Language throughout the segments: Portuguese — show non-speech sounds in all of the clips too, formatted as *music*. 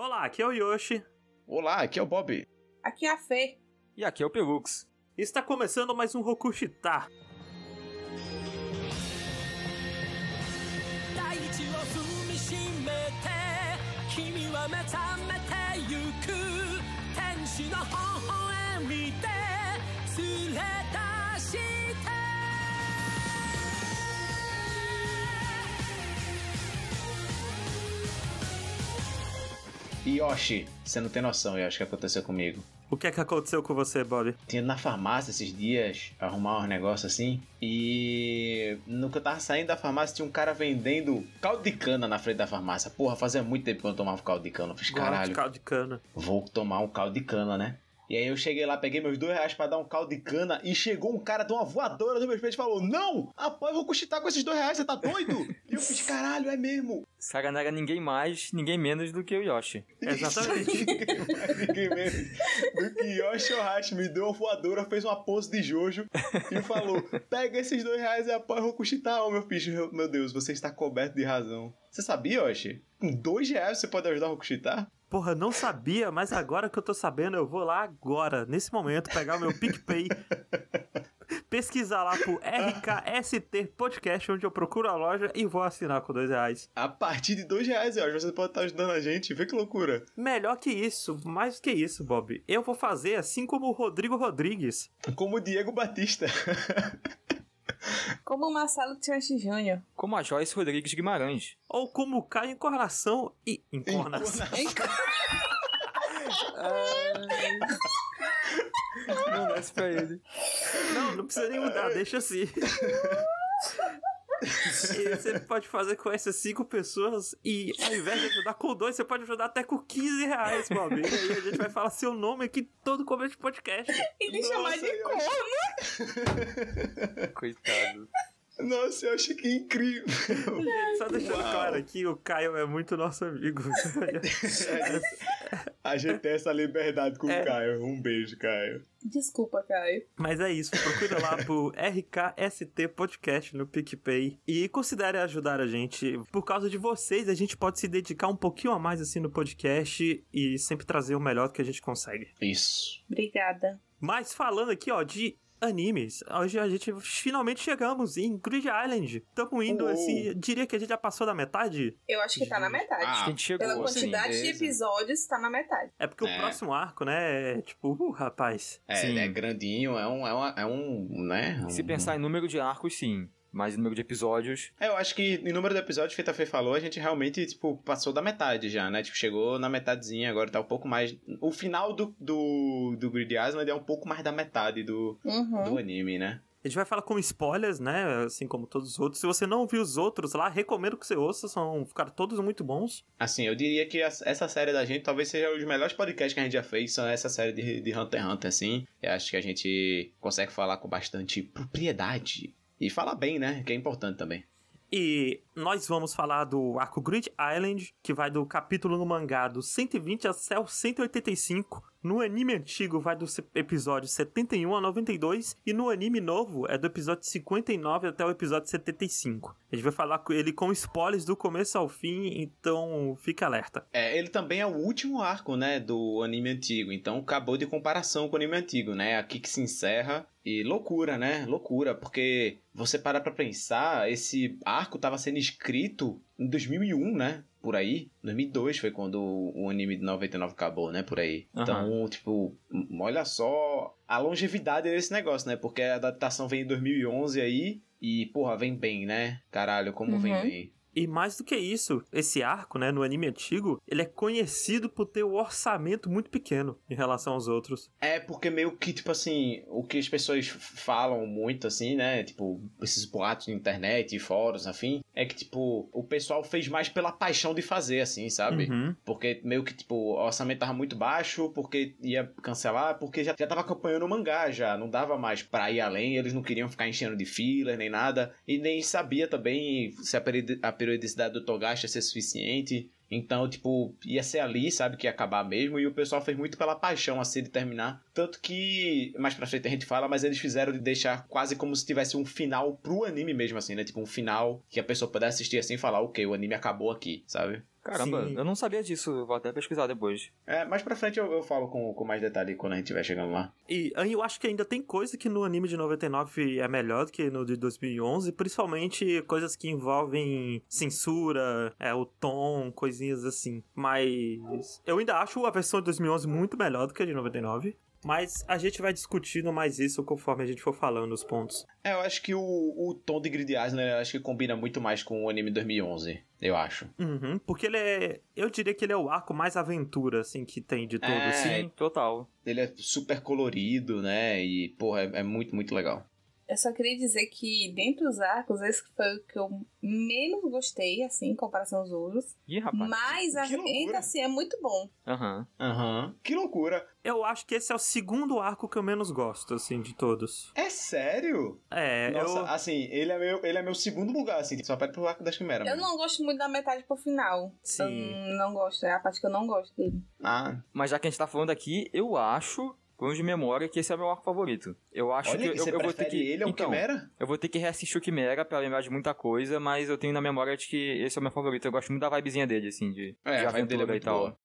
Olá, aqui é o Yoshi. Olá, aqui é o Bob. Aqui é a Fê. E aqui é o Pelux. Está começando mais um Rokushita. 大地を踏みしめて君は目覚めてゆく天使の微笑みで連れ出し Yoshi, você não tem noção, Yoshi, o que aconteceu comigo. O que é que aconteceu com você, Bob? Tinha na farmácia esses dias, arrumar uns negócios assim, e no que eu tava saindo da farmácia tinha um cara vendendo caldo de cana na frente da farmácia. Porra, fazia muito tempo que eu não tomava caldo de cana. Eu fiz, Gosto de caralho, caldo de cana. vou tomar um caldo de cana, né? E aí eu cheguei lá, peguei meus dois reais pra dar um caldo de cana e chegou um cara de uma voadora no meu peito e falou: Não! Rapaz, eu vou custitar com esses dois reais, você tá doido? e eu fiz, *laughs* caralho, é mesmo. Era ninguém mais, ninguém menos do que o Yoshi. *laughs* Exatamente. Ninguém menos do que Yoshi Ohashi me deu uma voadora, fez uma pose de Jojo e falou: Pega esses dois reais e apoia o Rokushita, ô meu. Meu- Meu Deus, você está coberto de razão. Você sabia, Yoshi? Com dois reais você pode ajudar o Rokushita? Porra, não sabia, mas agora que eu tô sabendo, eu vou lá agora, nesse momento, pegar o meu PicPay, *laughs* pesquisar lá pro RKST Podcast, onde eu procuro a loja e vou assinar com dois reais. A partir de dois reais, Yoshi, você pode estar ajudando a gente. Vê que loucura. Melhor que isso, mais do que isso, Bob. Eu vou fazer assim como o Rodrigo Rodrigues. Como o Diego Batista. *laughs* Como o Marcelo Tianchi Júnior. Como a Joyce Rodrigues Guimarães. Ou como o Caio Encornação e... Encornação. Não desce pra ele. Não, não precisa nem mudar, deixa assim. *laughs* *laughs* E você pode fazer com essas cinco pessoas e ao invés de ajudar com dois, você pode ajudar até com 15 reais, Bob. E aí a gente vai falar seu nome aqui todo começo de podcast. *laughs* E me Nossa, chamar de corno. *laughs* Coitado. Nossa, eu achei que é incrível. *laughs* Só deixando Uau. claro aqui, o Caio é muito nosso amigo. *laughs* A gente tem essa liberdade com É. o Caio. Um beijo, Caio. Desculpa, Caio. Mas é isso, procura lá pro RKST Podcast no PicPay e considere ajudar a gente. Por causa de vocês, a gente pode se dedicar um pouquinho a mais assim no podcast e sempre trazer o melhor que a gente consegue. Isso. Obrigada. Mas falando aqui, ó, de animes, hoje a gente finalmente chegamos em Grid Island. Estamos indo, Oh. assim, diria que a gente já passou da metade. Eu acho que tá na metade. Ah, Acho que a gente chegou. Pela quantidade de certeza. episódios, tá na metade. É porque É. o próximo arco, né, é tipo, uh, rapaz. É, Sim. ele é grandinho, é um, é, uma- é um, né? Se um- pensar em número de arcos, sim. Mas em número de episódios, É, eu acho que em número de episódios, Feita Fê falou, a gente realmente, tipo, passou da metade já, né? Tipo, chegou na metadezinha, agora tá um pouco mais... O final do, do, do Grid Island é um pouco mais da metade do, Uhum. do anime, né? A gente vai falar com spoilers, né, assim como todos os outros. Se você não viu os outros lá, recomendo que você ouça, são, ficaram todos muito bons. Assim, eu diria que essa série da gente talvez seja um dos melhores podcasts que a gente já fez, são essa série de, de Hunter x Hunter, assim. Eu acho que a gente consegue falar com bastante propriedade. E falar bem, né? Que é importante também. E nós vamos falar do arco Grid Island, que vai do capítulo no mangá do 120 até o 185. No anime antigo vai do episódio 71 a 92. E no anime novo é do episódio 59 até o episódio 75. A gente vai falar com ele com spoilers do começo ao fim, então fique alerta. É, ele também é o último arco, né, do anime antigo. Então acabou de comparação com o anime antigo, né? Aqui que se encerra. E loucura, né? Loucura, porque você para pra pensar, esse arco tava sendo escrito em 2001, né? Por aí. 2002 foi quando o anime de 99 acabou, né? Por aí. Aham. Então, tipo, olha só a longevidade desse negócio, né? Porque a adaptação vem em 2011 aí. E, porra, vem bem, né? Caralho, como vem Uhum. bem. E mais do que isso, esse arco, né, no anime antigo, ele é conhecido por ter um orçamento muito pequeno em relação aos outros. É porque meio que, tipo assim, o que as pessoas falam muito, assim, né? Tipo, esses boatos na internet e fóruns, afim, é que, tipo, o pessoal fez mais pela paixão de fazer, assim, sabe? Uhum. Porque meio que, tipo, o orçamento tava muito baixo, porque ia cancelar, porque já, já tava acompanhando o mangá já, não dava mais pra ir além, eles não queriam ficar enchendo de filler nem nada, e nem sabia também se a periodicidade do Togashi ia ser suficiente. Então, tipo, ia ser ali, sabe, que ia acabar mesmo, e o pessoal fez muito pela paixão, assim, de terminar. Tanto que, mais pra frente a gente fala, mas eles fizeram de deixar quase como se tivesse um final pro anime mesmo, assim, né? Tipo, um final que a pessoa pudesse assistir assim e falar, ok, o anime acabou aqui, sabe? Caramba, Sim. eu não sabia disso, vou até pesquisar depois. É, mais pra frente eu, eu falo com, com mais detalhe quando a gente estiver chegando lá. E aí eu acho que ainda tem coisa que no anime de 99 é melhor do que no de 2011, principalmente coisas que envolvem censura, é, o tom, coisinhas assim. Mas eu ainda acho a versão de 2011 muito melhor do que a de 99. Mas a gente vai discutindo mais isso conforme a gente for falando os pontos. É, eu acho que o, o tom de Grid Island eu acho que combina muito mais com o anime 2011, eu acho. Uhum, porque ele é. Eu diria que ele é o arco mais aventura, assim, que tem de todos. É, Sim, total. Ele é super colorido, né? E, porra, é, é muito, muito legal. Eu só queria dizer que, dentre os arcos, esse foi o que eu menos gostei, assim, em comparação aos outros. Ih, rapaz. Mas, a- ainda assim, é muito bom. Aham. Aham. Que loucura. Eu acho que esse é o segundo arco que eu menos gosto, assim, de todos. É sério? É, Nossa, eu. assim, ele é, meu, ele é meu segundo lugar, assim. Só pede pro arco das quimeras. Eu mesmo. não gosto muito da metade pro final. Sim. Eu não gosto, é a parte que eu não gosto dele. Ah, Mas já que a gente tá falando aqui, eu acho, plano de memória, que esse é o meu arco favorito. Eu acho olha, que eu, eu vou ter que. ele ao então, Quimera? eu vou ter que reassistir o Quimera pra lembrar de muita coisa, mas eu tenho na memória de que esse é o meu favorito. Eu gosto muito da vibezinha dele, assim, de, É, de a vibe dele é aventura e tal. boa.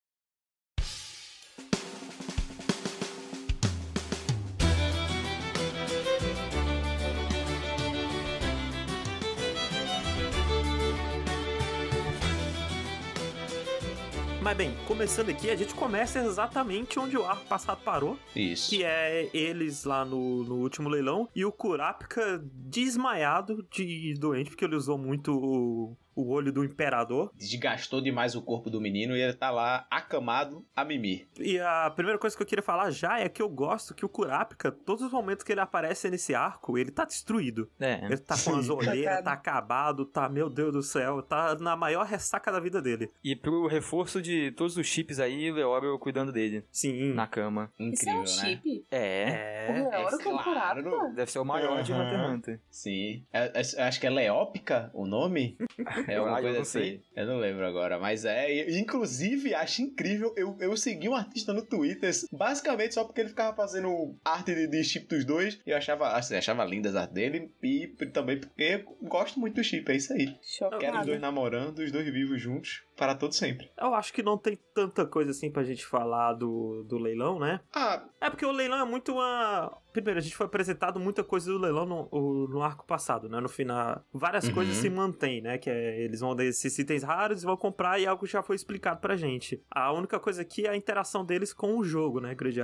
Mas bem, começando aqui, a gente começa exatamente onde o arco passado parou. Isso. Que é eles lá no, no último leilão e o Kurapika desmaiado de doente, porque ele usou muito o, o olho do imperador. Desgastou demais o corpo do menino e ele tá lá acamado a mimir. E a primeira coisa que eu queria falar já é que eu gosto que o Kurapika, todos os momentos que ele aparece nesse arco, ele tá destruído. É. Ele tá com as olheiras, tá acabado, tá, meu Deus do céu, tá na maior ressaca da vida dele. E pro reforço de todos os chips aí, o Leório cuidando dele Sim. na cama. Isso é Incrível, um né? chip? É. O É. Leoro com o claro. Kurapika? Deve ser o maior de Aham. Hunter x Hunter. Sim. É- é- eu acho que é Leópica o nome? *laughs* *laughs* É alguma Ah, eu coisa não assim? Eu não lembro agora, mas é. Inclusive, acho incrível. Eu, eu segui um artista no Twitter, basicamente só porque ele ficava fazendo arte de, de chip dos dois. E eu achava, assim, achava lindas as artes dele. E também porque eu gosto muito do chip, é isso aí. Quero os dois namorando, os dois vivos juntos, para todo sempre. Eu acho que não tem tanta coisa assim pra gente falar do, do leilão, né? Ah, É porque o leilão é muito uma. Primeiro, a gente foi apresentado muita coisa do leilão no, o- no arco passado, né? No final, várias Uhum. coisas se mantêm, né? Que é, eles vão dar esses itens raros e vão comprar e algo já foi explicado pra gente. A única coisa aqui é a interação deles com o jogo, né, Grid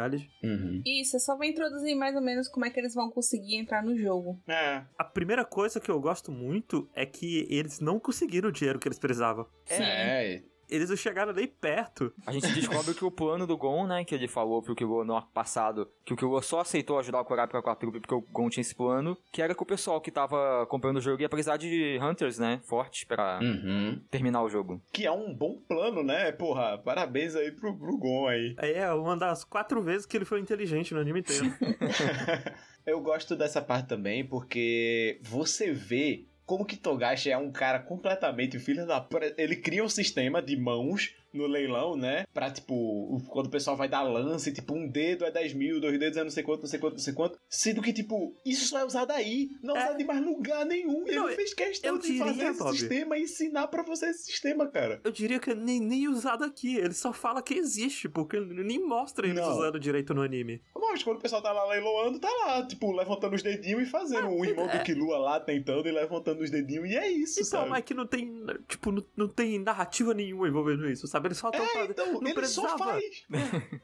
uhum. Isso, é só pra introduzir mais ou menos como é que eles vão conseguir entrar no jogo. É. A primeira coisa que eu gosto muito é que eles não conseguiram o dinheiro que eles precisavam. Sim. É. Eles não chegaram nem perto. A gente descobre que o plano do Gon, né, que ele falou pro Killua no passado, que o Killua só aceitou ajudar o Kurapika com a trupe porque o Gon tinha esse plano, que era que o pessoal que tava comprando o jogo ia precisar de Hunters, né, fortes pra Uhum. terminar o jogo. Que é um bom plano, né? Porra, parabéns aí pro, pro Gon aí. É uma das quatro vezes que ele foi inteligente no anime inteiro. *laughs* Eu gosto dessa parte também porque você vê como que Togashi é um cara completamente filho da... Ele cria um sistema de mãos no leilão, né? Pra, tipo, quando o pessoal vai dar lance, tipo, um dedo é 10 mil, dois dedos é não sei quanto, não sei quanto, não sei quanto. Sendo que, tipo, isso só é usado aí. Não é É. usado em mais lugar nenhum. Não, Ele fez questão de diria, fazer esse Bob. sistema e ensinar pra você esse sistema, cara. Eu diria que nem, nem usado aqui. Ele só fala que existe, porque ele nem mostra eles Não. usando direito no anime. Mas quando o pessoal tá lá leiloando, tá lá, tipo, levantando os dedinhos e fazendo. o irmão é. do Killua lá tentando e levantando os dedinhos. E é isso, Então, sabe? mas que não tem, tipo, não, não tem narrativa nenhuma envolvendo isso, sabe? Eles só estão É, então, não ele precisava. só *laughs* faz.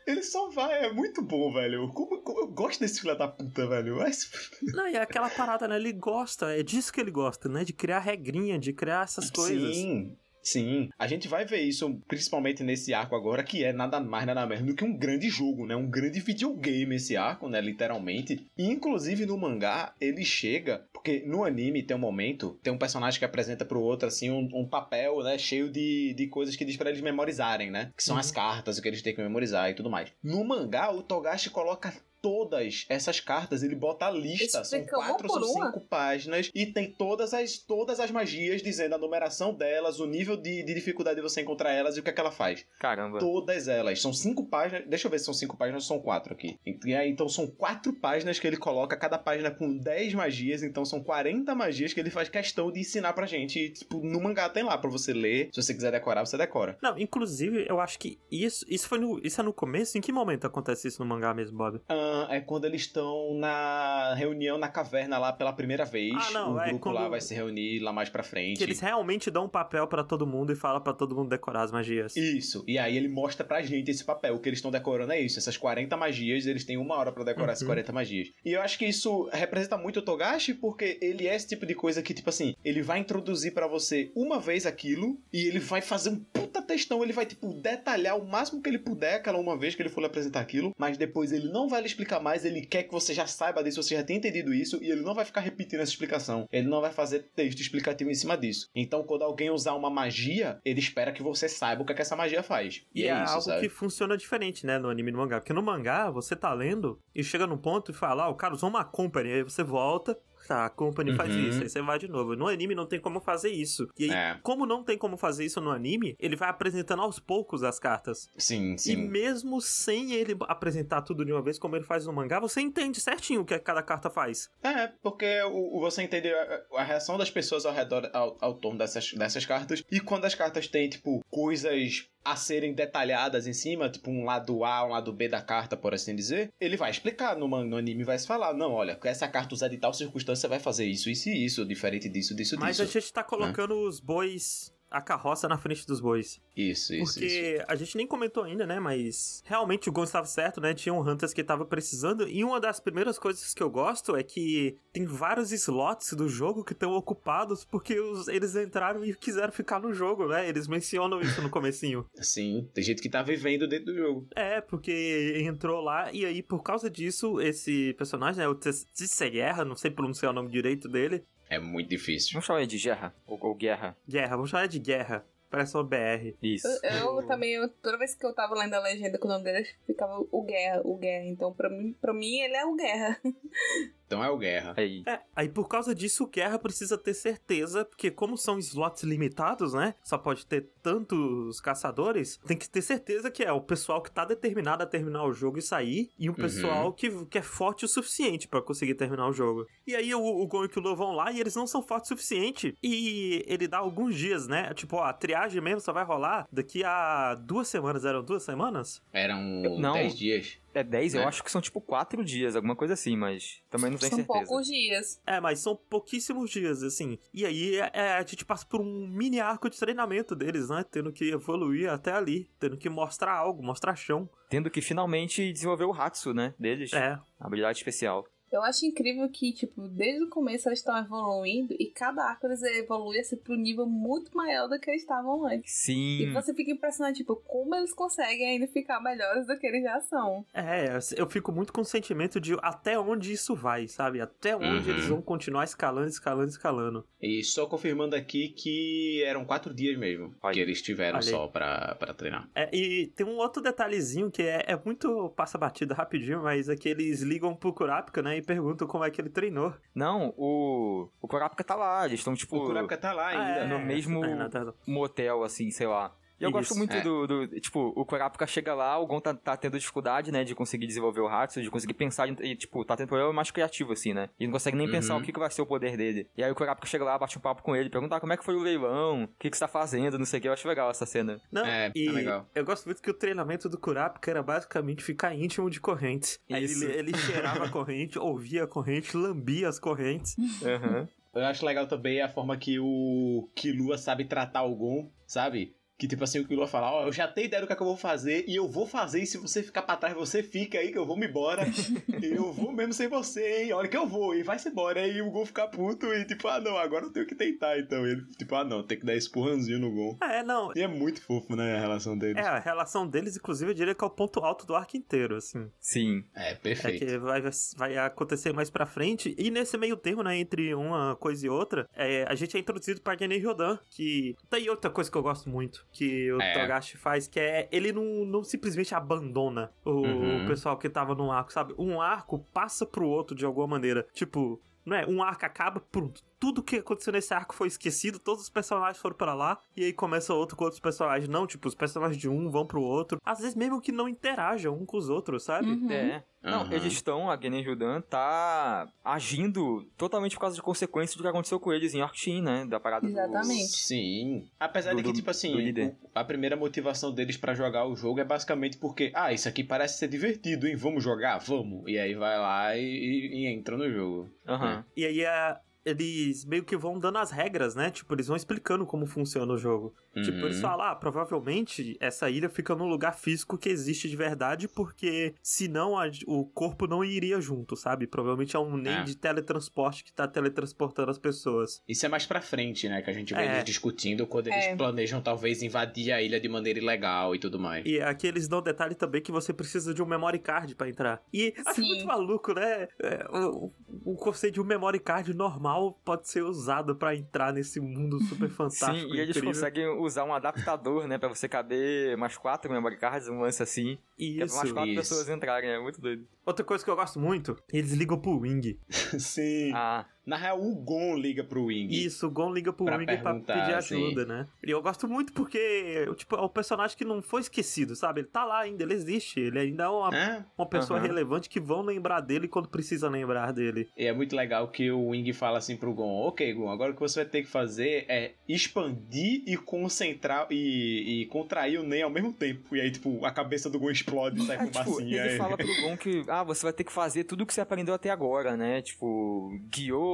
ele só vai, é muito bom, velho. Como, como eu gosto desse filho da puta, velho. Mas... Não, e é aquela parada, né? Ele gosta, é disso que ele gosta, né? De criar regrinha, de criar essas coisas. Sim. Sim, a gente vai ver isso principalmente nesse arco agora, que é nada mais, nada menos do que um grande jogo, né? Um grande videogame esse arco, né? Literalmente. E inclusive no mangá, ele chega. Porque no anime tem um momento, tem um personagem que apresenta pro outro, assim, um, um papel, né? Cheio de, de coisas que diz pra eles memorizarem, né? Que são Uhum. as cartas, o que eles têm que memorizar e tudo mais. No mangá, o Togashi coloca todas essas cartas, ele bota a lista. São quatro ou cinco páginas e tem todas as, todas as magias dizendo a numeração delas, o nível de, de dificuldade de você encontrar elas e o que é que ela faz. Caramba. Todas elas. São cinco páginas. Deixa eu ver se são cinco páginas ou são quatro aqui. Aí, então são quatro páginas que ele coloca, cada página com 10 magias. Então são 40 magias que ele faz questão de ensinar pra gente. E, tipo, no mangá tem lá pra você ler. Se você quiser decorar, você decora. Não, inclusive, eu acho que isso, isso foi no. Isso é no começo? Em que momento acontece isso no mangá mesmo, Bob? Ah, é quando eles estão na reunião na caverna lá pela primeira vez. Ah, não, o é grupo quando- lá vai se reunir lá mais pra frente. Que eles realmente dão um papel pra todo mundo e fala pra todo mundo decorar as magias. Isso, e aí ele mostra pra gente esse papel. O que eles estão decorando é isso. Essas 40 magias, eles têm uma hora pra decorar essas Uhum. 40 magias. E eu acho que isso representa muito o Togashi, porque ele é esse tipo de coisa que, tipo assim, ele vai introduzir pra você uma vez aquilo, e ele vai fazer um puta textão, ele vai, tipo, detalhar o máximo que ele puder aquela uma vez que ele for lhe apresentar aquilo, mas depois ele não vai lhe explicar mais, ele quer que você já saiba disso, você já tenha entendido isso, e ele não vai ficar repetindo essa explicação. Ele não vai fazer texto explicativo em cima disso. Então, quando alguém usar uma magia, ele espera que você saiba o que, é que essa magia faz. E, é, algo que funciona diferente, né, no anime e no mangá. Porque no mangá, você tá lendo e chega num ponto e fala, ah, o cara usou uma company, aí você volta, tá, a company faz Uhum. isso, aí você vai de novo. No anime não tem como fazer isso. E aí, É. como não tem como fazer isso no anime, ele vai apresentando aos poucos as cartas. Sim, E sim. mesmo sem ele apresentar tudo de uma vez, como ele faz no mangá, você entende certinho o que cada carta faz. É, porque o- você entende a, a reação das pessoas ao redor, ao, ao torno dessas, dessas cartas. E quando as cartas têm, tipo, coisas a serem detalhadas em cima, tipo um lado A, um lado B da carta, por assim dizer, ele vai explicar no, no anime, vai se falar, não, olha, com essa carta usada em tal circunstância vai fazer isso, isso e isso, diferente disso, disso, Mas disso. a gente tá colocando os bois, a carroça na frente dos bois. Isso, isso, Porque isso. a gente nem comentou ainda, né? Mas realmente o Gon estava certo, né? Tinha um Hunters que tava precisando. E uma das primeiras coisas que eu gosto é que tem vários slots do jogo que estão ocupados porque os- eles entraram e quiseram ficar no jogo, né? Eles mencionam isso no comecinho. *laughs* Sim, tem gente que tá vivendo dentro do jogo. É, porque entrou lá e aí por causa disso, esse personagem, né? O Tisseguerra, não sei pronunciar o nome direito dele. É muito difícil. Vamos chamar ele de Guerra? Ou, ou Guerra? Guerra, vamos chamar de Guerra. Parece uma BR. Isso. Eu, eu também, eu- toda vez que eu tava lendo a legenda com o nome dele, ficava o Guerra, o Guerra. Então, pra mim, pra mim ele é o Guerra. *laughs* Então é o Guerra. Aí. É, aí por causa disso o Guerra precisa ter certeza, porque como são slots limitados, né? Só pode ter tantos caçadores, tem que ter certeza que é o pessoal que tá determinado a terminar o jogo e sair, e um pessoal que, que é forte o suficiente pra conseguir terminar o jogo. E aí o, o Gon e o Killua vão lá e eles não são fortes o suficiente. E ele dá alguns dias, né? Tipo, ó, a triagem mesmo só vai rolar daqui a duas semanas. Eram duas semanas? Eram Não. 10 dias. É 10, eu Né? acho que são tipo 4 dias, alguma coisa assim, mas também não tenho São certeza. poucos dias. É, mas são pouquíssimos dias, assim. E aí é, é, a gente passa por um mini arco de treinamento deles, né? Tendo que evoluir até ali, tendo que mostrar algo, mostrar chão. Tendo que finalmente desenvolver o Hatsu, né? Deles. É. A habilidade especial. Eu acho incrível que, tipo, desde o começo eles estão evoluindo e cada arco eles evoluem assim, pro nível muito maior do que eles estavam antes. Sim. E você fica impressionado, tipo, como eles conseguem ainda ficar melhores do que eles já são. É, eu fico muito com o sentimento de até onde isso vai, sabe? Até onde Uhum. eles vão continuar escalando, escalando, escalando. E só confirmando aqui que eram 4 dias mesmo Olha. que eles tiveram Olha só pra, pra treinar. É, e tem um outro detalhezinho que é, é muito passa batida rapidinho, mas é que eles ligam pro Kurapika, né? E perguntam como é que ele treinou. Não, o. O Kurapika tá lá, eles estão tipo. o Kurapika tá lá ainda. Ah, é, no mesmo- é, na verdade. motel, assim, sei lá. E eu gosto Isso, muito é. do, do- Tipo, o Kurapika chega lá, o Gon tá, tá tendo dificuldade, né, de conseguir desenvolver o Hatsu, de conseguir pensar, e, tipo, tá tendo problema mais criativo, assim, né? E não consegue nem Uhum. pensar o que, que vai ser o poder dele. E aí o Kurapika chega lá, bate um papo com ele, pergunta ah, como é que foi o leilão, o que, que você tá fazendo, não sei o que. Eu acho legal essa cena. Não, É, e é legal. eu gosto muito que o treinamento do Kurapika era basicamente ficar íntimo de correntes. Aí ele, ele cheirava a corrente, *laughs* ouvia a corrente, lambia as correntes. Aham. Eu acho legal também a forma que o Killua sabe tratar o Gon, sabe? Que tipo assim, o Killua fala, ó, eu já tenho ideia do que, é que eu vou fazer e eu vou fazer e se você ficar pra trás, você fica aí que eu vou me embora. *laughs* eu vou mesmo sem você, hein? Olha que eu vou e vai-se embora. Aí o Gon fica puto e tipo, ah não, agora eu tenho que tentar. Então ele, tipo, ah não, tem que dar esse empurrãozinho no Gon. Ah, é, não. E é muito fofo, né, a relação deles. É, a relação deles, inclusive, eu diria que é o ponto alto do arco inteiro, assim. Sim. É, É perfeito. que vai, vai acontecer mais pra frente. E nesse meio termo, né, entre uma coisa e outra, é, a gente é introduzido pra Genei Ryodan, que... Tá aí outra coisa que eu gosto muito. Que o É. Togashi faz, que é ele não, não simplesmente abandona o, Uhum. pessoal que tava num arco, sabe? Um arco passa pro outro de alguma maneira. Tipo, não é? Um arco acaba, pronto. Tudo que aconteceu nesse arco foi esquecido, todos os personagens foram pra lá, e aí começa outro com outros personagens. Não, tipo, os personagens de um vão pro outro. Às vezes mesmo que não interajam um com os outros, sabe? Uhum. É. Não, Aham. eles estão, a Genen Judan tá agindo totalmente por causa de consequências do que aconteceu com eles em Orkshin, né? Da parada do- Exatamente. Sim. Apesar Do- de que, do- tipo assim, do o- a primeira motivação deles pra jogar o jogo é basicamente porque, ah, isso aqui parece ser divertido, hein? Vamos jogar? Vamos. E aí vai lá e, e- e entra no jogo. Aham. E aí a- eles meio que vão dando as regras, né? Tipo, eles vão explicando como funciona o jogo. Tipo, Uhum. eles falam, ah, provavelmente essa ilha fica num lugar físico que existe de verdade, porque senão a- o corpo não iria junto, sabe? Provavelmente é um nem É. de teletransporte que tá teletransportando as pessoas. Isso é mais pra frente, né? Que a gente vê É. eles discutindo quando eles É. planejam talvez invadir a ilha de maneira ilegal e tudo mais. E aqui eles dão detalhe também que você precisa de um memory card pra entrar. E acho Sim. muito maluco, né? É, o, o conceito de um memory card normal pode ser usado pra entrar nesse mundo *laughs* super fantástico. Sim, e eles incrível. conseguem usar um adaptador, né? Pra você caber mais quatro memory cards, um lance assim. Que é pra mais Isso. quatro isso. pessoas entrarem, é muito doido. Outra coisa que eu gosto muito, eles ligam pro Wing. *laughs* Sim. Ah, Na real, o Gon liga pro Wing. Isso, o Gon liga pro Pra Wing pra pedir assim. ajuda, né? E eu gosto muito porque, tipo, é um personagem que não foi esquecido, sabe? Ele tá lá ainda, ele existe. Ele ainda é uma, É? uma pessoa Aham. relevante que vão lembrar dele quando precisa lembrar dele. E é muito legal que o Wing fala assim pro Gon: Ok, Gon, agora o que você vai ter que fazer é expandir e concentrar e, e contrair o Nen ao mesmo tempo. E aí, tipo, a cabeça do Gon explode e sai É, tipo, fumacinha. ele aí. fala pro Gon que, ah, você vai ter que fazer tudo o que você aprendeu até agora, né? Tipo,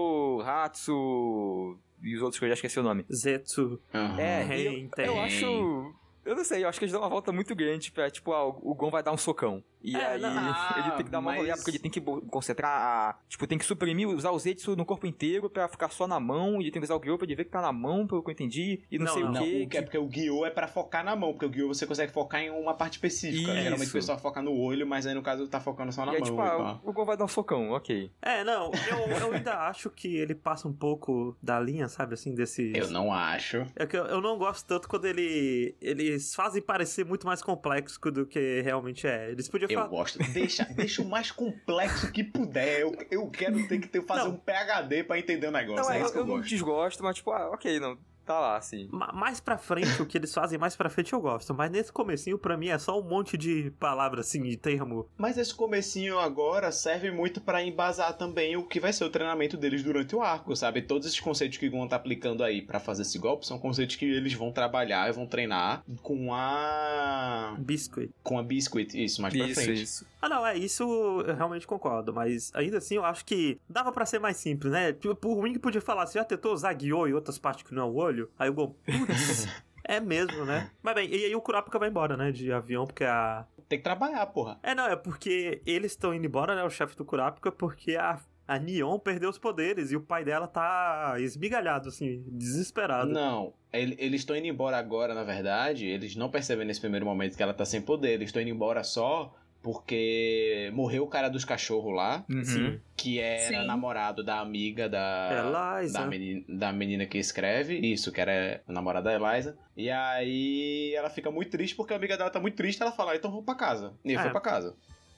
Gyo, Hatsu e os outros que eu já esqueci o nome. Zetsu. Aham. É, eu, eu acho... Eu não sei, eu acho que eles dão uma volta muito grande pra, tipo, ah, o Gon vai dar um socão. E É, aí não, ele tem que dar uma mas- olhada, porque ele tem que concentrar, a, tipo, tem que suprimir, usar o Zetsu no corpo inteiro pra ficar só na mão, e ele tem que usar o Gyo pra ele ver que tá na mão, pelo que eu entendi, e não, Não, sei não. o Não, que. o que é porque o Gyo é pra focar na mão, porque o Gyo você consegue focar em uma parte específica. Isso. Geralmente o pessoal foca no olho, mas aí no caso tá focando só na E mão. tipo, e ah, o Gon vai dar um socão, ok. É, não, eu, eu ainda *laughs* acho que ele passa um pouco da linha, sabe, assim, desse... Eu não acho. É que eu, eu não gosto tanto quando ele eles fazem parecer muito mais complexo do que realmente é. Eles podiam Eu falar... gosto. Deixa, *laughs* deixa o mais complexo que puder. Eu, eu quero ter que ter, fazer Não. um PHD pra entender o negócio. Não, é é, eu, isso que eu, eu não gosto. desgosto, mas tipo, ah, ok, não, tá lá, assim. Ma- Mais pra frente, o que eles fazem mais pra frente eu gosto. Mas nesse comecinho, pra mim, é só um monte de palavras, assim, de termo. Mas esse comecinho agora serve muito pra embasar também o que vai ser o treinamento deles durante o arco, sabe? Todos esses conceitos que o Gon tá aplicando aí pra fazer esse golpe são conceitos que eles vão trabalhar e vão treinar com a Biscuit. com a Biscuit, isso, mais pra Isso, frente. isso. Ah, não, é isso eu realmente concordo. Mas ainda assim, eu acho que dava pra ser mais simples, né? Tipo, o Wing podia falar, você já tentou usar Gyo em outras partes que não é o olho? Aí o Gon, putz, *laughs* é mesmo, né? Mas bem, e aí o Kurapika vai embora, né? De avião, porque a. Tem que trabalhar, porra. É, não, é porque eles estão indo embora, né? O chefe do Kurapika, porque a. A Neon perdeu os poderes e o pai dela tá esmigalhado, assim, desesperado. Não, ele- eles estão indo embora agora, na verdade. Eles não percebem nesse primeiro momento que ela tá sem poder. Eles estão indo embora só porque morreu o cara dos cachorros lá, Uhum. Que era Sim. namorado da amiga da. Eliza. Da menina, da menina que escreve, isso, que era a namorada da Eliza. E aí ela fica muito triste porque a amiga dela tá muito triste. Ela fala, "Ah, então vou pra casa. E É. foi pra casa.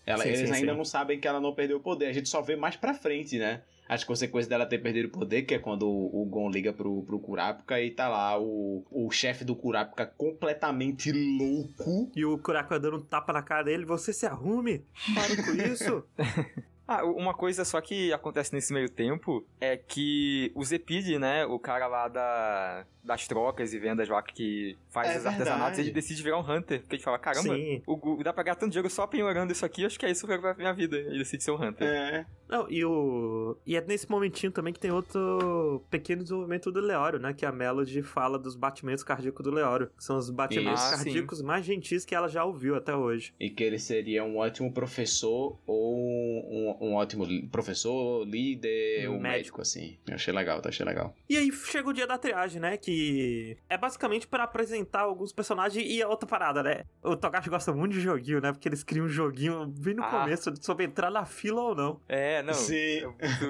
Ela- Sim, eles sim, ainda sim. não sabem que ela não perdeu o poder. A gente só vê mais pra frente, né? As consequências dela ter perdido o poder, que é quando o, o Gon liga pro, pro Kurapika e tá lá o, o chefe do Kurapika completamente louco. E o Kurapika dando um tapa na cara dele, você se arrume, para com isso. *laughs* Ah, uma coisa só que acontece nesse meio tempo é que o Zepid, né, o cara lá da, das trocas e vendas lá que faz É os artesanatos, verdade. ele decide virar um Hunter. Porque ele fala, caramba, o, Gu- dá pra ganhar tanto dinheiro só penhorando isso aqui, acho que é isso que vai pra minha vida. Ele decide ser um Hunter. É. Não, e o. E é nesse momentinho também que tem outro pequeno desenvolvimento do Leório, né? Que a Melody fala dos batimentos cardíacos do Leório. Que são os batimentos. Ah, cardíacos mais gentis que ela já ouviu até hoje. E que ele seria um ótimo professor ou um, um ótimo professor, líder, Um um médico, assim. Eu achei legal, tá? Achei legal. E aí chega o dia da triagem, né? Que é basicamente pra apresentar alguns personagens e a outra parada, né? O Togashi gosta muito de joguinho, né? Porque eles criam um joguinho bem no Ah. começo sobre entrar na fila ou não. É, não. Sim. é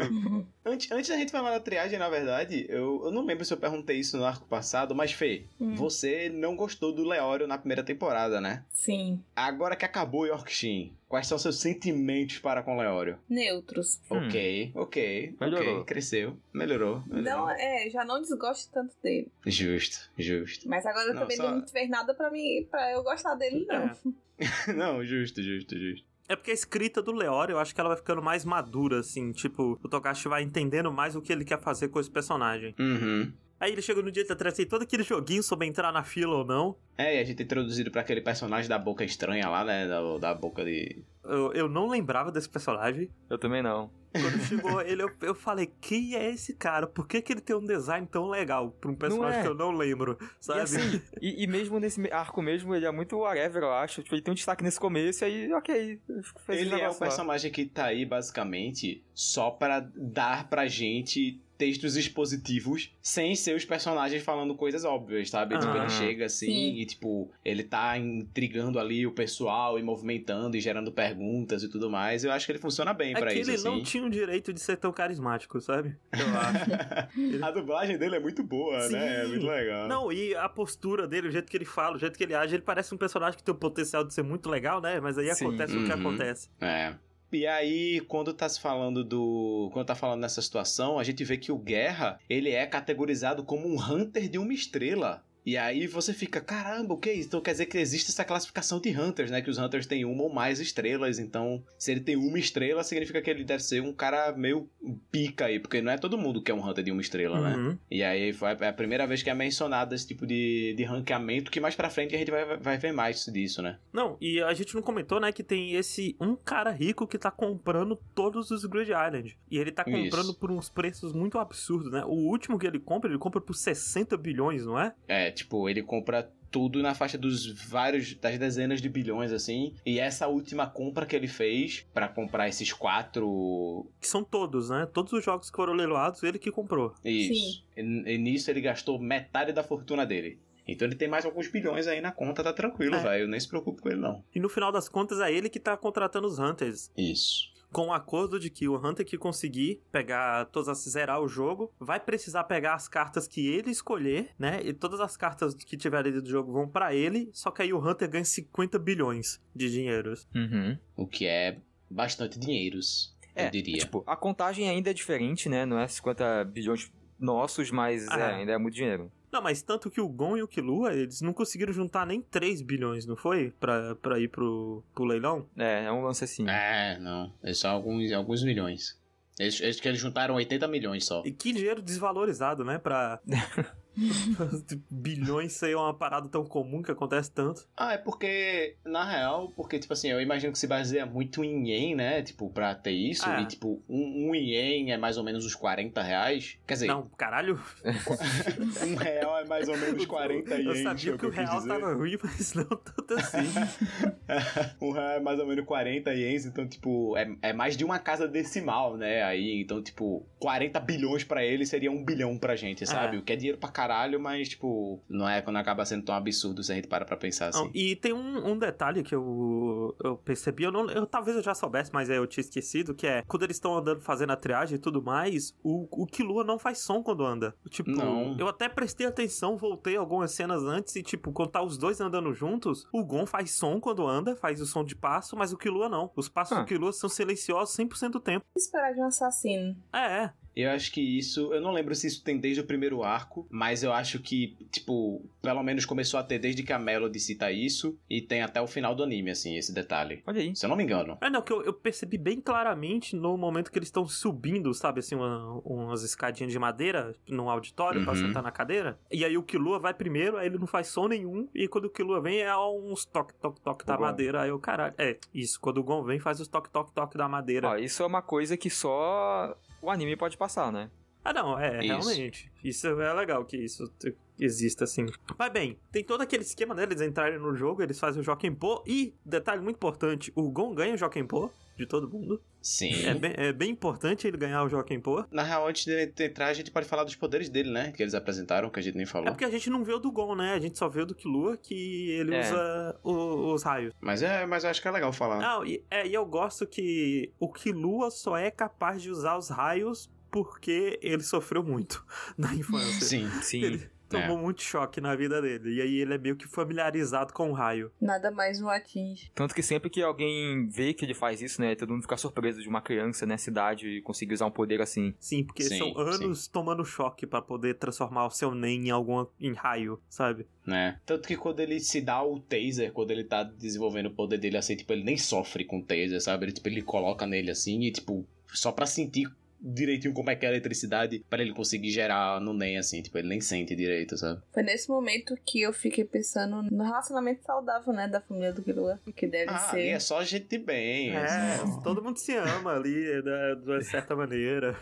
muito- *laughs* Antes, antes da gente falar da triagem, na verdade, eu, eu não lembro se eu perguntei isso no arco passado, mas Fê, Hum. você não gostou do Leório na primeira temporada, né? Sim. Agora que acabou Yorkshin, quais são seus sentimentos para com Leório? Neutros. Hum. Ok, ok, Melhorou. ok, cresceu, melhorou. melhorou. Não, é, já não desgosto tanto dele. Justo, justo. Mas agora Não, também só- não fez nada pra mim, pra eu gostar dele, não. É. *laughs* não, justo, justo, justo. É porque a escrita do Leório, eu acho que ela vai ficando mais madura, assim. Tipo, o Togashi vai entendendo mais o que ele quer fazer com esse personagem. Uhum. Aí ele chega no dia da triagem, tem todo aquele joguinho sobre entrar na fila ou não. É, e a gente é introduzido pra aquele personagem da boca estranha lá, né? Da, da boca de. Eu, eu não lembrava desse personagem. Eu também não. Quando *laughs* chegou ele, eu, eu falei, quem é esse cara? Por que, que ele tem um design tão legal pra um personagem é. que eu não lembro? Sabe? E assim, e, e mesmo nesse arco mesmo, ele é muito whatever, eu acho. Tipo, ele tem um destaque nesse começo, e aí, ok. Fez Ele é o negócio lá. personagem que tá aí, basicamente, só pra dar pra gente textos expositivos sem ser os personagens falando coisas óbvias, sabe? Tipo, Ah. ele chega assim Sim. e, tipo, ele tá intrigando ali o pessoal e movimentando e gerando perguntas e tudo mais. Eu acho que ele funciona bem É pra que isso, ele assim. não tinha o direito de ser tão carismático, sabe? Eu acho. A dublagem dele é muito boa, Sim. né? É muito legal. Não, e a postura dele, o jeito que ele fala, o jeito que ele age, ele parece um personagem que tem o potencial de ser muito legal, né? Mas aí Sim. acontece o que Uhum. acontece. É. E aí, quando tá se falando do. Quando tá falando nessa situação, a gente vê que o Guerra, ele é categorizado como um Hunter de uma estrela. E aí você fica, caramba, o que é isso? Então quer dizer que existe essa classificação de Hunters, né? Que os Hunters têm uma ou mais estrelas. Então, se ele tem uma estrela, significa que ele deve ser um cara meio pica aí. Porque não é todo mundo que é um Hunter de uma estrela, né? Uhum. E aí foi a primeira vez que é mencionado esse tipo de, de ranqueamento, que mais pra frente a gente vai, vai ver mais disso, né? Não, e a gente não comentou, né, que tem esse um cara rico que tá comprando todos os Grid Island. E ele tá comprando Isso. por uns preços muito absurdos, né? O último que ele compra, ele compra por 60 bilhões, não é? É, tipo, ele compra tudo na faixa dos vários, das dezenas de bilhões, assim. E essa última compra que ele fez pra comprar esses quatro. Que são todos, né? Todos os jogos que foram leiloados, ele que comprou. Isso. E, e nisso ele gastou metade da fortuna dele. Então ele tem mais alguns bilhões aí na conta, tá tranquilo, É. velho. Nem se preocupe com ele, não. E no final das contas, é ele que tá contratando os Hunters. Isso. Com o acordo de que o Hunter que conseguir pegar todas as zerar o jogo, vai precisar pegar as cartas que ele escolher, né? E todas as cartas que tiverem dentro do jogo vão pra ele, só que aí o Hunter ganha 50 bilhões de dinheiros. Uhum. O que é bastante dinheiros, É, eu diria. Tipo, a contagem ainda é diferente, né? Não é 50 bilhões nossos, mas Ah. é, ainda é muito dinheiro. Não, mas tanto que o Gon e o Killua, eles não conseguiram juntar nem 3 bilhões, não foi? Pra, pra ir pro, pro leilão? É, é um lance assim. É, não. É só alguns, alguns milhões. Eles, eles, que eles juntaram 80 milhões só. E que dinheiro desvalorizado, né? Pra. *laughs* *laughs* bilhões ser uma parada tão comum que acontece tanto. Ah, é porque, na real, porque, tipo assim, eu imagino que se baseia muito em ien, né? Tipo, pra ter isso. Ah. E, tipo, um, um ien é mais ou menos uns 40 reais. Quer dizer, Não, caralho. *laughs* um real é mais ou menos 40 Eu ienes. sabia é que o eu real dizer. tava ruim, mas não tanto assim. *laughs* um real é mais ou menos 40 ienes, então, tipo, é, é mais de uma casa decimal, né? Aí, então, tipo, 40 bilhões pra ele seria um bilhão pra gente, sabe? É. O que é dinheiro pra caralho, mas, tipo, não é quando acaba sendo tão absurdo se a gente para pra pensar assim. Não, e tem um, um detalhe que eu, eu percebi, eu não, eu, talvez eu já soubesse, mas eu tinha esquecido, que é quando eles estão andando fazendo a triagem e tudo mais, o, o Killua não faz som quando anda. Tipo, Não. eu até prestei atenção, voltei algumas cenas antes e, tipo, quando tá os dois andando juntos, o Gon faz som quando anda, faz o som de passo, mas o Killua não. Os passos Ah. do Killua são silenciosos 100% do tempo. Esperar de um assassino. É, é. Eu acho que isso, eu não lembro se isso tem desde o primeiro arco, mas eu acho que, tipo, pelo menos começou a ter desde que a Melody cita isso e tem até o final do anime, assim, esse detalhe. Olha aí. Se eu não me engano. É, não, que eu, eu percebi bem claramente no momento que eles estão subindo, sabe, assim, uma- umas escadinhas de madeira num auditório pra Uhum. sentar na cadeira. E aí o Killua vai primeiro, aí ele não faz som nenhum, e quando o Killua vem é uns toque, toque, toque da Gon. madeira. Aí eu, caralho, é, isso, quando o Gon vem faz os toque, toque, toque da madeira. Ó, isso é uma coisa que só o anime pode passar, né? Ah, não, é, Isso. realmente. Isso é legal, que isso exista, assim. Mas bem, tem todo aquele esquema deles entrarem no jogo, eles fazem o Jokenpô e, detalhe muito importante, o Gon ganha o Jokenpô de todo mundo. Sim. É bem, é bem importante ele ganhar o Jokenpô. Na real, antes de entrar, a gente pode falar dos poderes dele, né? Que eles apresentaram, que a gente nem falou. É porque a gente não vê o do Gon, né? A gente só vê o do Killua, que ele É. usa o- os raios. Mas é, mas eu acho que é legal falar. Não, e, é, e eu gosto que o Killua só é capaz de usar os raios porque ele sofreu muito *laughs* na infância. Sim. Sim. Ele tomou muito choque na vida dele. E aí ele é meio que familiarizado com o raio. Nada mais o atinge. Tanto que sempre que alguém vê que ele faz isso, né? Todo mundo fica surpreso de uma criança nessa idade conseguir usar um poder assim. Sim, porque Sim, são anos tomando choque pra poder transformar o seu Nen em alguma em raio, sabe? né? Tanto que quando ele se dá o taser, quando ele tá desenvolvendo o poder dele assim, tipo, ele nem sofre com o taser, sabe? Ele, tipo, ele coloca nele assim e, tipo, só pra sentir direitinho como é que é a eletricidade pra ele conseguir gerar no NEM, assim, tipo, ele nem sente direito, sabe? Foi nesse momento que eu fiquei pensando no relacionamento saudável, né, da família do Killua, que deve Ah, ser. é só gente de bem. É, assim. todo mundo se ama ali, da- de uma certa maneira.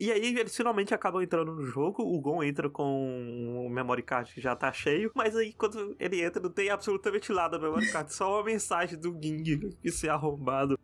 E aí eles finalmente acabam entrando no jogo, o Gon entra com o memory card que já tá cheio, mas aí quando ele entra não tem absolutamente nada no memory card, só uma mensagem do Ging, que se arrombado.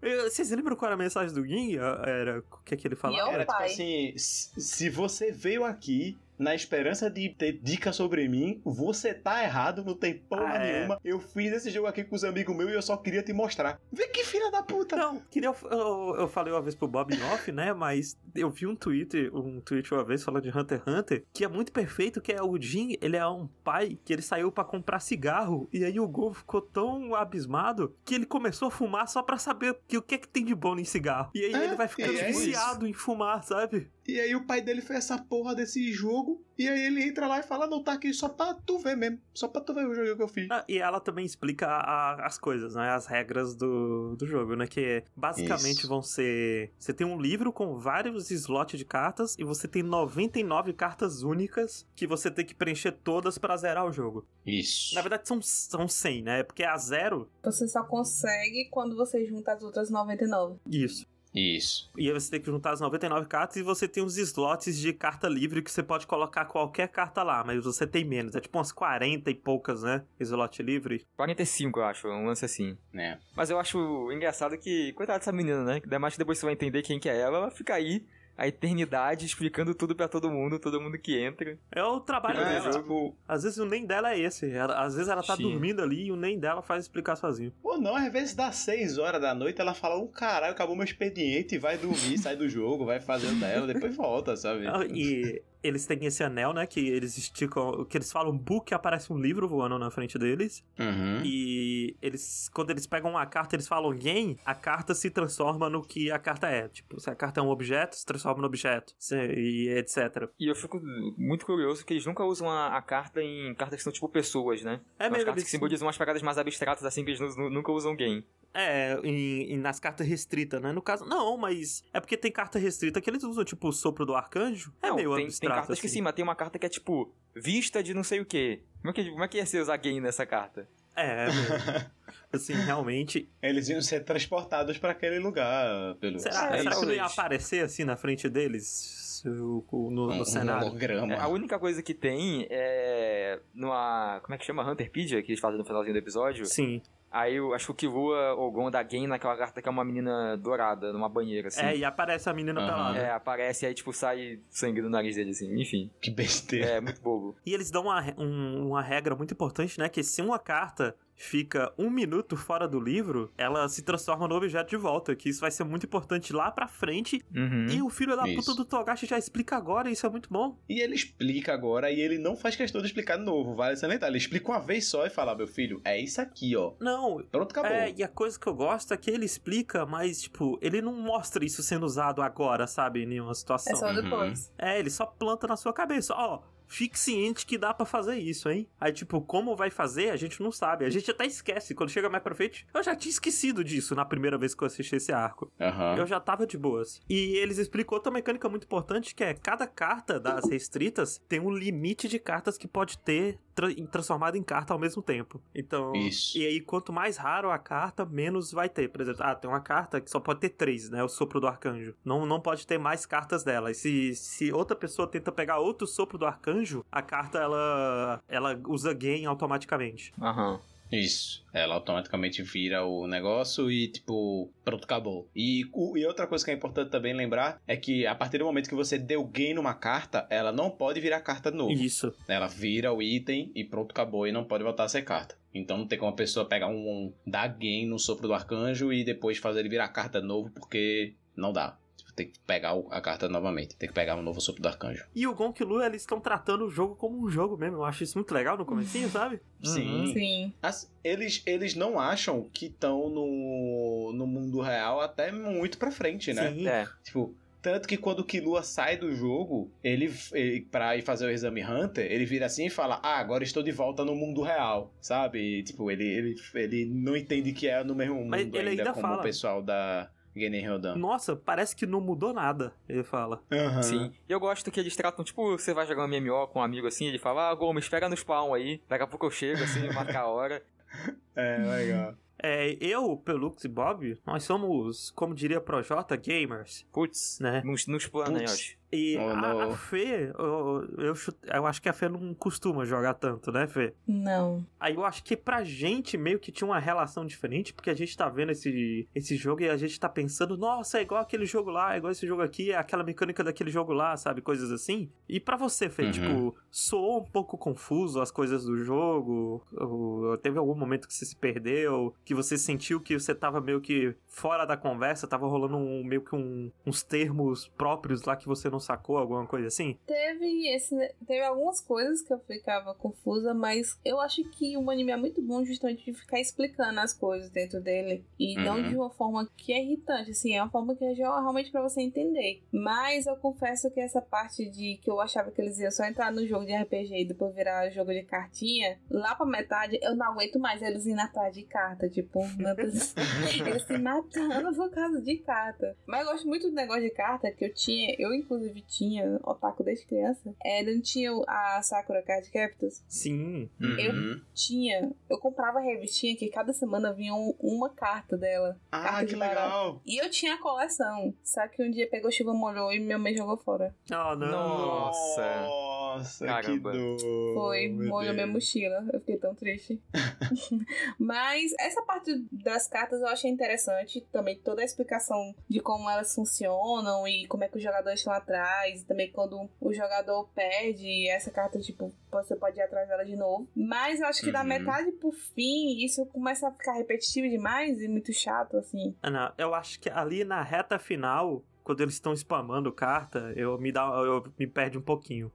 Vocês lembram qual era a mensagem do Ging? Era o que, é que ele falava? Era tipo pai. assim, s- se você veio aqui na esperança de ter dica sobre mim, você tá errado, não tem porra Ah, é. nenhuma. Eu fiz esse jogo aqui com os amigos meus e eu só queria te mostrar. Vê que filha da puta! Não, queria. Eu, eu falei uma vez pro Bob em off, né? Mas eu vi um tweet, um tweet uma vez falando de Hunter x Hunter, que é muito perfeito, que é o Jin, ele é um pai que ele saiu pra comprar cigarro, e aí o Gon ficou tão abismado que ele começou a fumar só pra saber que, o que é que tem de bom em cigarro. E aí É, ele vai ficando é viciado em fumar, sabe? E aí o pai dele fez essa porra desse jogo, e aí ele entra lá e fala, não, tá aqui só pra tu ver mesmo, só pra tu ver o jogo que eu fiz. Ah, e ela também explica a- as coisas, né? As regras do, do jogo, né? Que basicamente Isso. vão ser. Você tem um livro com vários slots de cartas e você tem 99 cartas únicas que você tem que preencher todas pra zerar o jogo. Isso. Na verdade são, são 100, né? Porque a zero. Você só consegue quando você junta as outras 99. Isso. Isso. E aí você tem que juntar as 99 cartas e você tem os slots de carta livre que você pode colocar qualquer carta lá, mas você tem menos. É tipo umas 40 e poucas, né? Slot livre. 45, eu acho, um lance assim. Né? Mas eu acho engraçado que, coitada dessa menina, né? Ainda mais que depois você vai entender quem que é ela, ela fica aí a eternidade explicando tudo pra todo mundo, todo mundo que entra. É o trabalho É, dela. tipo, Às vezes o nem dela é esse. Ela- às vezes ela tá Sim. dormindo ali e o nem dela faz explicar sozinho. Pô, não, às vezes dá 6 horas da noite, ela fala, um caralho, acabou meu expediente, vai dormir, *laughs* sai do jogo, vai fazer o dela, depois volta, sabe? E eles têm esse anel, né? Que eles esticam. Que eles falam book, aparece um livro voando na frente deles. Uhum. E eles. Quando eles pegam uma carta, eles falam game, a carta se transforma no que a carta é. Tipo, se a carta é um objeto, se transforma no objeto. Se- e etc. E eu fico muito curioso que eles nunca usam a, a carta em cartas que são tipo pessoas, né? É São as mesmo. cartas Eles, que simbolizam umas paradas mais abstratas assim que eles nu- nu- nunca usam game. é, em, em- nas cartas restritas, né? No caso. Não, mas. É porque tem carta restrita que eles usam, tipo, o sopro do arcanjo. É Não, meio tem, tem abstrato. Cartas que assim. sim, mas tem uma carta que é tipo vista de não sei o que. Como é que, como é que ia ser usar game nessa carta? É, é *laughs* assim, realmente. Eles iam ser transportados pra aquele lugar, pelo Será, É, será que não ia aparecer assim na frente deles? No, no um, cenário? um. É, a única coisa que tem é. numa. Como é que chama? Hunterpedia, que eles fazem no finalzinho do episódio. Sim. Aí eu acho que o Killua ou Gon dá game naquela carta que é uma menina dourada, numa banheira, assim. É, e aparece a menina Aham. pelada. É, aparece aí, tipo, sai sangue do nariz dele, assim. Enfim. Que besteira. É, muito bobo. E eles dão uma, um- uma regra muito importante, né? Que se uma carta fica um minuto fora do livro, ela se transforma no objeto de volta. Que isso vai ser muito importante lá pra frente. Uhum. E o filho da Isso. puta do Togashi já explica agora, isso é muito bom. E ele explica agora e ele não faz questão de explicar de novo, vale salientar. Ele explica uma vez só e fala, meu filho, é isso aqui, ó. Não, Pronto, acabou. É, e a coisa que eu gosto é que ele explica, mas, tipo, ele não mostra isso sendo usado agora, sabe? Em nenhuma É situação. só Uhum. depois. É, ele só planta na sua cabeça. Ó, fique ciente que dá pra fazer isso, hein? Aí, tipo, como vai fazer, a gente não sabe. A gente até esquece. Quando chega mais pra frente, eu já tinha esquecido disso na primeira vez que eu assisti esse arco. Aham. Eu já tava de boas. E eles explicou outra mecânica muito importante, que é cada carta das restritas tem um limite de cartas que pode ter tra- em- transformada em carta ao mesmo tempo. Então, Isso. e aí quanto mais raro a carta, menos vai ter. Por exemplo, ah, tem uma carta que só pode ter três, né? O sopro do arcanjo. Não, não pode ter mais cartas dela. E se, se outra pessoa tenta pegar outro sopro do arcanjo, a carta ela, ela usa gain automaticamente. Aham. Isso. Ela automaticamente vira o negócio e, tipo, pronto, acabou. E, e outra coisa que é importante também lembrar é que a partir do momento que você deu gain numa carta, ela não pode virar carta de novo. Isso. Ela vira o item e pronto, acabou. E não pode voltar a ser carta. Então não tem como a pessoa pegar um, um dar gain no sopro do arcanjo e depois fazer ele virar carta de novo, porque não dá. Tem que pegar a carta novamente. Tem que pegar um novo sopro do arcanjo. E o Gonk e o Lu, eles estão tratando o jogo como um jogo mesmo. Eu acho isso muito legal no comecinho, sabe? *laughs* Sim. Sim. As- eles, eles não acham que estão no, no mundo real até muito pra frente, né? Sim. É. Tipo, tanto que quando o Killua sai do jogo, ele, ele pra ir fazer o exame Hunter, ele vira assim e fala: Ah, agora estou de volta no mundo real, sabe? E, tipo, ele, ele, ele não entende que é no mesmo mundo Mas ele ainda, ainda como fala. o pessoal da Genen Ryodan. Nossa, parece que não mudou nada, ele fala. Aham. Sim. E eu gosto que eles tratam, tipo, você vai jogar um MMO com um amigo assim, ele fala, ah, Gomes, pega no spawn aí, daqui a pouco eu chego, assim, marca a hora. *laughs* É, legal. É, eu, Pelux e Bob, nós somos, como diria Projota, gamers, Putz, né? nos, nos planos. E Oh, a, a Fê, eu, eu, eu acho que a Fê não costuma jogar tanto, né, Fê? Não. Aí eu acho que pra gente meio que tinha uma relação diferente, porque a gente tá vendo esse, esse jogo e a gente tá pensando, nossa, é igual aquele jogo lá, é igual esse jogo aqui, é aquela mecânica daquele jogo lá, sabe? Coisas assim. E pra você, Fê, Uhum. tipo, soou um pouco confuso as coisas do jogo? Ou teve algum momento que você se perdeu? Que você sentiu que você tava meio que fora da conversa, tava rolando um, meio que um- uns termos próprios lá que você não sacou, alguma coisa assim? Teve esse, teve algumas coisas que eu ficava confusa, mas eu acho que o anime é muito bom justamente de ficar explicando as coisas dentro dele e não Uhum. de uma forma que é irritante, assim, é uma forma que é realmente pra você entender. Mas eu confesso que essa parte de que eu achava que eles iam só entrar no jogo de RPG e depois virar jogo de cartinha, lá pra metade eu não aguento mais eles indo atrás de carta, tipo, meu Deus *laughs* eles se matando por causa de carta. Mas eu gosto muito do negócio de carta que eu tinha, eu inclusive tinha otaku desde criança. É, não tinha a Sakura Card Captors? Sim. Uhum. Tinha. Eu comprava a revistinha que cada semana vinha um- uma carta dela. Ah, Carta que de legal. E eu tinha a coleção. Só que um dia pegou chuva, molhou e minha mãe jogou fora. Oh, não. Nossa. Nossa, Caramba. que dor. Foi, meu molhou minha mochila. Eu fiquei tão triste. *laughs* Mas essa parte das cartas eu achei interessante. Também toda a explicação de como elas funcionam e como é que os jogadores estão atrás. E também quando o jogador perde essa carta, tipo, você pode ir atrás dela de novo. Mas eu acho que da Uhum. metade pro fim, isso começa a ficar repetitivo demais e muito chato, assim. Ah, não, eu acho que ali na reta final, quando eles estão spamando carta, eu me dá, eu me perde um pouquinho.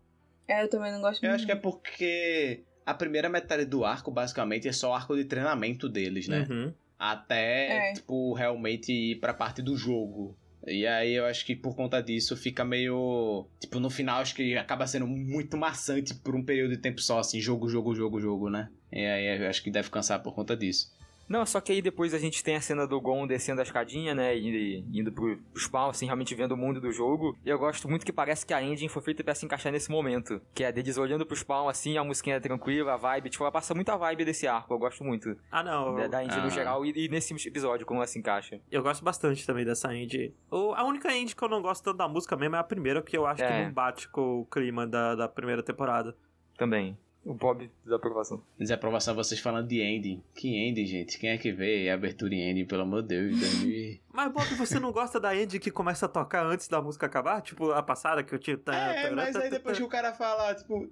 É, eu também não gosto Eu muito. acho que é porque a primeira metade do arco, basicamente, é só o arco de treinamento deles, né? Uhum. Até, É. tipo, realmente ir pra parte do jogo. E aí eu acho que por conta disso fica meio. Tipo, no final acho que acaba sendo muito maçante por um período de tempo só, assim, jogo, jogo, jogo, jogo, né? E aí eu acho que deve cansar por conta disso. Não, só que aí depois a gente tem a cena do Gon descendo a escadinha, né, e indo pro spawn, assim, realmente vendo o mundo do jogo. E eu gosto muito que parece que a engine foi feita pra se encaixar nesse momento. Que é deles olhando pro spawn, assim, a musiquinha é tranquila, a vibe, tipo, ela passa muita vibe desse arco, eu gosto muito Ah, não. da, da engine no Ah. geral e, e nesse episódio, como ela se encaixa. Eu gosto bastante também dessa indie. O, a única indie que eu não gosto tanto da música mesmo é a primeira, porque eu acho que É. não bate com o clima da, da primeira temporada. Também. O Bob desaprovação. Desaprovação vocês falando de ending. Que ending, gente? Quem é que vê abertura e ending, pelo amor de Deus? Mas, Bob, você não gosta da ending que começa a tocar antes da música acabar? Tipo, a passada que eu tinha... É, mas aí depois que o cara fala, tipo...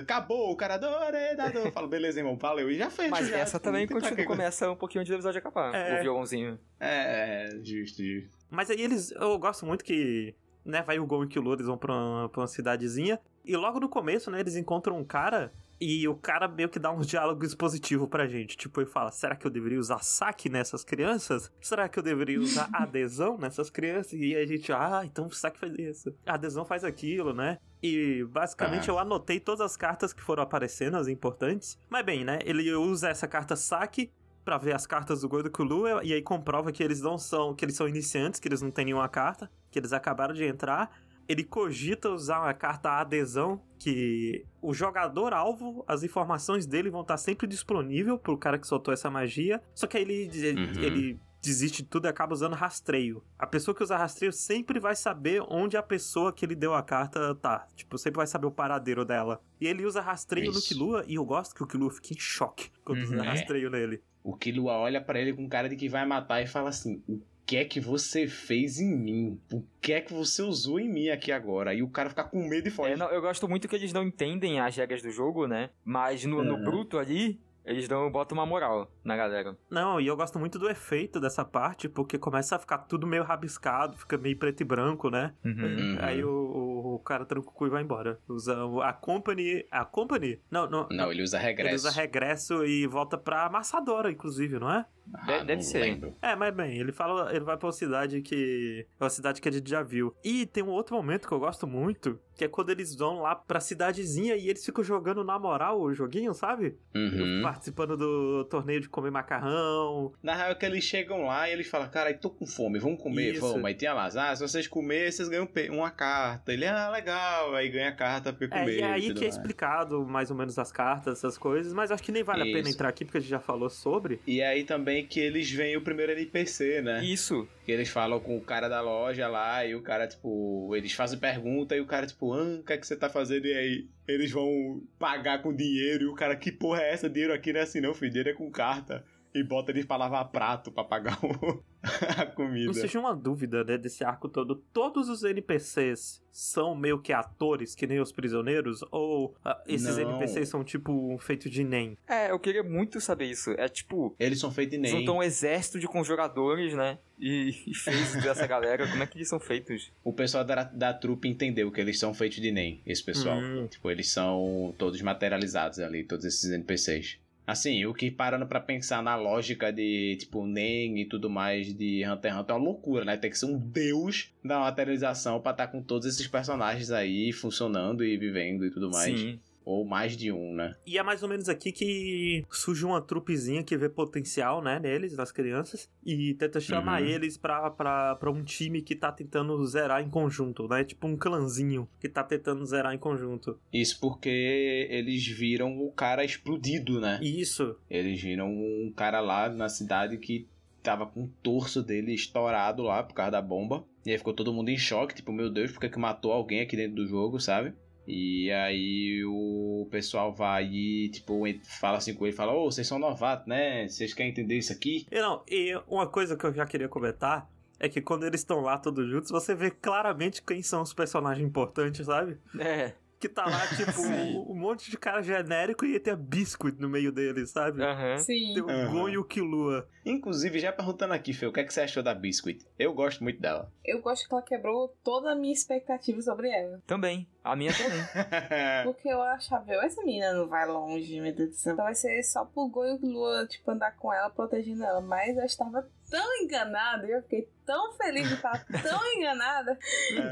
Acabou, o cara... É, eu falo, beleza, irmão, valeu. E já fez. Mas já, essa tipo, também continua, começa um pouquinho antes do episódio acabar. É. O violãozinho. É, justo, justo. Mas aí eles... Eu gosto muito que... Né, vai o Gol e o Kilo, eles vão pra uma, pra uma cidadezinha. E logo no começo, né, eles encontram um cara... E o cara meio que dá uns diálogos positivos pra gente. Tipo, ele fala: será que eu deveria usar saque nessas crianças? Será que eu deveria usar *laughs* adesão nessas crianças? E a gente, ah, então o saque faz isso. A adesão faz aquilo, né? E basicamente Ah. eu anotei todas as cartas que foram aparecendo, as importantes. Mas bem, né? Ele usa essa carta saque pra ver as cartas do Gordo Kulu e aí comprova que eles não são, que eles são iniciantes, que eles não têm nenhuma carta, que eles acabaram de entrar. Ele cogita usar uma carta adesão que o jogador alvo, as informações dele vão estar sempre disponível pro cara que soltou essa magia. Só que aí ele, Uhum. ele desiste de tudo e acaba usando rastreio. A pessoa que usa rastreio sempre vai saber onde a pessoa que ele deu a carta tá. Tipo, sempre vai saber o paradeiro dela. E ele usa rastreio no Isso. Killua e eu gosto que o Killua fique em choque quando usa Uhum. É. rastreio nele. O Killua olha pra ele com cara de que vai matar e fala assim: O que é que você fez em mim? O que é que você usou em mim aqui agora? E o cara fica com medo e foge. É, não, eu gosto muito que eles não entendem as regras do jogo, né? Mas no, no Uhum. bruto ali, eles dão, botam uma moral na galera. Não, e eu gosto muito do efeito dessa parte, porque começa a ficar tudo meio rabiscado, fica meio preto e branco, né? Uhum. Uhum. Aí o, o, o cara tranca o cu e vai embora. Usa a Company. A Company? Não, não. Não, ele usa regresso. Ele usa regresso e volta pra amassadora, inclusive, não é? Ah, Deve- deve não ser. lembro. É, mas bem, ele fala, ele vai pra uma cidade que. É uma cidade que a gente já viu. E tem um outro momento que eu gosto muito, que é quando eles vão lá pra cidadezinha e eles ficam jogando na moral o joguinho, sabe? Uhum. Participando do torneio de comer macarrão. Na real é que eles chegam lá e eles falam, cara, eu tô com fome, vamos comer, Isso. vamos. Aí tem lá, ah, se vocês comerem, vocês ganham uma carta. Ele, ah, legal, aí ganha carta pra É, comer. e é aí que é explicado mais ou menos as cartas, essas coisas, mas acho que nem vale a pena Isso. entrar aqui porque a gente já falou sobre. E aí também que eles veem o primeiro NPC, né? Isso. Que eles falam com o cara da loja lá e o cara, tipo, eles fazem pergunta e o cara, tipo, ah, o que é que você tá fazendo? E aí eles vão pagar com dinheiro e o cara, que porra é essa? Dinheiro aqui não é assim não, filho, dinheiro é com carta. E bota eles pra lavar prato pra pagar o- *laughs* a comida. Não seja uma dúvida, né, desse arco todo. Todos os NPCs são meio que atores, que nem os prisioneiros? Ou ah, esses Não. NPCs são tipo um feito de NEM? É, eu queria muito saber isso. É tipo, Eles são feitos de nem. juntou um exército de conjuradores, né? E, e fez *laughs* dessa galera. Como é que eles são feitos? O pessoal da, da trupe entendeu que eles são feitos de NEM, esse pessoal. Hum. Tipo, eles são todos materializados ali, todos esses NPCs. Assim, o que parando pra pensar na lógica de, tipo, NEM e tudo mais de Hunter x Hunter é uma loucura, né? Tem que ser um deus da materialização pra estar com todos esses personagens aí funcionando e vivendo e tudo mais. Sim. Ou mais de um, né? E é mais ou menos aqui que surge uma trupezinha que vê potencial, né, neles, nas crianças, e tenta chamar Uhum. eles pra, pra, pra um time que tá tentando zerar em conjunto, né? Tipo um clãzinho que tá tentando zerar em conjunto. Isso porque eles viram o cara explodido, né? Isso, Eles viram um cara lá na cidade que tava com o torso dele estourado lá por causa da bomba. E aí ficou todo mundo em choque, tipo, meu Deus, por que, que matou alguém aqui dentro do jogo, sabe? E aí o pessoal vai e, tipo, fala assim com ele, fala, ô, vocês são novatos, né? Vocês querem entender isso aqui? E não, e uma coisa que eu já queria comentar é que quando eles estão lá todos juntos, você vê claramente quem são os personagens importantes, sabe? É. Que tá lá, *laughs* tipo, um, um monte de cara genérico e tem a Biscuit no meio deles, sabe? Aham. Sim. Tem o Aham. Gon e o Killua. Inclusive, já perguntando aqui, Fê, o que, é que você achou da Biscuit? Eu gosto muito dela. Eu gosto que ela quebrou toda a minha expectativa sobre ela. Também. A minha também. *laughs* Porque eu achava, eu, essa menina não vai longe, meu Deus do céu. Então vai ser só pro Gon e o Lua, tipo, andar com ela, protegendo ela. Mas eu estava tão enganada, e eu fiquei tão feliz de estar tão *laughs* enganada.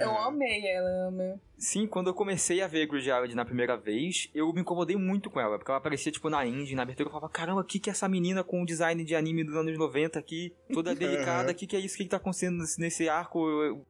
Eu amei ela, eu amei. Sim, quando eu comecei a ver Grid Island na primeira vez, eu me incomodei muito com ela, porque ela aparecia, tipo, na indie, na abertura, eu falava, caramba, o que que é essa menina com o design de anime dos anos 90 aqui, toda *laughs* *laughs* delicada, o que que é isso, o que que tá acontecendo nesse, arco,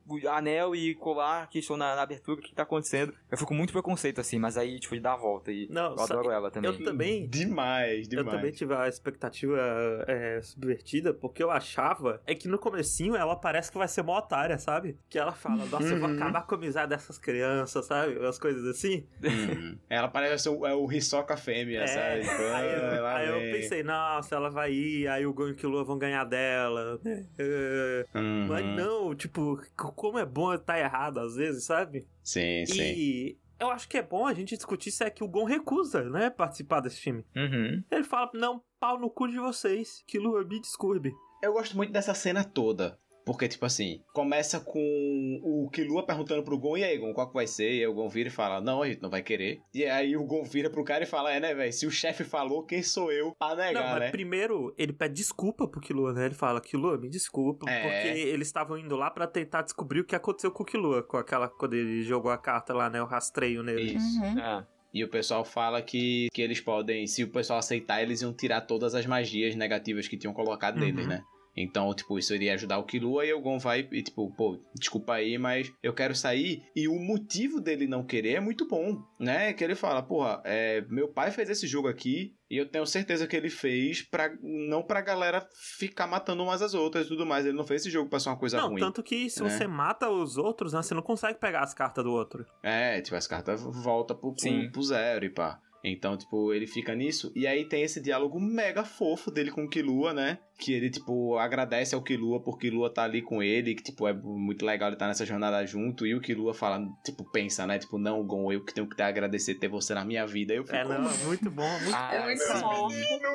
o anel e colar que estão na, na abertura, o que que tá acontecendo? Eu fico muito preconceito, assim, mas aí, tipo, de dar a volta, e Não, eu adoro ela também. Eu também. demais, Eu demais. também tive a expectativa é, subvertida, porque eu achava é que no comecinho ela parece que vai ser mó otária, sabe? Que ela fala, nossa, eu vou Uhum. acabar com a amizade dessas crianças, sabe? As coisas assim. Uhum. Ela parece ser o, é o Hisoka fêmea, É, sabe? Aí, eu, aí eu pensei, nossa, ela vai ir, aí o Gon e o Killua vão ganhar dela, né? É, Uhum. Mas não, tipo, como é bom estar errado às vezes, sabe? Sim, sim. E eu acho que é bom a gente discutir se é que o Gon recusa, né, participar desse time. Uhum. Ele fala, não, pau no cu de vocês, Killua, me desculpe. Eu gosto muito dessa cena toda. Porque, tipo assim, começa com o Killua perguntando pro Gon, e aí, Gon, qual que vai ser? E aí o Gon vira e fala, não, a gente não vai querer. E aí o Gon vira pro cara e fala, é, né, velho, se o chefe falou, quem sou eu pra Não, negar, mas né? primeiro ele pede desculpa pro Killua, né? Ele fala, Killua, me desculpa, É. porque eles estavam indo lá pra tentar descobrir o que aconteceu com o Killua, com aquela, quando ele jogou a carta lá, né? O rastreio nele. Isso. Uhum. É. E o pessoal fala que, que eles podem, se o pessoal aceitar, eles iam tirar todas as magias negativas que tinham colocado Uhum. neles, né? Então, tipo, isso iria ajudar o Killua e o Gon vai e, tipo, pô, desculpa aí, mas eu quero sair. E o motivo dele não querer é muito bom, né? Que ele fala, porra, é, meu pai fez esse jogo aqui e eu tenho certeza que ele fez pra, não pra galera ficar matando umas às outras e tudo mais. Ele não fez esse jogo pra ser uma coisa Não, ruim. tanto que se né? você mata os outros, né, você não consegue pegar as cartas do outro. É, tipo, as cartas voltam pro, pro zero e pá. Então, tipo, ele fica nisso. E aí tem esse diálogo mega fofo dele com o Killua, né? Que ele, tipo, agradece ao Killua por Killua tá ali com ele. Que, tipo, é muito legal ele estar nessa jornada junto. E o Killua fala, tipo, pensa, né? Tipo, não, Gon, eu que tenho que te agradecer ter você na minha vida. Eu fico, É, não, é muito bom. Muito... Ah, É muito fofo.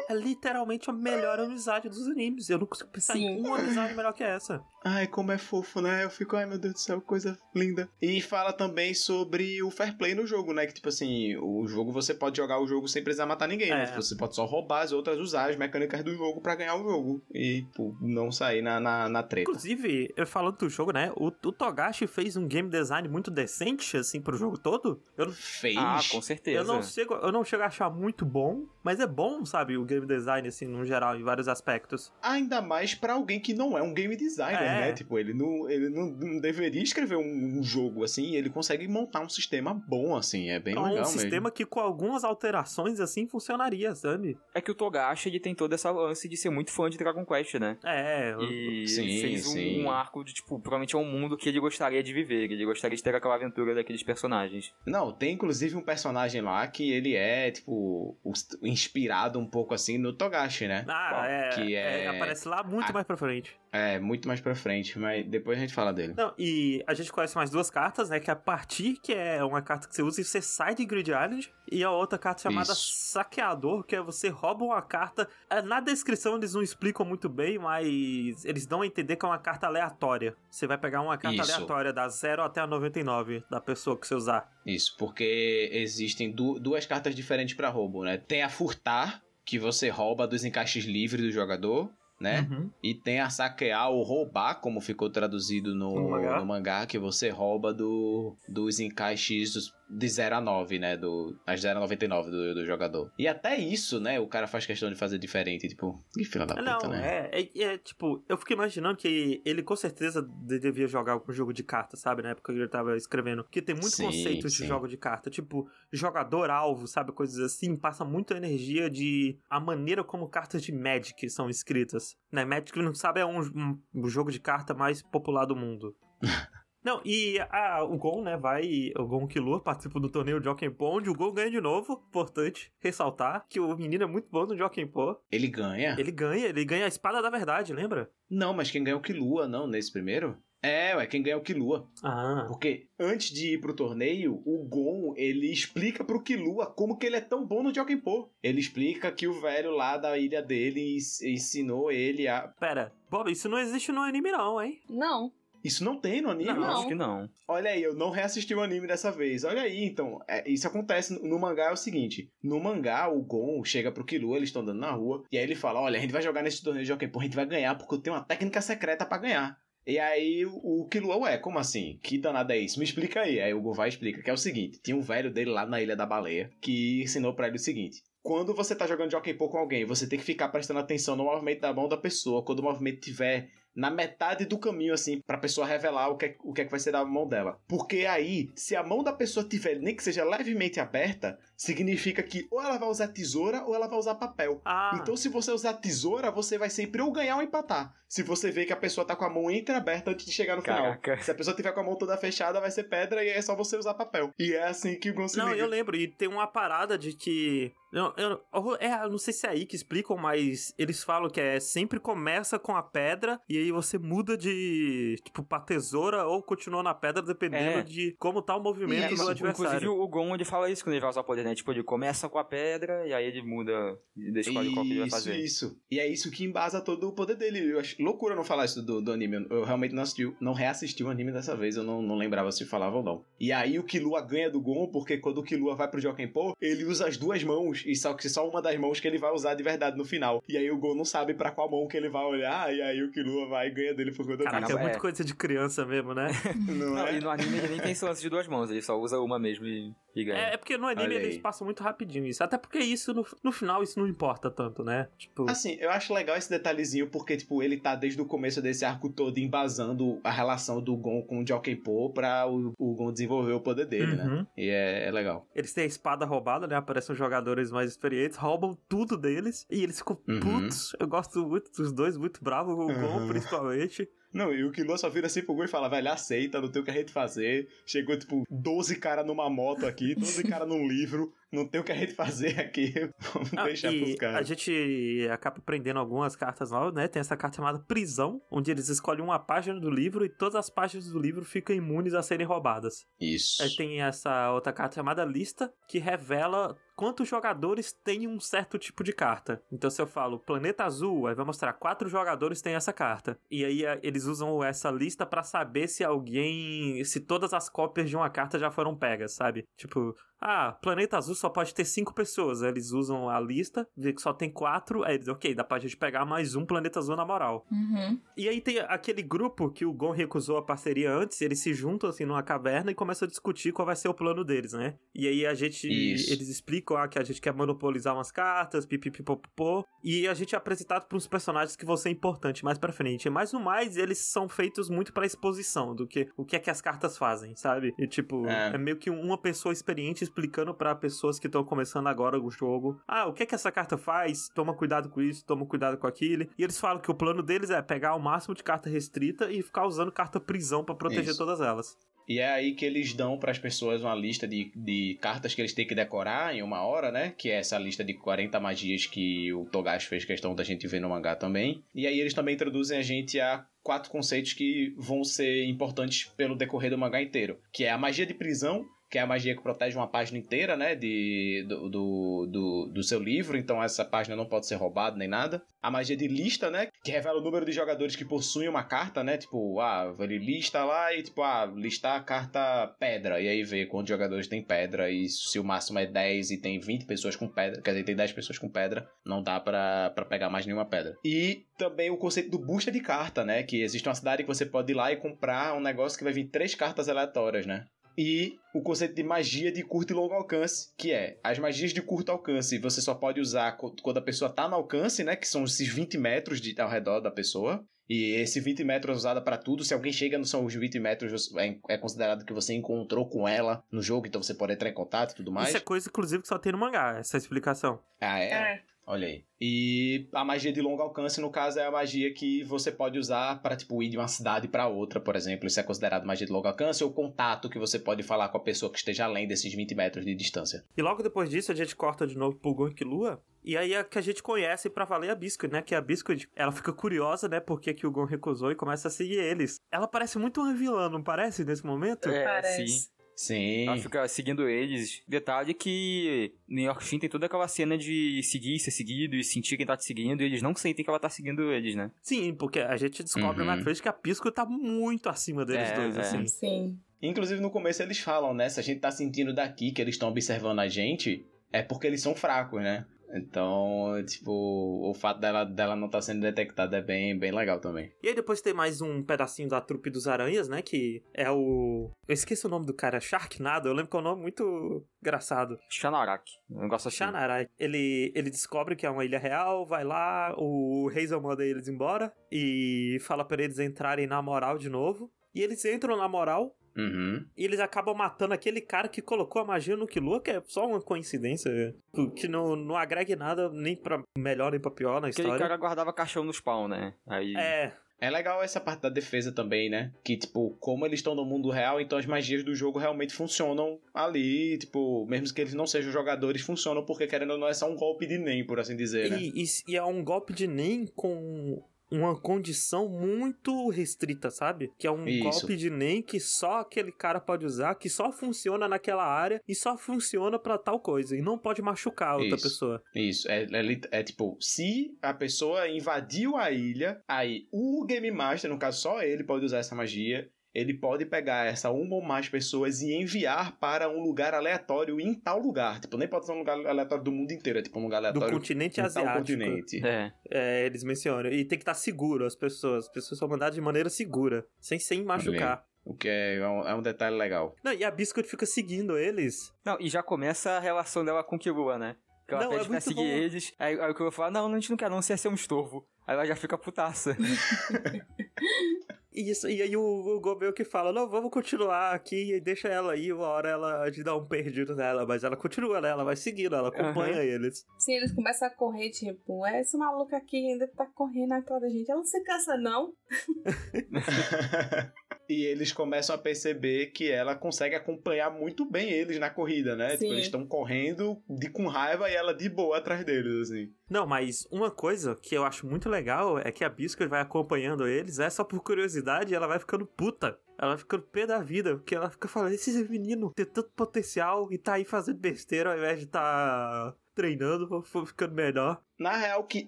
É literalmente a melhor amizade dos animes. Eu não consigo pensar em Sim. uma amizade melhor que essa. Ai, como é fofo, né? Eu fico, ai meu Deus do céu, coisa linda. E fala também sobre o fair play no jogo, né? Que tipo assim, o jogo você pode jogar o jogo sem precisar matar ninguém, né? É. Você pode só roubar as outras, usar as mecânicas do jogo pra ganhar o jogo. E, tipo, não sair na, na, na treta. Inclusive, eu falando do jogo, né? O, o Togashi fez um game design muito decente, assim, pro jogo todo. Eu, não- Fez. Ah, com certeza. eu, não chego, eu não chego a achar muito bom, mas é bom, sabe? O game design, assim, no geral, em vários aspectos. Ainda mais pra alguém que não é um game designer, É. né? Tipo, ele não, ele não, não deveria escrever um, um jogo assim ele consegue montar um sistema bom, assim. É bem É um legal sistema mesmo. que com algumas alterações, assim, funcionaria, sabe? É que o Togashi, ele tem toda essa lance de ser muito fã de Dragon Quest, né? É, E Sim, fez um, sim. um arco de, tipo, provavelmente é um mundo que ele gostaria de viver, ele gostaria de ter aquela aventura daqueles personagens. Não, tem inclusive um personagem lá que ele é, tipo, inspirado um pouco assim no Togashi, né? Ah, é, que é, é- Aparece lá muito Ah. mais pra frente. É, muito mais pra frente, mas depois a gente fala dele. Não, e a gente conhece mais duas cartas, né? Que é a Partir, que é uma carta que você usa e você sai de Grid Island. E a outra carta chamada Isso. Saqueador, que é você rouba uma carta. É, Na descrição eles não explicam muito bem, mas eles dão a entender que é uma carta aleatória. Você vai pegar uma carta Isso. aleatória da 0 até a 99 da pessoa que você usar. Isso, porque existem du- duas cartas diferentes pra roubo, né? Tem a Furtar, que você rouba dos encaixes livres do jogador, né? Uhum. E tem a saquear ou roubar, como ficou traduzido no, No mangá. no mangá, que você rouba do, dos encaixes dos- de 0 a 9, né? Do, as 0 a 99 do, do jogador. E até isso, né? O cara faz questão de fazer diferente. Tipo, que filha da puta, Não, né? é, é, é, tipo, eu fiquei imaginando que ele com certeza de- devia jogar algum jogo de carta, sabe? Na época que ele tava escrevendo. Porque tem muito Sim, conceito de jogo de carta. Tipo, jogador-alvo, sabe? Coisas assim. Passa muito energia de a maneira como cartas de Magic são escritas. Né? Magic, não sabe, é um, um- um jogo de carta mais popular do mundo. *laughs* Não, e a- o Gon, né, vai. O Gon Killua participa do torneio Jockey Pond. O Gon ganha de novo. Importante ressaltar que o menino é muito bom no Jockey Pond. Ele ganha? Ele ganha, ele ganha a espada da verdade, lembra? Não, mas quem ganha é o Killua, não, nesse primeiro? É, ué, quem ganha é o Killua. Ah. Porque antes de ir pro torneio, o Gon, ele explica pro Killua como que ele é tão bom no Jokenpô. Ele explica que o velho lá da ilha dele ens- ensinou ele a... Pera, Bob, isso não existe no anime, não, hein? Não. Isso não tem no anime? Não. Acho que não. Olha aí, eu não reassisti o anime dessa vez. Olha aí, então. é, isso acontece no, no mangá é o seguinte: no mangá, o Gon chega pro Killua, eles estão andando na rua, e aí ele fala: Olha, a gente vai jogar nesse torneio de Jokenpô, a gente vai ganhar porque eu tenho uma técnica secreta pra ganhar. E aí o, Killua, ué, como assim? Que danada é isso? Me explica aí. Aí o Gon vai explica que é o seguinte: tinha um velho dele lá na Ilha da Baleia que ensinou pra ele o seguinte. Quando você tá jogando Jokenpô com alguém, você tem que ficar prestando atenção no movimento da mão da pessoa. Quando o movimento tiver na metade do caminho, assim, pra pessoa revelar o que, é- o que é que vai ser da mão dela. Porque aí, se a mão da pessoa tiver, nem que seja levemente aberta, significa que ou ela vai usar tesoura ou ela vai usar papel. Ah, Então, se você usar tesoura, você vai sempre ou ganhar ou empatar. Se você vê que a pessoa tá com a mão entreaberta antes de chegar no final. Caraca. Se a pessoa tiver com a mão toda fechada, vai ser pedra e é só você usar papel. E é assim que o Gon não, liga. eu lembro, e tem uma parada de que. Eu, eu, eu- é, eu não sei se é aí que explicam, mas eles falam que é sempre começa com a pedra e aí você muda de, tipo, pra tesoura ou continua na pedra, dependendo É. de como tá o movimento Isso, do Inclusive, adversário. o Gon, ele fala isso quando ele vai usar o poder, né? Tipo, ele começa com a pedra e aí ele muda e escolhe qual que ele vai Isso, fazer. isso. E é isso que embasa todo o poder dele. Eu acho loucura não falar isso do, do anime. Eu, eu realmente não assisti, não reassisti o anime dessa vez. Eu não, não lembrava se falava ou não. E aí o Killua ganha do Gon, porque quando o Killua vai pro Jokenpô, ele usa as duas mãos. E só que só uma das mãos que ele vai usar de verdade no final. E aí o Gon não sabe pra qual mão que ele vai olhar. E aí o Killua vai vai e ganha dele por conta Caraca, disso. é muito é. coisa de criança mesmo, né? *laughs* Não Não, é? e no anime ele nem tem esse lance de duas mãos, ele só usa uma mesmo e, e ganha. É, é porque no anime eles passam muito rapidinho isso. Até porque isso, no, no final, isso não importa tanto, né? Tipo. Assim, eu acho legal esse detalhezinho porque, tipo, ele tá desde o começo desse arco todo embasando a relação do Gon com o Jokenpo pra o, o Gon desenvolver o poder dele, né? Uhum. E é, é legal. Eles têm a espada roubada, né? Aparecem os jogadores mais experientes, roubam tudo deles e eles ficam Uhum. putos. Eu gosto muito dos dois, muito bravo, o Gon Uhum. Principalmente. Não, e o Killua só vira assim pro Gon e fala, velho, aceita, não tem o que a gente fazer. Chegou, tipo, 12 caras numa moto aqui, 12 caras num livro, não tem o que a gente fazer aqui. *laughs* Vamos Ah, deixar pros e a caras. gente acaba aprendendo algumas cartas novas, né? Tem essa carta chamada Prisão, onde eles escolhem uma página do livro e todas as páginas do livro ficam imunes a serem roubadas. Isso. Aí tem essa outra carta chamada Lista, que revela quantos jogadores têm um certo tipo de carta. Então, se eu falo Planeta Azul, aí vai mostrar quatro jogadores têm essa carta. E aí a- eles usam essa lista pra saber se alguém. se todas as cópias de uma carta já foram pegas, sabe? Tipo. Ah, Planeta Azul só pode ter cinco pessoas. Aí Eles usam a lista, vê que só tem quatro. Aí eles, ok, dá pra gente pegar mais um Planeta Azul na moral. Uhum. E aí tem aquele grupo que o Gon recusou a parceria antes, eles se juntam assim numa caverna e começam a discutir qual vai ser o plano deles, né? E aí a gente. Isso. Eles explicam ah, que a gente quer monopolizar umas cartas, pipipipopopô. E a gente é apresentado por uns personagens que vão ser importantes mais pra frente. Mas no mais, eles são feitos muito pra exposição do que o que é que as cartas fazem, sabe? E tipo, É. é, meio que uma pessoa experiente explicando pra pessoas que estão começando agora o jogo. Ah, o que é que essa carta faz? Toma cuidado com isso, toma cuidado com aquilo. E eles falam que o plano deles é pegar o máximo de carta restrita e ficar usando carta prisão pra proteger Isso. todas elas. E é aí que eles dão pras pessoas uma lista de, de cartas que eles têm que decorar em uma hora, né? Que é essa lista de 40 magias que o Togashi fez questão da gente ver no mangá também. E aí eles também introduzem a gente a quatro conceitos que vão ser importantes pelo decorrer do mangá inteiro. Que é a magia de prisão, que é a magia que protege uma página inteira, né? De, do, do, do, do seu livro, então essa página não pode ser roubada nem nada. A magia de lista, né? Que revela o número de jogadores que possuem uma carta, né? Tipo, ah, ele lista lá e, tipo, ah, listar a carta pedra. E aí vê quantos jogadores tem pedra. E se o máximo é 10 e tem 20 pessoas com pedra, quer dizer, tem 10 pessoas com pedra, não dá pra pegar mais nenhuma pedra. E também o conceito do booster de carta, né? Que existe uma cidade que você pode ir lá e comprar um negócio que vai vir três cartas aleatórias, né? E o conceito de magia de curto e longo alcance, que é as magias de curto alcance você só pode usar quando a pessoa tá no alcance, né? Que são esses 20 metros de, ao redor da pessoa. E esse 20 metros é usado pra tudo. Se alguém chega nos seus 20 metros, é, é considerado que você encontrou com ela no jogo, então você pode entrar em contato e tudo mais. Isso é coisa, inclusive, que só tem no mangá, essa explicação. Ah, é? É. Olha aí. E a magia de longo alcance, no caso, é a magia que você pode usar para tipo, ir de uma cidade para outra, por exemplo. Isso é considerado magia de longo alcance ou contato que você pode falar com a pessoa que esteja além desses 20 metros de distância. E logo depois disso, a gente corta de novo pro Gon e Killua. E aí é que a gente conhece pra valer a Biscuit, né? Que a Biscuit, ela fica curiosa, né? Porque que o Gon recusou e começa a seguir eles. Ela parece muito uma vilã, não parece, nesse momento? É, Parece. sim. Sim. Ela fica seguindo eles. Detalhe que New York Shin tem toda aquela cena de seguir, ser seguido e sentir quem tá te seguindo, e eles não sentem que ela tá seguindo eles, né? Sim, porque a gente descobre Uhum. na frente que a Biscuit tá muito acima deles É, dois, é. assim. Sim. Inclusive, no começo eles falam, né? Se a gente tá sentindo daqui que eles estão observando a gente, é porque eles são fracos, né? Então, tipo, o fato dela, dela não estar tá sendo detectada é bem, bem legal também. E aí depois tem mais um pedacinho da trupe dos aranhas, né? Que é o. Eu esqueci o nome do cara, Sharknado. Eu lembro que é um nome muito engraçado. Xanarak. Um negócio assim. Shanarai. Ele, ele descobre que é uma ilha real, vai lá, o Hazel manda eles embora e fala pra eles entrarem na moral de novo. E eles entram na moral Uhum. e eles acabam matando aquele cara que colocou a magia no Killua, que é só uma coincidência. Que não, não agrega nada, nem pra melhor nem pra pior na Aquele história. cara guardava caixão no spawn, né? Aí. É, É legal essa parte da defesa também, né? Que, tipo, como eles estão no mundo real, então as magias do jogo realmente funcionam ali. Tipo, mesmo que eles não sejam jogadores, funcionam porque, querendo ou não, é só um golpe de NEM, por assim dizer, né? e, e- e é um golpe de NEM com uma condição muito restrita, sabe? Que é um Isso. golpe de NEM que só aquele cara pode usar, que só funciona naquela área e só funciona pra tal coisa. E não pode machucar a outra Isso. pessoa. Isso, é, é, é tipo, se a pessoa invadiu a ilha, aí o Game Master, no caso só ele, pode usar essa magia. Ele pode pegar essa uma ou mais pessoas e enviar para um lugar aleatório em tal lugar. Tipo, nem pode ser um lugar aleatório do mundo inteiro, é tipo um lugar Do aleatório continente em tal asiático. continente. É. É, eles mencionam. E tem que estar seguro as pessoas. As pessoas são mandadas de maneira segura, sem, sem machucar. O que é um, é um detalhe legal. Não, e a Biscuit fica seguindo eles. Não, e já começa a relação dela com o Killua, né? Que ela Não, pede é pra seguir bom. eles. Aí, aí o Killua fala, não, a gente não quer não, você ia ser um estorvo. Aí ela já fica putaça. *laughs* E, isso, e aí o, o Gobel que fala, não, vamos continuar aqui e deixa ela aí, uma hora ela gente dá um perdido nela, mas ela continua, né? Ela vai seguindo, ela acompanha Aham. eles. Sim, eles começam a correr, tipo, é, esse maluco aqui ainda tá correndo atrás da gente. Ela não se cansa, não. *laughs* *laughs* e eles começam a perceber que ela consegue acompanhar muito bem eles na corrida, né? Tipo, eles estão correndo de com raiva e ela de boa atrás deles, assim. Não, mas uma coisa que eu acho muito legal é que a Biscuit vai acompanhando eles, é só por curiosidade, e ela vai ficando puta. Ela vai ficando pé da vida, porque ela fica falando, esse menino tem tanto potencial e tá aí fazendo besteira ao invés de tá treinando, foi ficando melhor. Na real, que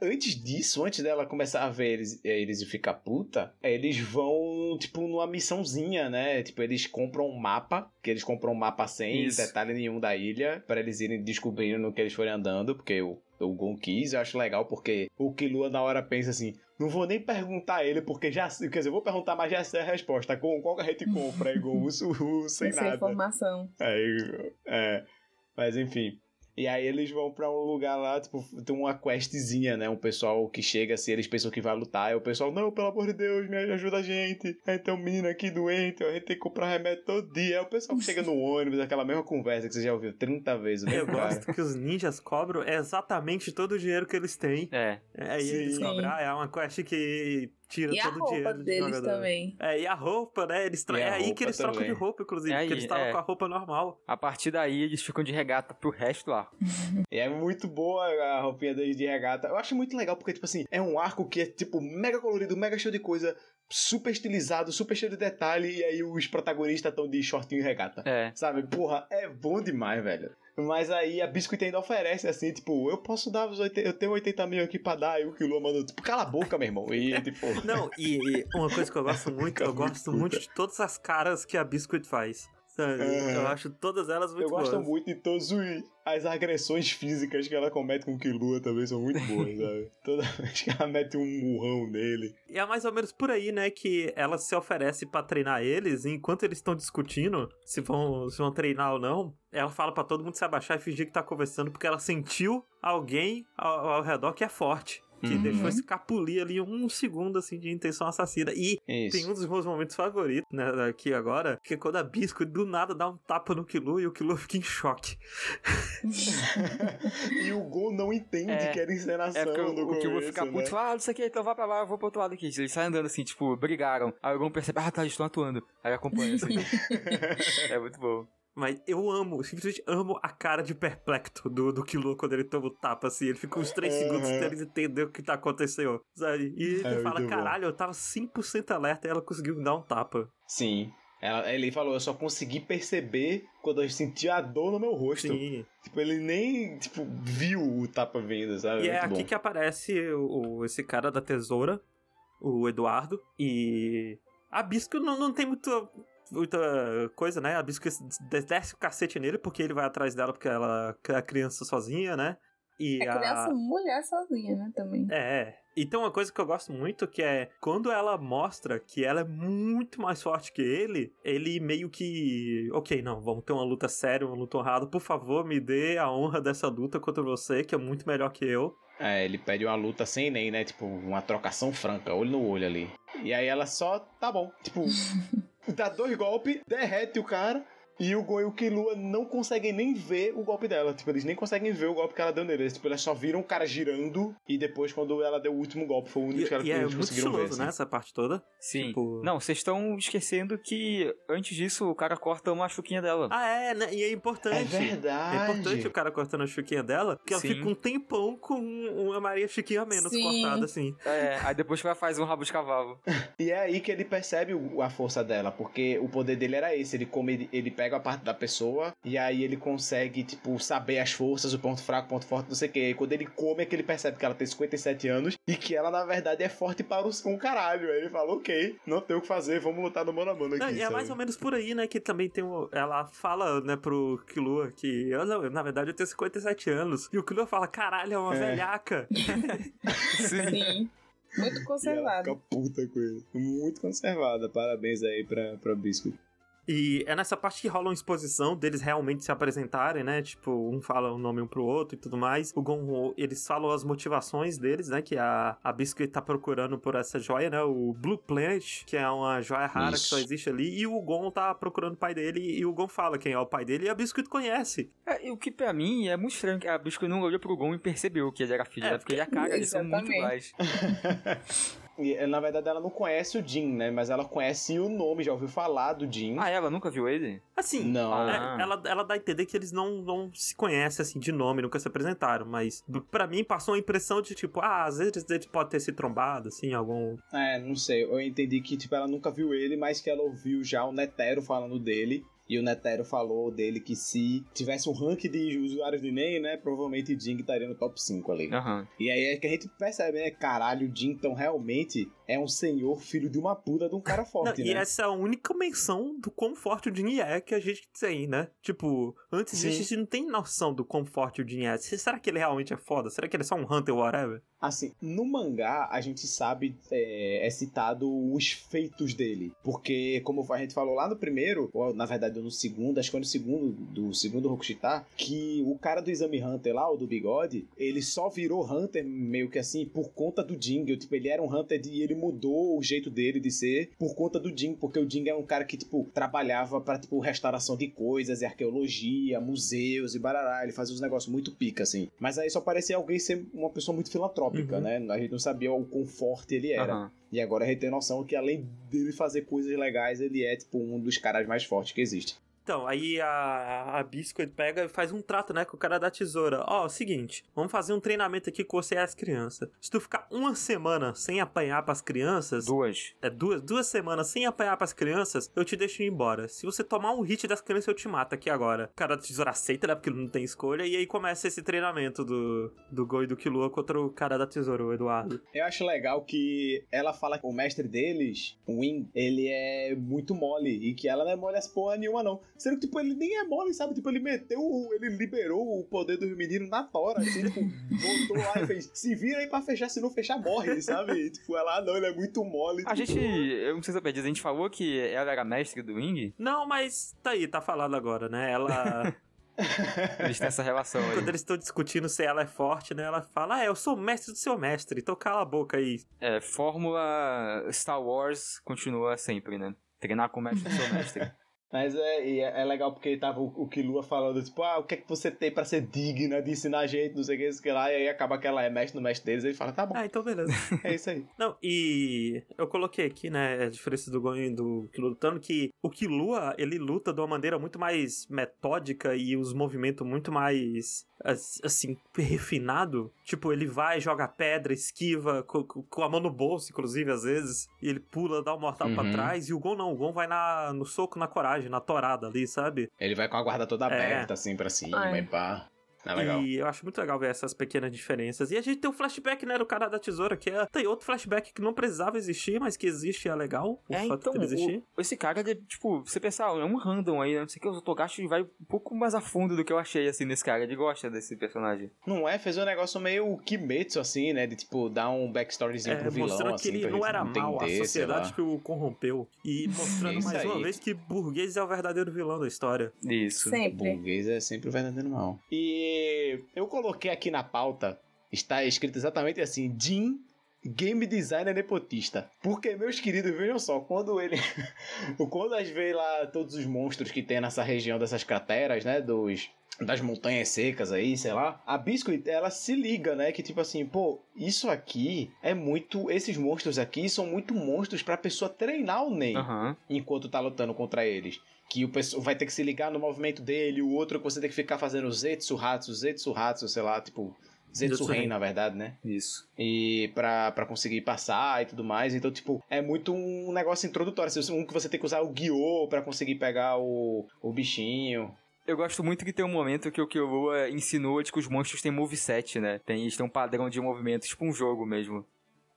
antes disso, antes dela começar a ver eles, eles e ficar puta, eles vão, tipo, numa missãozinha, né? Tipo, eles compram um mapa, que eles compram um mapa sem Isso. detalhe nenhum da ilha, para eles irem descobrindo no que eles forem andando, porque o, o Gon quis, eu acho legal, porque o Killua na hora pensa assim, não vou nem perguntar a ele, porque já sei, quer dizer, eu vou perguntar, mas já sei a resposta, Gon, qual que a gente compra? Aí Gon, o, o, *laughs* sem Essa nada. informação. Aí, é, mas enfim. E aí eles vão pra um lugar lá, tipo, tem uma questzinha, né? Um pessoal que chega assim, eles pensam que vai lutar. Aí o pessoal, não, pelo amor de Deus, me ajuda a gente. Aí tem um menino aqui doente, a gente tem que comprar remédio todo dia. Aí o pessoal que chega no ônibus, aquela mesma conversa que você já ouviu 30 vezes, o Eu cara. gosto que os ninjas cobram exatamente todo o dinheiro que eles têm. É. Aí Sim. eles Sim. cobram, ah, é uma quest que tira E a todo o roupa dinheiro do deles jogador. também. É, e a roupa, né? Eles tra... E a É aí roupa que eles trocam de também. roupa, inclusive, É porque aí, eles estavam é. com a roupa normal. A partir daí eles ficam de regata pro resto arco. *laughs* E é muito boa a roupinha deles de regata. Eu acho muito legal porque, tipo assim, é um arco que é, tipo, mega colorido, mega cheio de coisa, super estilizado, super cheio de detalhe, e aí os protagonistas estão de shortinho e regata. É. Sabe? Porra, é bom demais, velho. Mas aí a Biscuit ainda oferece assim, tipo, eu posso dar os 80, eu tenho 80 mil aqui pra dar, e o Killua mandou, tipo, cala a boca, meu irmão. E tipo. Não, e, e uma coisa que eu gosto muito, eu gosto muito de todas as caras que a Biscuit faz. Sabe? Aham. Eu acho todas elas muito eu gosto boas. muito de todas as agressões físicas que ela comete com o Killua também são muito boas, sabe? *laughs* Toda vez que ela mete um murrão nele. E é mais ou menos por aí, né, que ela se oferece pra treinar eles, e enquanto eles estão discutindo se vão, se vão treinar ou não, ela fala pra todo mundo se abaixar e fingir que tá conversando, porque ela sentiu alguém ao, ao redor que é forte. Que Uhum. deixou escapulir ali um segundo, assim, de intenção assassina. E Isso. tem um dos meus momentos favoritos, né, aqui agora, que é quando a Bisco do nada dá um tapa no Killua e o Killua fica em choque. *laughs* e o Gon não entende É. que era encenação É porque do o, o que eu vou começo, ficar né? puto, fala, ah, não sei o que, então vai pra lá, eu vou pro outro lado aqui. Eles saem andando assim, tipo, brigaram. Aí o Gon percebe, ah, tá, eles estão atuando. Aí acompanha assim. *laughs* é muito bom. Mas eu amo, simplesmente amo a cara de perplexo do, do Killua quando ele toma o tapa, assim. Ele fica uns 3 Aham. segundos tentando entender o que tá acontecendo, sabe? E ele É fala, muito bom. caralho, eu tava 100% alerta e ela conseguiu dar um tapa. Sim. Ela, ele falou, eu só consegui perceber quando eu senti a dor no meu rosto. Sim. Tipo, ele nem, tipo, viu o tapa vindo, sabe? E é Muito aqui bom. que aparece o, o- esse cara da tesoura, o Eduardo, e a Bisco não, não tem muita, muita coisa, né? A Bisco des- desce o cacete nele porque ele vai atrás dela porque ela é a criança sozinha, né? E É a... criança mulher sozinha, né, também. É. E tem uma coisa que eu gosto muito que é quando ela mostra que ela é muito mais forte que ele, ele meio que. Ok, não, vamos ter uma luta séria, uma luta honrada. Por favor, me dê a honra dessa luta contra você, que é muito melhor que eu. É, ele pede uma luta sem nem, né? Tipo, uma trocação franca, olho no olho ali. E aí ela só, tá bom. Tipo, *laughs* dá dois golpes, derrete o cara. E o Gon e o Killua não conseguem nem ver o golpe dela. Tipo, eles nem conseguem ver o golpe que ela deu neles. Tipo, elas só viram o cara girando. E depois, quando ela deu o último golpe, foi o único E, que, ela, e que é eles muito conseguiram ver. assim. né? Essa parte toda. Sim. Tipo- Não, vocês estão esquecendo que antes disso o cara corta uma chuquinha dela. Ah, é, né? E é É importante. verdade. É importante o cara cortando a chuquinha dela, porque ela fica um tempão com uma Maria Chiquinha menos Sim. cortada, assim. É, aí depois que ela faz um rabo de cavalo. *laughs* E é aí que ele percebe a força dela, porque o poder dele era esse. Ele come, ele pega pega a parte da pessoa e aí ele consegue, tipo, saber as forças, o ponto fraco, o ponto forte, não sei o que. E quando ele come é que ele percebe que ela tem 57 anos e que ela, na verdade, é forte para os um caralho. Aí ele fala, ok, não tem o que fazer, vamos lutar no mano a mano aqui. Não, e é sabe? mais ou menos por aí, né? Que também tem o. Ela fala, né, pro Killua que. Eu, não, na verdade, eu tenho 57 anos. E o Killua fala: caralho, é uma velhaca. *laughs* Sim. Muito E ela conservado. fica puta com ele. Muito conservada. Parabéns aí pra, pra Biscuit. E é nessa parte que rola uma exposição deles realmente se apresentarem, né? Tipo, um fala o nome um pro outro e tudo mais. O Gon, eles falam as motivações deles, né? Que a, a Biscuit tá procurando por essa joia, né? O Blue Planet, que é uma joia rara Isso. que só existe ali. E o Gon tá procurando o pai dele. E o Gon fala quem é o pai dele. E a Biscuit conhece. É, e o que pra mim é muito estranho que a Bisco não olhou pro Gon e percebeu que ele era filho, É, né? Porque ele e a cara, *laughs* eles são muito iguais. *laughs* E, na verdade, ela não conhece o Jin, né? Mas ela conhece o nome, já ouviu falar do Jin. Ah, ela nunca viu ele? Assim, Não. Ah. É, ela, ela dá a entender que eles não, não se conhecem, assim, de nome, nunca se apresentaram, mas pra mim passou a impressão de, tipo, ah, às vezes eles podem ter se trombado, assim, algum... É, não sei. Eu entendi que, tipo, ela nunca viu ele, mas que ela ouviu já o Netero falando dele. E o Netero falou dele que se tivesse um ranking de usuários de NEM, né? Provavelmente Jing estaria no top 5 ali. Aham. E aí é que a gente percebe, né? Caralho, o Jin, então, realmente é um senhor filho de uma puta de um cara Não, forte, e né? essa é a única menção do quão forte o Jin é que a gente tem, né? Tipo, antes Sim. disso a gente não tem noção do quão forte o Jin é. Será que ele realmente é foda? Será que ele é só um Hunter whatever? Assim, no mangá, a gente sabe, é, é citado os feitos dele. Porque, como a gente falou lá no primeiro, ou na verdade no segundo, acho que foi no segundo, do segundo Rokushita, que o cara do Exame Hunter lá, o do bigode, ele só virou Hunter meio que assim, por conta do Jingle. Tipo, ele era um Hunter e ele mudou o jeito dele de ser por conta do Jing, porque o Jing é um cara que, tipo, trabalhava pra, tipo, restauração de coisas, e arqueologia, museus e barará. Ele fazia uns negócios muito pica, assim. Mas aí só parecia alguém ser uma pessoa muito filantrópica, Uhum. né? A gente não sabia o quão forte ele era. Aham. E agora a gente tem noção que além dele fazer coisas legais, ele é, tipo, um dos caras mais fortes que existe. Então, aí a, a Biscuit pega e faz um trato, né, com o cara da tesoura. Ó, é o seguinte, vamos fazer um treinamento aqui com você e as crianças. Se tu ficar uma semana sem apanhar pras crianças, Duas. é duas, duas semanas sem apanhar pras crianças, eu te deixo ir embora. Se você tomar um hit das crianças, eu te mato aqui agora. O cara da tesoura aceita, né, porque ele não tem escolha, e aí começa esse treinamento do, do Go e do Killua contra o cara da tesoura, o Eduardo. Eu acho legal que ela fala que o mestre deles, o Win, ele é muito mole e que ela não é mole as porra nenhuma, não. Sendo que, tipo, ele nem é mole, sabe? Tipo, ele meteu, ele liberou o poder dos meninos na tora, assim, tipo, *laughs* voltou lá e fez, se vira aí pra fechar, se não fechar, morre, sabe? E, tipo, ela, ah, não, ele é muito mole. A tipo, gente. Eu não sei se eu perdi, a gente falou que ela era mestre do Wing? Não, mas tá aí, tá falado agora, né? Ela. *laughs* *laughs* Eles têm essa relação aí. Quando eles estão discutindo se ela é forte, né? Ela fala, ah, eu sou mestre do seu mestre, então cala a boca aí. É, fórmula Star Wars continua sempre, né? Treinar com o mestre do seu mestre. Mas é, e é, é legal porque tava o, o Killua falando, tipo, ah, o que é que você tem pra ser digna de ensinar a gente, não sei o que, isso que lá, e aí acaba que ela é mestre no mestre deles, e ele fala, tá bom, Ah, então beleza. *laughs* é isso aí. Não, e eu coloquei aqui, né, a diferença do Gon e do Killua lutando, que o Killua, ele luta de uma maneira muito mais metódica e os movimentos muito mais, as- assim, refinado. Tipo, ele vai, joga pedra, esquiva, co- co- com, a mão no bolso, inclusive, às vezes, e ele pula, dá um mortal pra Uhum. trás, e o Gon não, o Gon vai na, no soco, na coragem, na torada ali, sabe? Ele vai com a guarda toda É. aberta, assim, pra cima É. e pá. É legal. E eu acho muito legal ver essas pequenas diferenças. E a gente tem o flashback, né, do cara da tesoura, que é. Tem outro flashback que não precisava existir, mas que existe e é legal. O É, fato então, existir. o- esse cara, ele, tipo, você pensar, é um random aí, né? não sei o que, o Togashi vai um pouco mais a fundo do que eu achei, assim, nesse cara. Ele gosta desse personagem. Não é? Fez um negócio meio Kimetsu, assim, né? De, tipo, dar um backstoryzinho É, pro vilão, mostrando assim, que ele não era mal, a sociedade que o corrompeu. E mostrando Isso mais uma aí. vez que burguês é o verdadeiro vilão da história. Isso. Sempre. Burguês é sempre o verdadeiro mal. E eu coloquei aqui na pauta, está escrito exatamente assim, Jin, game designer nepotista. Porque, meus queridos, vejam só, quando ele... *laughs* quando a gente vê lá todos os monstros que tem nessa região dessas crateras, né, dos... Das montanhas secas aí, sei lá. A Biscuit, ela se liga, né? Que tipo assim, pô, isso aqui é muito. Esses monstros aqui são muito monstros pra pessoa treinar o Nen Aham. enquanto tá lutando contra eles. Que o pessoal vai ter que se ligar no movimento dele, o outro que você tem que ficar fazendo zetsu, hatsu, zetsu, hatsu, sei lá, tipo, Zetsuren, na verdade, né? Isso. E pra, pra conseguir passar e tudo mais. Então, tipo, é muito um negócio introdutório. Assim, Um que você tem que usar o Guiô pra conseguir pegar o, o bichinho. Eu gosto muito que tem um momento que o Killua insinua de que os monstros têm moveset, né? Tem, eles têm um padrão de movimento, tipo um jogo mesmo.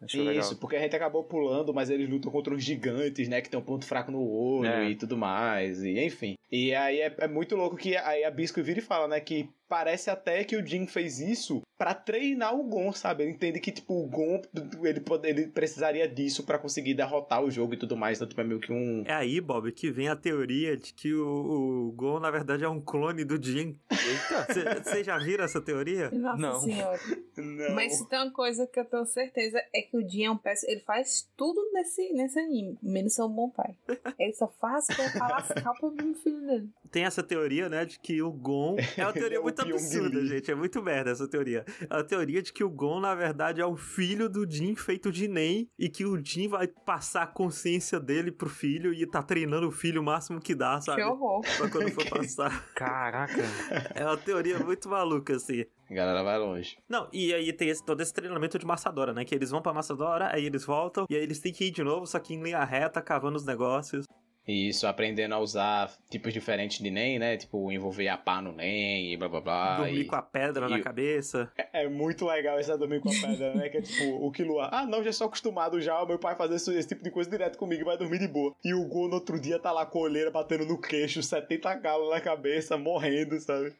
Acho Isso, legal. porque a gente acabou pulando, mas eles lutam contra os gigantes, né? Que tem um ponto fraco no olho É. e tudo mais, e enfim. E aí é, é muito louco que aí a Bisco vira e fala, né? Que parece até que o Jin fez isso pra treinar o Gon, sabe? Ele entende que, tipo, o Gon, ele, pode- ele precisaria disso pra conseguir derrotar o jogo e tudo mais. Então, tipo, é meio que um... É aí, Bob, que vem a teoria de que o, o Gon, na verdade, é um clone do Jin. Eita! Vocês já viram essa teoria? Nossa Não. senhora. Não. Mas se tem uma coisa que eu tenho certeza é que o Jin é um péssimo. Ele faz tudo nesse, nesse anime, menos ser um bom pai. Ele só faz colocar lascar pro filho dele. Tem essa teoria, né, de que o Gon. É uma teoria *laughs* é muito absurda, Lee. gente. É muito merda essa teoria. É a teoria de que o Gon, na verdade, é o filho do Jin feito de Nen. E que o Jin vai passar a consciência dele pro filho e tá treinando o filho o máximo que dá, sabe? Que horror. Pra quando for *laughs* passar. Caraca! É uma teoria muito maluca, assim. A galera vai longe. Não, e aí tem esse- todo esse treinamento de Massadora, né? Que eles vão pra Massadora, aí eles voltam, e aí eles têm que ir de novo, só que em linha reta, cavando os negócios. E isso, aprendendo a usar tipos diferentes de NEM, né? Tipo, envolver a pá no NEM e blá blá blá. dormir e- com a pedra e na cabeça. É muito legal esse dormir com a pedra, né? Que é tipo, o Killua, ah, não, já sou acostumado já, o meu pai fazer esse, esse tipo de coisa direto comigo e vai dormir de boa. E o Gon no outro dia tá lá com a olheira batendo no queixo, 70 galos na cabeça, morrendo, sabe?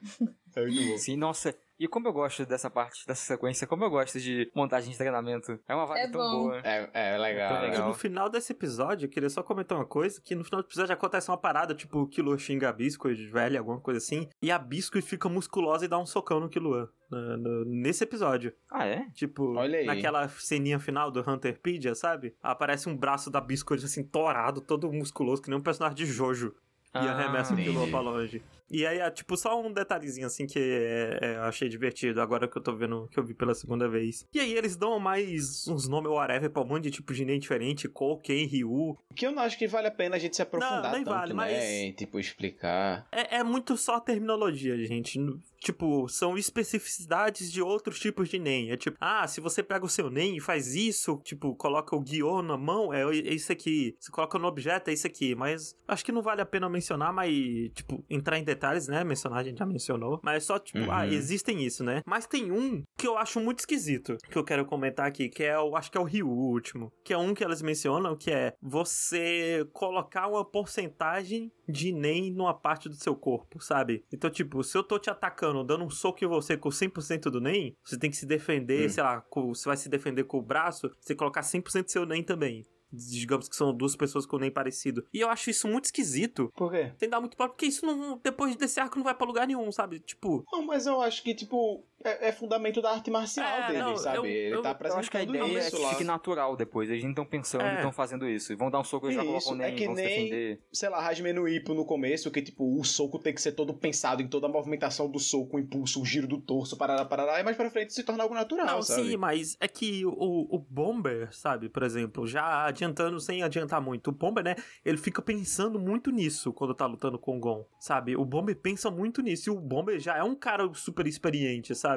É muito bom. Sim, nossa. E como eu gosto dessa parte, dessa sequência, como eu gosto de montagem de treinamento. É uma vibe É tão bom. boa. É, é legal. Muito E legal. no final desse episódio, eu queria só comentar uma coisa, que no final do episódio acontece uma parada, tipo, o Killua xinga a Biscuit, velha, alguma coisa assim, e a Biscuit fica musculosa e dá um socão no Killua. no- no- nesse episódio. Ah, é? Tipo, Olha aí. naquela ceninha final do Hunterpedia, sabe? Aparece um braço da Biscuit, assim, torado, todo musculoso, que nem um personagem de Jojo. E Ah, arremessa o entendi. pra longe. E aí, é, tipo, só um detalhezinho, assim, que é, é, eu achei divertido, agora que eu tô vendo, que eu vi pela segunda vez. E aí, eles dão mais uns nomes whatever pra um monte de tipo de nem diferente, Ko, Ken, Ryu. Que eu não acho que vale a pena a gente se aprofundar Não, nem tanto, vale, né? mas- tipo, explicar. É, é muito só terminologia, gente. Tipo, são especificidades de outros tipos de NEM. É tipo, ah, se você pega o seu NEM e faz isso, tipo, coloca o guiô na mão, é, é isso aqui. Se coloca no objeto, é isso aqui. Mas acho que não vale a pena mencionar, mas, tipo, entrar em detalhes, né? Mencionar, a gente já mencionou. Mas é só, tipo, Uhum. ah, existem isso, né? Mas tem um que eu acho muito esquisito, que eu quero comentar aqui, que é o, acho que é o Ryu, o último. Que é um que elas mencionam, que é você colocar uma porcentagem de NEM numa parte do seu corpo, sabe? Então, tipo, se eu tô te atacando, dando um soco em você com 100% do NEM, você tem que se defender, Hum. sei lá, com, você vai se defender com o braço, você colocar 100% do seu NEM também. Digamos que são duas pessoas com NEM parecido. E eu acho isso muito esquisito. Por quê? Sem dar muito papo, porque isso não, depois desse arco não vai pra lugar nenhum, sabe? Tipo, Não, mas eu acho que, tipo, é, é fundamento da arte marcial É, dele, não, sabe? eu- Ele eu- tá apresentando Eu acho que a ideia é que lá. fique natural depois. Eles não estão pensando É. e estão fazendo isso. E vão dar um soco e já Isso, colocam é nem, que vão se nem- defender. sei lá, Hajime no Ippo no começo, que tipo, o soco tem que ser todo pensado em toda a movimentação do soco, o impulso, o giro do torso, parará, parará, e mais pra frente se torna algo natural, Não, sabe? sim, mas é que o, o Bomber, sabe, por exemplo, já adiantando sem adiantar muito, o Bomber, né, ele fica pensando muito nisso quando tá lutando com o Gon, sabe? O Bomber pensa muito nisso e o Bomber já é um cara super experiente, sabe?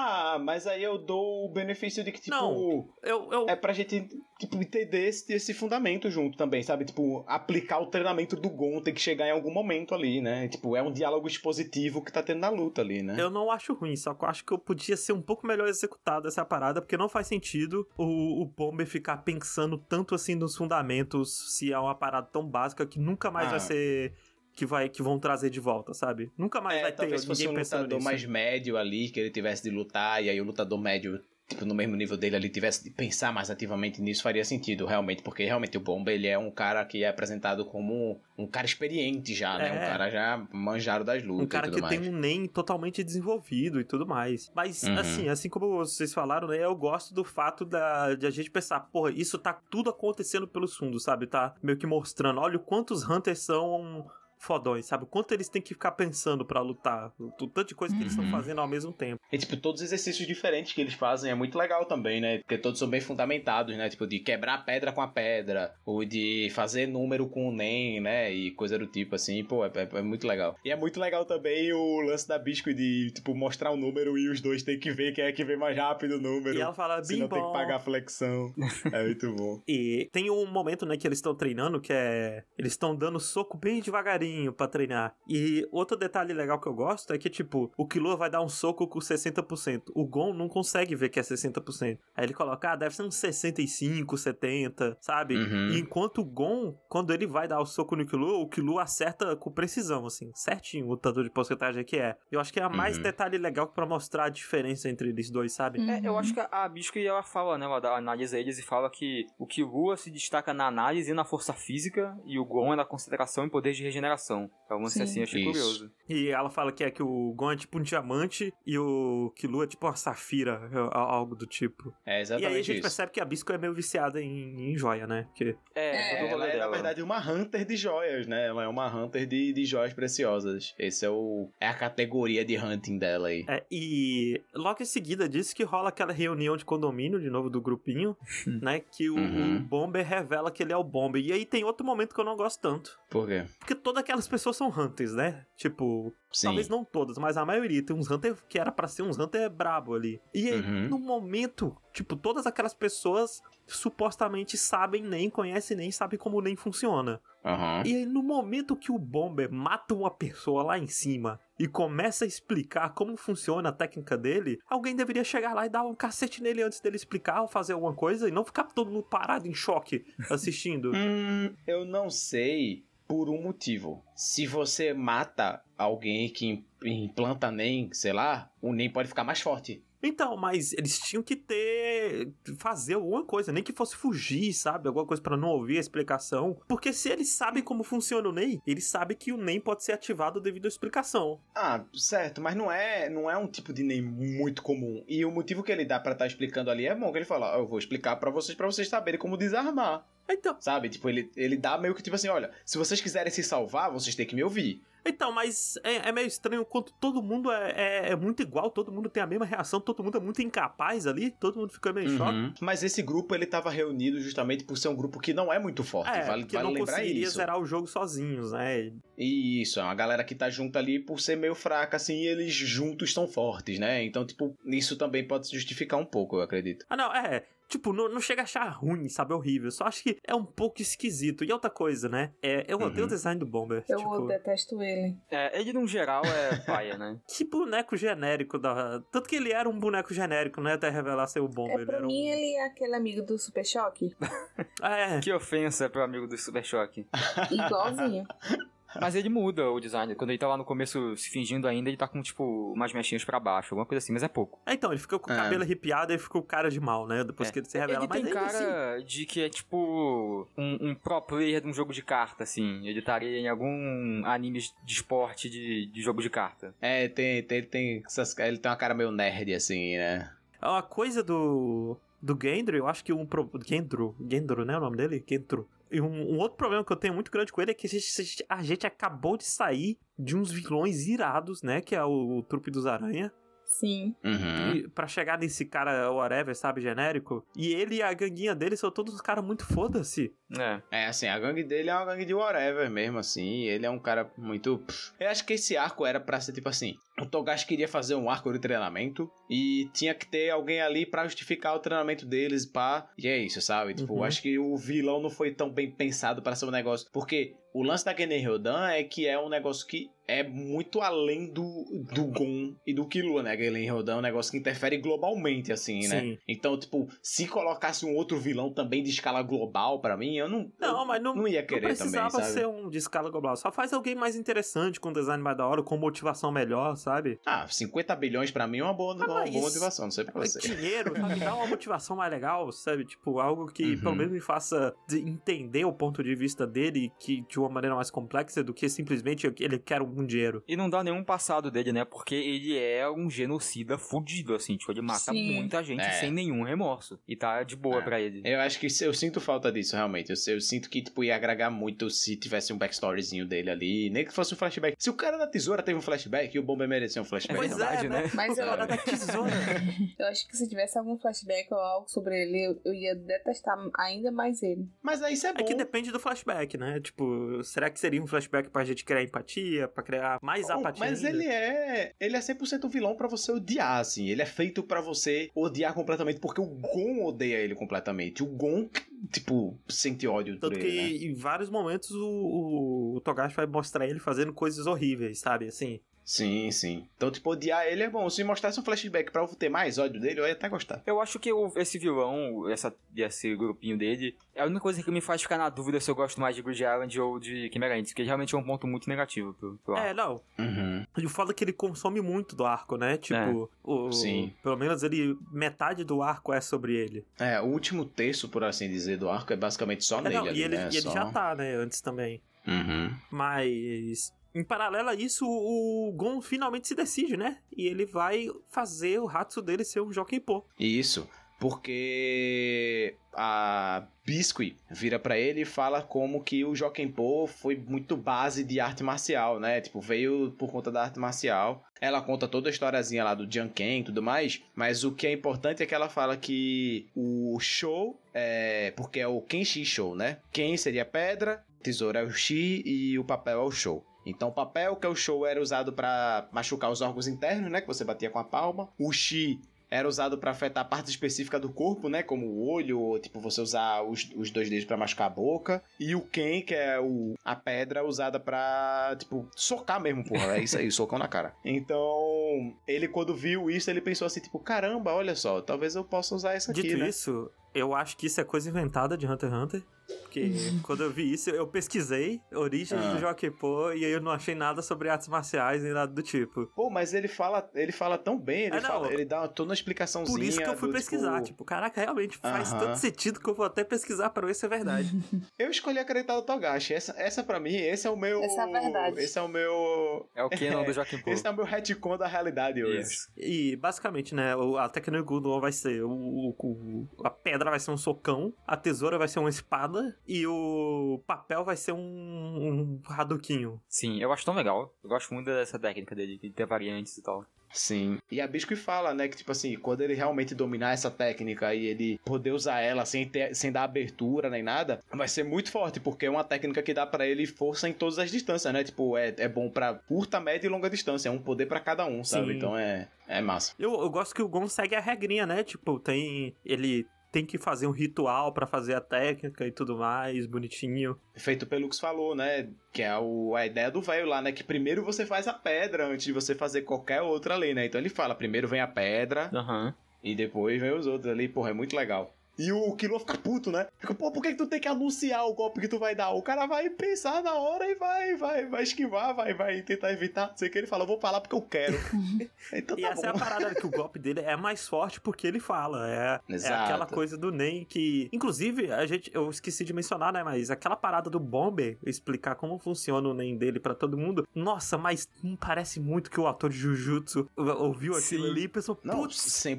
Ah, mas aí eu dou o benefício de que, tipo, Não. Eu, eu, é pra gente, tipo, entender esse, esse fundamento junto também, sabe? Tipo, aplicar o treinamento do Gon tem que chegar em algum momento ali, né? Tipo, é um diálogo expositivo que tá tendo na luta ali, né? eu não acho ruim, só que eu acho que eu podia ser um pouco melhor executado essa parada, porque não faz sentido o, o Bomber ficar pensando tanto assim nos fundamentos se é uma parada tão básica que nunca mais Ah. vai ser. Que, vai, que vão trazer de volta, sabe? Nunca mais É, vai ter talvez ninguém um pensando lutador nisso. mais médio ali, que ele tivesse de lutar, e aí o lutador médio, tipo, no mesmo nível dele ali, tivesse de pensar mais ativamente nisso, faria sentido, realmente, porque realmente o Bomba, ele é um cara que é apresentado como um cara experiente já, né? É. Um cara já manjado das lutas Um cara que mais. tem um NEM totalmente desenvolvido e tudo mais. Mas, Uhum. assim, assim como vocês falaram, né? Eu gosto do fato da, de a gente pensar, porra, isso tá tudo acontecendo pelos fundos, sabe? Tá meio que mostrando, olha o quantos Hunters são fodões, sabe? Quanto eles têm que ficar pensando pra lutar. O tanto de coisa que eles estão Uhum. fazendo ao mesmo tempo. E, tipo, todos os exercícios diferentes que eles fazem é muito legal também, né? Porque todos são bem fundamentados, né? Tipo, de quebrar a pedra com a pedra, ou de fazer número com o NEM, né? E coisa do tipo, assim. Pô, é, é- é muito legal. E é muito legal também o lance da Bisco de, tipo, mostrar o número e os dois tem que ver quem é que vê mais rápido o número. E ela fala, bim Senão tem que bom. pagar flexão. *laughs* É muito bom. E tem um momento, né, que eles estão treinando, que é. Eles estão dando soco bem devagarinho pra treinar. E outro detalhe legal que eu gosto é que, tipo, o Killua vai dar um soco com 60%. O Gon não consegue ver que é 60%. Aí ele coloca, ah, deve ser uns 65, 70, sabe? Uhum. E enquanto o Gon, quando ele vai dar o soco no Killua, o Killua acerta com precisão, assim, certinho o tanto de porcentagem que é. Eu acho que é mais Uhum. detalhe legal pra mostrar a diferença entre eles dois, sabe? Uhum. É, eu acho que a, a Biscuit ela fala, né? Ela dá- analisa eles e fala que o Killua se destaca na análise e na força física, e o Gon é na concentração e poder de regeneração. Então, vamos Sim. assim, achei Isso. curioso. E ela fala que é que o Gon é tipo um diamante e o Killua é tipo uma safira, a- algo do tipo. É e aí a exatamente gente isso. percebe que a Bisco é meio viciada em, em joia, né? Porque É, É, Ela é, na verdade, uma hunter de joias, né? Ela é uma hunter de, de joias preciosas. Esse é o é a categoria de hunting dela aí. É, e logo em seguida disso que rola aquela reunião de condomínio, de novo, do grupinho, *laughs* né? Que o, Uhum. o Bomber revela que ele é o Bomber. E aí tem outro momento que eu não gosto tanto. Por quê? Porque todas aquelas pessoas são Hunters, né? Tipo, Sim. talvez não todas, mas a maioria. Tem uns Hunter que era pra ser uns Hunter brabo ali. E aí, Uhum. no momento, tipo, todas aquelas pessoas supostamente sabem nem, conhecem nem, sabem como nem funciona. Aham. E aí, no momento que o Bomber mata uma pessoa lá em cima e começa a explicar como funciona a técnica dele, alguém deveria chegar lá e dar um cacete nele antes dele explicar ou fazer alguma coisa e não ficar todo mundo parado em choque assistindo. Hum, eu não sei por um motivo. Se você mata alguém que im- implanta NEM, sei lá, o NEM pode ficar mais forte. Então, mas eles tinham que ter. fazer alguma coisa, nem que fosse fugir, sabe? Alguma coisa pra não ouvir a explicação. Porque se eles sabem como funciona o NEM, eles sabem que o NEM pode ser ativado devido à explicação. Ah, certo, mas não é, não é um tipo de NEM muito comum. E o motivo que ele dá pra estar explicando ali é bom que ele fala, "Ó, eu vou explicar pra vocês pra vocês saberem como desarmar. Então, Sabe? Tipo, ele, ele dá meio que tipo assim, olha, se vocês quiserem se salvar, vocês têm que me ouvir. Então, mas é, é meio estranho quanto todo mundo é, é- é muito igual, todo mundo tem a mesma reação, todo mundo é muito incapaz ali, todo mundo fica meio em choque. Uhum. Mas esse grupo, ele tava reunido justamente por ser um grupo que não é muito forte. É, vale porque vale não lembrar conseguiria isso. zerar o jogo sozinhos, né? Isso, é uma galera que tá junto ali por ser meio fraca, assim, e eles juntos estão fortes, né? Então, tipo, isso também pode se justificar um pouco, eu acredito. Ah, não, é. Tipo, não, não chega a achar ruim, sabe? Horrível. Só acho que é um pouco esquisito. E outra coisa, né? É, eu odeio Uhum. o design do Bomber. Eu tipo, detesto ele. É, ele, no geral, é *laughs* paia, né? que boneco genérico da. Tanto que ele era um boneco genérico, né? Até revelar ser o Bomber. É, ele pra um... mim, ele é aquele amigo do Super Choque. *laughs* É. Que ofensa pro amigo do Super Choque. Igualzinho. *laughs* Mas ele muda o design. Quando ele tá lá no começo se fingindo ainda, ele tá com, tipo, umas mechinhas pra baixo, alguma coisa assim, mas é pouco. É, Então, ele fica com o É. cabelo arrepiado e fica o cara de mal, né? Depois É. que ele se revela. ele Mas tem ainda assim- cara de que é tipo um, um pro player de um jogo de carta, assim. Ele estaria em algum anime de esporte de, de jogo de carta. É, tem, tem, tem essas, ele tem uma cara meio nerd, assim, né? A coisa do. Do Gendro, eu acho que um. Pro... Gendro. Gendro, né? O nome dele? Gendro. E um, um outro problema que eu tenho muito grande com ele é que a gente, a gente- a gente acabou de sair de uns vilões irados, né? Que é o, o Trupe dos Aranha. Sim. Uhum. E pra chegar nesse cara, whatever, sabe, genérico. E ele e a ganguinha dele são todos uns caras muito foda-se. É. É, assim, a gangue dele é uma gangue de whatever mesmo, assim. Ele é um cara muito. Eu acho que esse arco era pra ser tipo assim: o Togashi queria fazer um arco de treinamento e tinha que ter alguém ali pra justificar o treinamento deles, pá. E é isso, sabe? Tipo, Uhum. acho que o vilão não foi tão bem pensado para ser um negócio. Porque o lance da Genen Ryodan é que é um negócio que é muito além do, do Gon e do Killua, né? Galen Ryodan é um negócio que interfere globalmente, assim, né? Sim. Então, tipo, se colocasse um outro vilão também de escala global pra mim, eu não. Não, eu mas não, não ia não querer precisava também, sabe? ser um de escala global. Só faz alguém mais interessante, com design mais da hora, com motivação melhor, sabe? Ah, 50 bilhões pra mim é uma boa, Ah, uma boa motivação, não sei pra Mas você. dinheiro, sabe? Dá uma motivação mais legal, sabe? Tipo, algo que Uhum. pelo menos me faça de- entender o ponto de vista dele que de uma maneira mais complexa do que simplesmente ele quer algum dinheiro. E não dá nenhum passado dele, né? Porque ele é um genocida fudido, assim. Tipo, ele mata Sim. muita gente É. sem nenhum remorso. E tá de boa É. pra ele. Eu acho que eu sinto falta disso, realmente. Eu, eu sinto que, tipo, ia agregar muito se tivesse um backstoryzinho dele ali. Nem que fosse um flashback. Se o cara da tesoura teve um flashback e o Bomber merecia um É flashback. Pois verdade, é, né? né? Mas eu- cara da tesoura. *laughs* Eu acho que se tivesse algum flashback ou algo sobre ele, eu, eu ia detestar ainda mais ele. Mas aí isso é bom. É que depende do flashback, né? Tipo, será que seria um flashback pra gente criar empatia, pra criar mais Oh, apatia? mas ainda? ele é. Ele é 100% vilão pra você odiar, assim. Ele é feito pra você odiar completamente, porque o Gon odeia ele completamente. O Gon, tipo, sente ódio por Tanto que ele, né? em vários momentos o, o, o Togashi vai mostrar ele fazendo coisas horríveis, sabe? Assim. Sim, sim. Então, tipo, odiar ele é bom. Se mostrasse um flashback pra eu ter mais ódio dele, eu ia até gostar. Eu acho que o- esse vilão, essa, esse grupinho dele, é a única coisa que me faz ficar na dúvida se eu gosto mais de Grid Island ou de Chimera Ants, que realmente é um ponto muito negativo pro, pro É, não. Uhum. E o foda é que ele consome muito do arco, né? Tipo, o, Sim. pelo menos ele. Metade do arco é sobre ele. É, o último terço, por assim dizer, do arco é basicamente só É, nele não, ali, e ele, né? e ele Só- já tá, né? Antes também. Uhum. Mas. Em paralelo a isso, o Gon finalmente se decide, né? E ele vai fazer o Hatsu dele ser um Jokenpô. Isso, porque a Biscuit vira pra ele e fala como que o Jokenpô foi muito base de arte marcial, né? Tipo, veio por conta da arte marcial. Ela conta toda a historiazinha lá do Janken e tudo mais, mas o que é importante é que ela fala que o show é porque é o Kenshi Show, né? Ken seria pedra, tesoura é o Shi e o papel é o show. Então, o papel, que é o show, era usado pra machucar os órgãos internos, né? Que você batia com a palma. O Shi era usado pra afetar a parte específica do corpo, né? Como o olho, ou tipo, você usar os, os dois dedos pra machucar a boca. E o Ken, que é o, a pedra usada pra, tipo, socar mesmo, porra. É isso aí, *laughs* socão na cara. Então, ele quando viu isso, ele pensou assim, tipo, caramba, olha só, talvez eu possa usar isso aqui, Dito né? isso, eu acho que isso é coisa inventada de Hunter x Hunter. Porque *laughs* quando eu vi isso, eu pesquisei origens Ah. do Jokenpô e aí eu não achei nada sobre artes marciais nem nada do tipo. Pô, mas ele fala, ele fala tão bem, ele, É, não. fala, ele dá toda uma explicaçãozinha. Por isso que eu fui do, pesquisar. tipo, Tipo, caraca, realmente faz Aham. tanto sentido que eu vou até pesquisar pra ver se é verdade. *laughs* Eu escolhi acreditar no Togashi. Essa, essa pra mim, esse é o meu. Essa é a verdade. Esse é o meu. É o Kenon do *laughs* Joaquim Pô. Esse é o meu retcon da realidade hoje. Isso. E basicamente, né, a técnica do vai ser o, o- o- a pedra vai ser um socão, a tesoura vai ser uma espada e o papel vai ser um, um Hadoquinho. Sim, eu acho tão legal. Eu gosto muito dessa técnica dele, de ter variantes e tal. Sim. E a Biscuit fala, né, que tipo assim, quando ele realmente dominar essa técnica e ele poder usar ela sem, ter, sem dar abertura nem nada, vai ser muito forte, porque é uma técnica que dá pra ele força em todas as distâncias, né? Tipo, é, é bom pra curta, média e longa distância. É um poder pra cada um, sabe? Sim. Então é, é massa. Eu, eu gosto que o Gon segue a regrinha, né? Tipo, tem. Ele tem que fazer um ritual pra fazer a técnica e tudo mais, bonitinho. Feito pelo que falou, né? Que é o, a ideia do velho lá, né? Que primeiro você faz a pedra antes de você fazer qualquer outra lei, né? Então ele fala, primeiro vem a pedra Aham. e depois vem os outros ali. Porra, é muito legal. E o Killua fica puto, né? Fica, pô, por que, que tu tem que anunciar o golpe que tu vai dar? O cara vai pensar na hora e vai, vai, vai esquivar, vai, vai tentar evitar. Não sei o que ele fala, eu vou falar porque eu quero. *laughs* então E tá essa é a bom. parada que o golpe dele é mais forte porque ele fala. É, é aquela coisa do Nen que. Inclusive, a gente, eu esqueci de mencionar, né? Mas aquela parada do Bomber explicar como funciona o Nen dele pra todo mundo. Nossa, mas não parece muito que o ator de Jujutsu ouviu aquilo Sim. ali e pensou, Não, putz, 100%,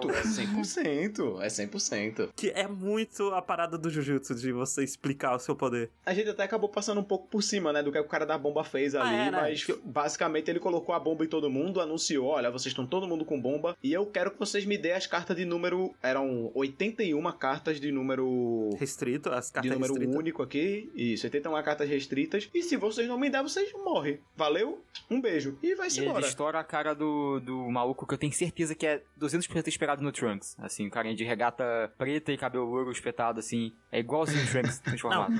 Total. é 100%, é 100%. Que é muito a parada do Jujutsu de você explicar o seu poder. A gente até acabou passando um pouco por cima, né, do que o cara da bomba fez ali, Ah, é, né? mas basicamente ele colocou a bomba em todo mundo, anunciou, olha, vocês estão todo mundo com bomba, e eu quero que vocês me dêem as cartas de número, eram 81 cartas de número... Restrito, as De cartas número restritas. único aqui, isso, 81 cartas restritas, e se vocês não me der, vocês morrem. Valeu? Um beijo. E vai-se E ele embora. estoura a cara do, do maluco que eu tenho certeza que é 200% esperado no Trunks. Assim, o carinha de regata preta e cabelo louro espetado, assim. É igualzinho o Trunks transformado.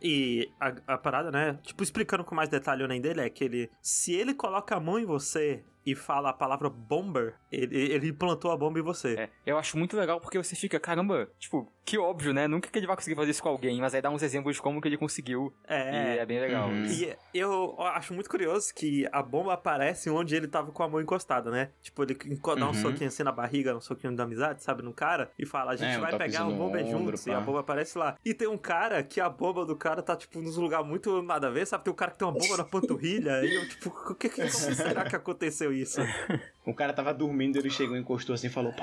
E a, a parada, né? Tipo, explicando com mais detalhe o Nen dele, é que ele. Se ele coloca a mão em você e fala a palavra bomber, ele, ele plantou a bomba em você. É, eu acho muito legal porque você fica, caramba, tipo, que óbvio, né? Nunca que ele vai conseguir fazer isso com alguém, mas aí dá uns exemplos de como que ele conseguiu. É, E é bem legal. Uhum. E eu acho muito curioso que a bomba aparece onde ele tava com a mão encostada, né? Tipo, ele enco- dá um Uhum. soquinho assim na barriga, um soquinho da amizade, sabe, no cara, e fala, a gente É, um vai pegar o bomba ombro, juntos, e pá. a bomba aparece lá. E tem um cara que a bomba do cara tá, tipo, nos lugares muito nada a ver, sabe? Tem um cara que tem uma bomba na panturrilha, e eu, tipo, o que, que como *laughs* será que aconteceu isso? *laughs* O cara tava dormindo, ele chegou, encostou assim e falou, pô.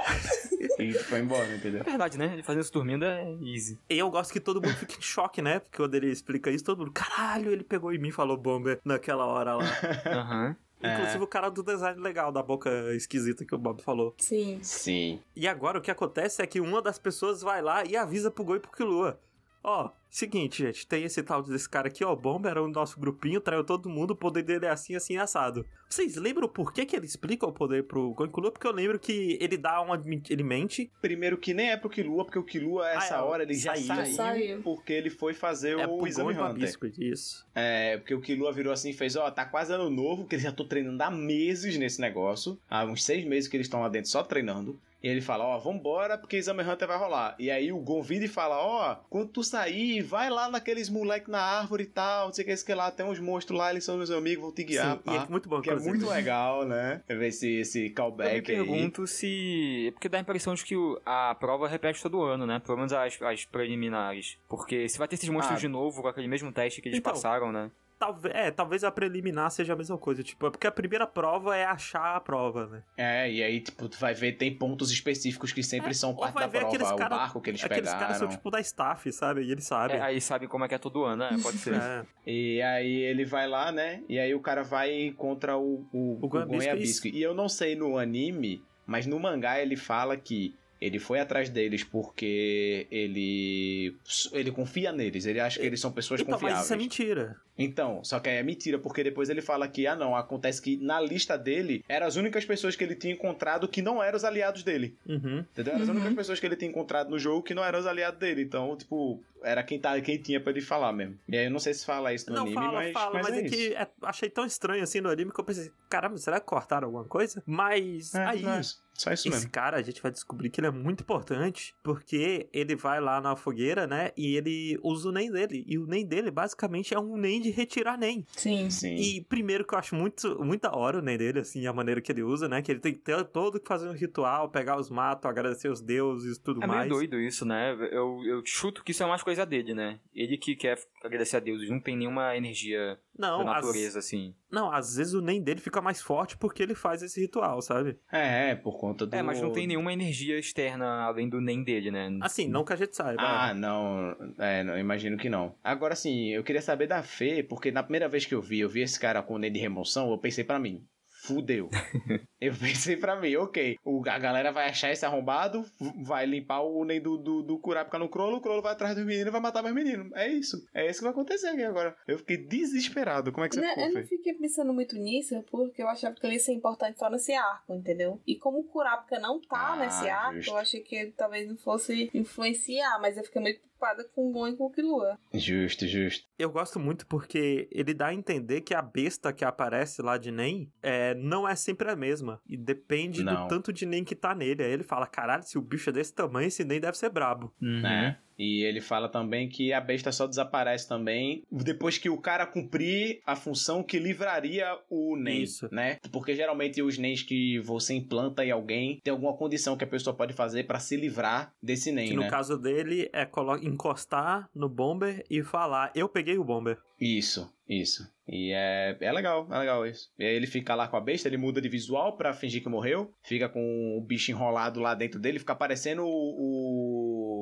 e foi embora, entendeu? É verdade, né? Ele fazendo isso dormindo é easy. E eu gosto que todo mundo fique em choque, né? Porque quando ele explica isso, todo mundo, caralho, ele pegou em mim e falou bomba naquela hora lá. *laughs* Aham. Inclusive o cara do design legal, da boca esquisita que o Bob falou. Sim. Sim. E agora o que acontece é que uma das pessoas vai lá e avisa pro Goi e pro Killua. Ó, seguinte, gente, tem esse tal desse cara aqui, ó, Bomba era o nosso grupinho, traiu todo mundo, o poder dele é assim, assim, assado. Vocês lembram por que que ele explica o poder pro Killua? Porque eu lembro que ele dá uma... ele mente, Primeiro que nem é pro Killua, porque o Killua, essa Ah, é, hora, ele já saiu. saiu, Já saiu. porque ele foi fazer é o pro Exame pro Hunter. Biscuit, isso. É, porque o Killua virou assim e fez, ó, tá quase ano novo, que eles já estão treinando há meses nesse negócio. Há uns seis meses que eles estão lá dentro só treinando. E ele fala, ó, vambora, porque Exame Hunter vai rolar. E aí o Gon vira e fala, ó, quando tu sair, vai lá naqueles moleque na árvore e tal, não sei o que, esse que lá, tem uns monstros lá, eles são meus amigos, vão te guiar, Sim, pá. e é muito bom, Que é muito legal, né? Ver esse, esse Eu me callback aí. pergunto se. é Porque dá a impressão de que a prova repete todo ano, né? Pelo menos as, as preliminares. Porque se vai ter esses monstros Ah. de novo com aquele mesmo teste que eles Então, passaram, né? Talvez, é, talvez a preliminar seja a mesma coisa, tipo, é porque a primeira prova é achar a prova, né? É, e aí, tipo, tu vai ver, tem pontos específicos que sempre É, são parte vai da ver prova. aqueles O cara- barco que eles Aqueles pegaram. caras são tipo da staff, sabe? E eles sabem. É, aí sabem como é que é todo ano, né? Pode ser. *laughs* É. E aí ele vai lá, né? E aí o cara vai contra o, o, O o e. E eu não sei no anime, mas no mangá ele fala que ele foi atrás deles porque ele ele confia neles. Ele acha que eles são pessoas Então, confiáveis. mas isso é mentira. Então, só que é mentira, porque depois ele fala que, ah não, acontece que na lista dele, eram as únicas pessoas que ele tinha encontrado que não eram os aliados dele. Uhum. Entendeu? Eram as Uhum. únicas pessoas que ele tinha encontrado no jogo que não eram os aliados dele. Então, tipo, era quem, tá, quem tinha pra ele falar mesmo. E aí eu não sei se fala isso no Não, anime, fala, mas, fala, mas, mas, é, é, isso. que é- achei tão estranho assim no anime que eu pensei, caramba, será que cortaram alguma coisa? Mas É, aí, é só isso esse mesmo. cara, a gente vai descobrir que ele é muito importante, porque ele vai lá na fogueira, né, e ele usa o NEM dele. E o NEM dele, basicamente, é um NEM de retirar NEM. Sim. Sim. E primeiro que eu acho muito, muito da hora o NEM dele, assim, a maneira que ele usa, né, que ele tem que ter todo que fazer um ritual, pegar os matos, agradecer os deuses e tudo É mais. meio doido isso, né? Eu, eu chuto que isso é mais coisa dele, né? Ele que quer agradecer a Deus, não tem nenhuma energia Não, da natureza, assim. não, às vezes o NEM dele fica mais forte porque ele faz esse ritual, sabe? É, é, por conta do... É, mas não tem nenhuma energia externa além do nem dele, né? Assim, não que a gente saiba. Ah, não. É, não, imagino que não. Agora sim, eu queria saber da Fê, porque na primeira vez que eu vi, eu vi esse cara com o Ney de remoção, eu pensei pra mim. Fudeu. *laughs* eu pensei pra mim, ok. O, a galera vai achar esse arrombado, vai limpar o Ney do, do, do Kurapika no Crolo, o Crolo vai atrás dos meninos e vai matar meus meninos. É isso. É isso que vai acontecer aqui agora. Eu fiquei desesperado. Como é que você Né, ficou, eu não fiquei pensando muito nisso, porque eu achava que ele ia ser importante só nesse arco, entendeu? E como o Kurapika não tá Ah, nesse arco, justo. eu achei que ele talvez não fosse influenciar, mas eu fiquei muito preocupada com o Gon e com o Killua. Justo, justo. Eu gosto muito porque ele dá a entender que a besta que aparece lá de Nen é, não é sempre a mesma. E depende Não. do tanto de Nen que tá nele. Aí ele fala: caralho, se o bicho é desse tamanho, esse Nen deve ser brabo. Uhum. né? E ele fala também que a besta só desaparece também depois que o cara cumprir a função que livraria o NEM, Isso. né? Porque geralmente os NEMs que você implanta em alguém tem alguma condição que a pessoa pode fazer pra se livrar desse NEM, Que no né? caso dele é encostar no bomber e falar: eu peguei o bomber. Isso, isso. E é, é legal, é legal isso. E aí ele fica lá com a besta, ele muda de visual pra fingir que morreu, fica com o bicho enrolado lá dentro dele, fica parecendo o...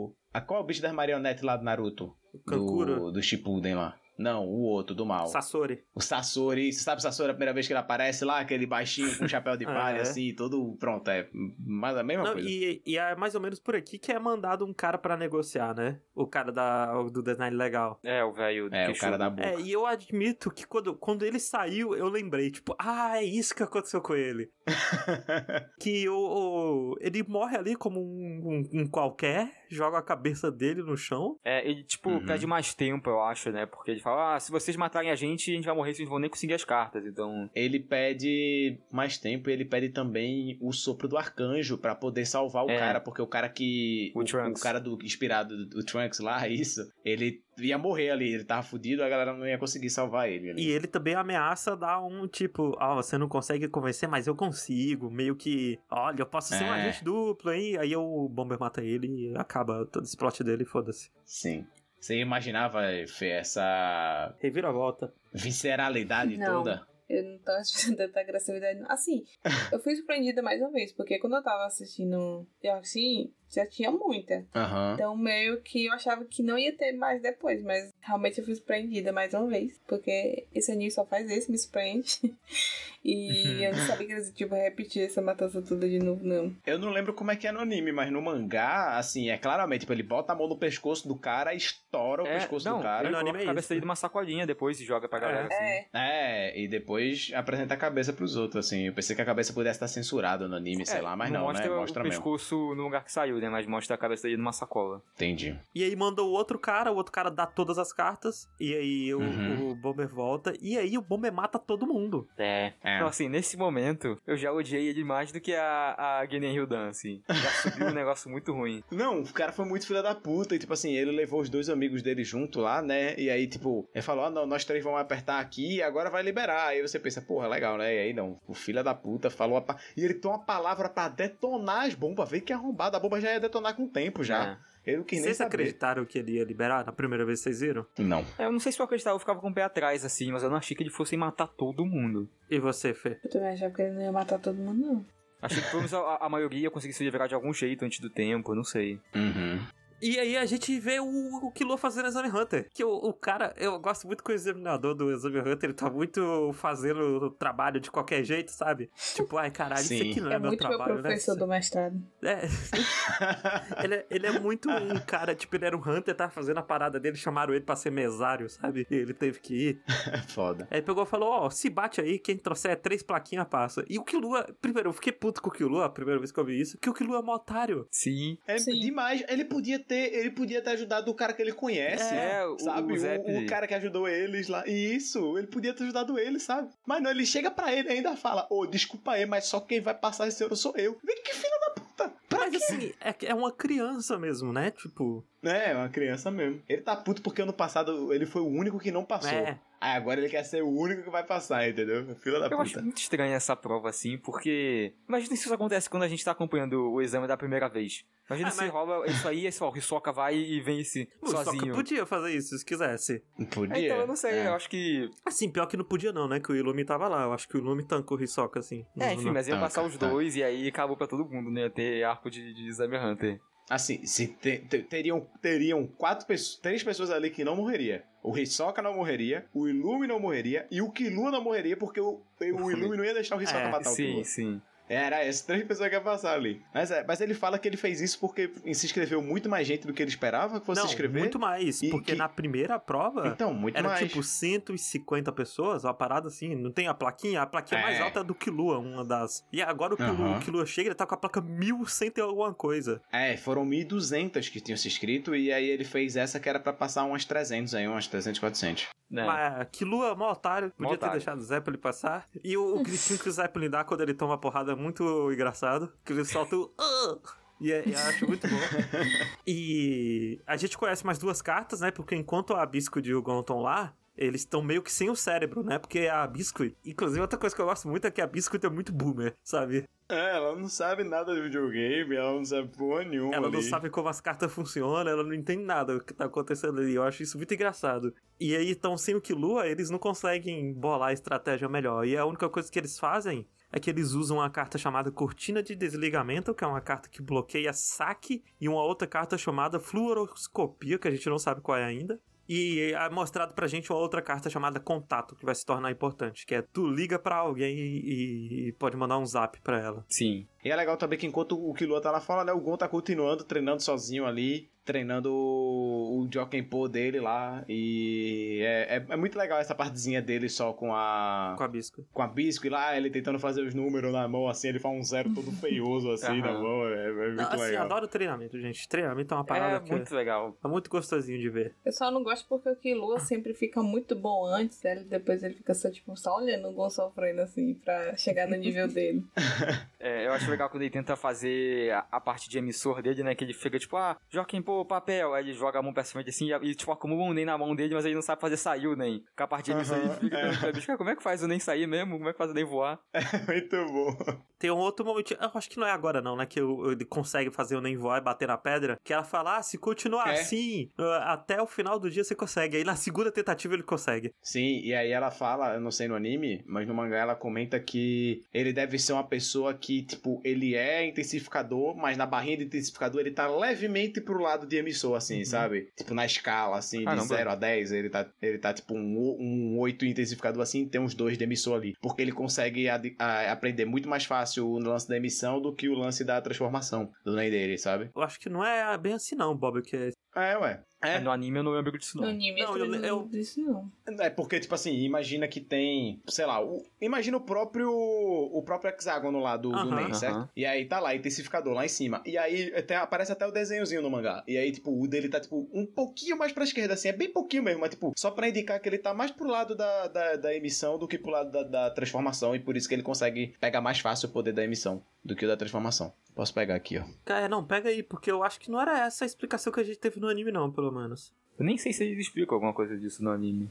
o... A qual é o bicho das marionetes lá do Naruto? O Kankura. Do, do Shippuden lá. Não, o outro, do mal. Sasori. O Sasori, você sabe o Sasori a primeira vez que ele aparece lá, aquele baixinho com chapéu de *laughs* palha, É. assim, todo pronto, é mais a mesma Não, coisa. e, e é mais ou menos por aqui que é mandado um cara pra negociar, né? O cara da, do design legal. É, o velho É, o cara da boca. É, e eu admito que quando, quando ele saiu, eu lembrei, tipo, ah, é isso que aconteceu com ele. *laughs* que o, o- ele morre ali como um, um- um qualquer, joga a cabeça dele no chão. É, ele, tipo, Uhum. pede mais tempo, eu acho, né? Porque ele fala fala, ah, se vocês matarem a gente, a gente vai morrer, vocês não vão nem conseguir as cartas, então... Ele pede mais tempo e ele pede também o sopro do arcanjo pra poder salvar o É. cara, porque o cara que. O Trunks. cara do inspirado do, do Trunks lá, *laughs* isso, ele ia morrer ali, ele tava fudido, a galera não ia conseguir salvar ele. ali. E ele também ameaça dar um tipo, ó, você não consegue convencer, mas eu consigo. Meio que, olha, eu posso ser um É. agente duplo, hein? Aí o Bomber mata ele e acaba todo esse plot dele, foda-se. Sim. Você imaginava, Fê, essa Reviravolta. visceralidade Não. toda? Eu não tava esperando tanta agressividade. não. Assim, eu fui surpreendida mais uma vez, porque quando eu tava assistindo assim, já tinha muita. Aham. Então, meio que eu achava que não ia ter mais depois, mas realmente eu fui surpreendida mais uma vez, porque esse anime só faz isso, me surpreende. *laughs* e eu não sabia que eles, tipo, repetir essa matança toda de novo, não. Eu não lembro como é que é no anime, mas no mangá, assim, é claramente, tipo, ele bota a mão no pescoço do cara, estoura o É, pescoço não, do cara. ele no anime é a cabeça isso. dele numa sacolinha depois e joga pra galera, assim. É, É, e depois apresenta a cabeça pros outros, assim. Eu pensei que a cabeça pudesse estar censurada no anime, sei É, lá, mas não, mostra né? o Mostra mesmo. pescoço no lugar que saiu, né? Mas mostra a cabeça dele numa sacola. Entendi. E aí manda o outro cara, o outro cara dá todas as cartas, e aí o, Uhum. o Bomber volta, e aí o Bomber mata todo mundo. É. É. Então, assim, nesse momento, eu já odiei ele mais do que a, a Genen Hildan, assim. Já subiu um *laughs* negócio muito ruim. Não, o cara foi muito filho da puta. E, tipo assim, ele levou os dois amigos dele junto lá, né? E aí, tipo, ele falou: ah, não, nós três vamos apertar aqui e agora vai liberar. Aí você pensa, porra, legal, né? E aí não. O filho da puta falou. A pa... E ele tem uma palavra pra detonar as bombas. Vê que arrombado. A bomba já ia detonar com o tempo já. Ele não quis nem Vocês saber. acreditaram que ele ia liberar na primeira vez que vocês viram? Não. É, Eu não sei se eu acreditava, eu ficava com o pé atrás, assim, mas eu não achei que ele fosse matar todo mundo. E você, Fê? eu também achava que ele não ia matar todo mundo, não. Achei que pelo menos a, a maioria conseguisse se liberar de algum jeito antes do tempo, eu não sei. Uhum. E aí a gente vê o, o Killua fazendo Exame Hunter. Que o, o cara, eu gosto muito que o examinador do Exame Hunter, ele tá muito fazendo o trabalho de qualquer jeito, sabe? Tipo, ai caralho, Sim. isso aqui não é, É, meu muito meu trabalho, né? professor do mestrado. É. *laughs* ele, é, ele é muito um cara, tipo, ele era um Hunter, tava fazendo a parada dele, chamaram ele pra ser mesário, sabe? E ele teve que ir. *laughs* É foda. Aí pegou e falou, ó, se bate aí, quem trouxer três plaquinhas passa. E o Killua, primeiro, eu fiquei puto com o Killua, a primeira vez que eu vi isso, que o Killua é um otário. Sim. É Sim. demais. Ele podia ter, ele podia ter ajudado o cara que ele conhece. É, o- sabe? o O, o cara que ajudou eles lá. Isso, ele podia ter ajudado ele, sabe? Mas não, ele chega pra ele e ainda fala: Ô, desculpa aí, mas só quem vai passar esse ouro sou eu. Vê que filho da puta. Pra Mas quê? assim, é, é uma criança mesmo, né? Tipo, É, uma criança mesmo. Ele tá puto porque ano passado ele foi o único que não passou. é. Aí agora ele quer ser o único que vai passar, entendeu? Filho da Eu acho puta. muito estranha essa prova, assim, porque. Imagina se isso acontece quando a gente tá acompanhando o exame da primeira vez. Imagina Ah, se mas- rola isso aí, esse, ó, o Hisoka vai e vence O sozinho. podia fazer isso, se quisesse. Podia. É, então, eu não sei, É. eu acho que. Assim, pior que não podia não, né? Que o Ilumi tava lá. Eu acho que o Ilumi tancou o Hisoka, assim. É, Não- enfim, não- mas ia Tá, passar tá, os tá. dois e aí acabou pra todo mundo, né? Ter arco de, de Exame Hunter. Assim, se te- te- teriam, teriam quatro pessoas, três pessoas ali que não morreria. O Hisoka não morreria, o Illumin não morreria e o Killua não morreria porque o, o não ia deixar o Hisoka É, matar o sim, Killua. sim. Era essas três pessoas que iam passar ali. Mas, é, mas ele fala que ele fez isso porque se inscreveu muito mais gente do que ele esperava que fosse não, se inscrever. muito mais. E Porque que- na primeira prova... Então, muito Era mais. tipo 150 pessoas, uma parada assim, não tem a plaquinha? A plaquinha É. mais alta é do Killua, uma das. E agora o Aham. o Killua chega, ele tá com a placa 1100 e alguma coisa. É, foram 1.200 que tinham se inscrito e aí ele fez essa que era pra passar umas 300 aí, umas 300, 400. Né? Mas Killua, mó otário, podia Mó ter otário. deixado o Zeppelin passar. E o, *laughs* o gritinho que o Zeppelin dá quando ele toma porrada é muito engraçado, que ele solta o... *laughs* E é- eu acho muito bom. *laughs* e a gente conhece mais duas cartas, né? Porque enquanto a Biscuit e o Gon estão lá, eles estão meio que sem o cérebro, né? Porque a Biscuit... Inclusive, outra coisa que eu gosto muito é que a Biscuit é muito boomer, sabe? É, ela não sabe nada de videogame, ela não sabe porra nenhuma Ela não ali. sabe como as cartas funcionam, ela não entende nada do que tá acontecendo ali. Eu acho isso muito engraçado. E aí, então, sem o Killua, eles não conseguem bolar a estratégia melhor. E a única coisa que eles fazem é que eles usam uma carta chamada Cortina de Desligamento, que é uma carta que bloqueia saque, e uma outra carta chamada Fluoroscopia, que a gente não sabe qual é ainda. E é mostrado pra gente uma outra carta chamada Contato, que vai se tornar importante, que é tu liga pra alguém e, e pode mandar um zap pra ela. Sim. E é legal também que enquanto o Killua tá lá fora, né, o Gon tá continuando treinando sozinho ali, treinando o Jokenpo dele lá. E é, é, é muito legal essa partezinha dele só com a. Com a bisco. Com a bisco e lá ele tentando fazer os números na mão, assim, ele faz um zero todo feioso *laughs* assim na mão. É, é muito assim, legal. adoro treinamento, gente. Treinamento é uma parada É que muito legal. é muito gostosinho de ver. Eu só não gosto porque o Killua sempre fica muito bom antes, né? depois ele fica só, tipo, só olhando o Gon sofrendo, assim, pra chegar no nível dele. *laughs* É, eu acho legal quando ele tenta fazer a, a parte de emissor dele, né? Que ele fica tipo, ah, Joaquim, pô, papel. Aí ele joga a mão pra cima de assim e, tipo, acumula um nem na mão dele, mas ele não sabe fazer sair o nem. Com a parte de emissor, ele Aham, fica é. bicho, "Cara, como é que faz o nem sair mesmo? Como é que faz o nem voar? *laughs* muito bom. Tem um outro momento, eu acho que não é agora não, né? Que ele consegue fazer o nem voar e bater na pedra. Que ela fala, ah, se continuar É. assim, ah, até o final do dia você consegue. Aí na segunda tentativa ele consegue. Sim, e aí ela fala, eu não sei no anime, mas no mangá ela comenta que ele deve ser uma pessoa que, tipo, ele é intensificador, mas na barrinha de intensificador ele tá levemente pro lado de emissor, assim, sabe? Tipo, na escala, assim, de Caramba. 0 a 10, ele tá, ele tá tipo um, um 8 intensificador, assim, tem uns dois de emissor ali. Porque ele consegue ad- a- aprender muito mais fácil o lance da emissão do que o lance da transformação do Nen dele, sabe? Eu acho que não é bem assim não, Bob, que É, ué. É, No anime eu não lembro disso, No não. anime Não, eu, eu- não eu- disso não. É porque, tipo assim, imagina que tem, sei lá, o- imagina o próprio o próprio hexágono lá do, do Aham. Nen, certo? Aham. E aí tá lá, intensificador lá em cima. E aí até, aparece até o desenhozinho no mangá. E aí, tipo, o dele tá, tipo, um pouquinho mais pra esquerda, assim, é bem pouquinho mesmo, mas, tipo, só pra indicar que ele tá mais pro lado da, da, da emissão do que pro lado da, da transformação. E por isso que ele consegue pegar mais fácil o poder da emissão do que o da transformação. Posso pegar aqui, ó. É, não, pega aí, porque eu acho que não era essa a explicação que a gente teve no anime, não, pelo menos. Eu nem sei se eles explicam alguma coisa disso no anime.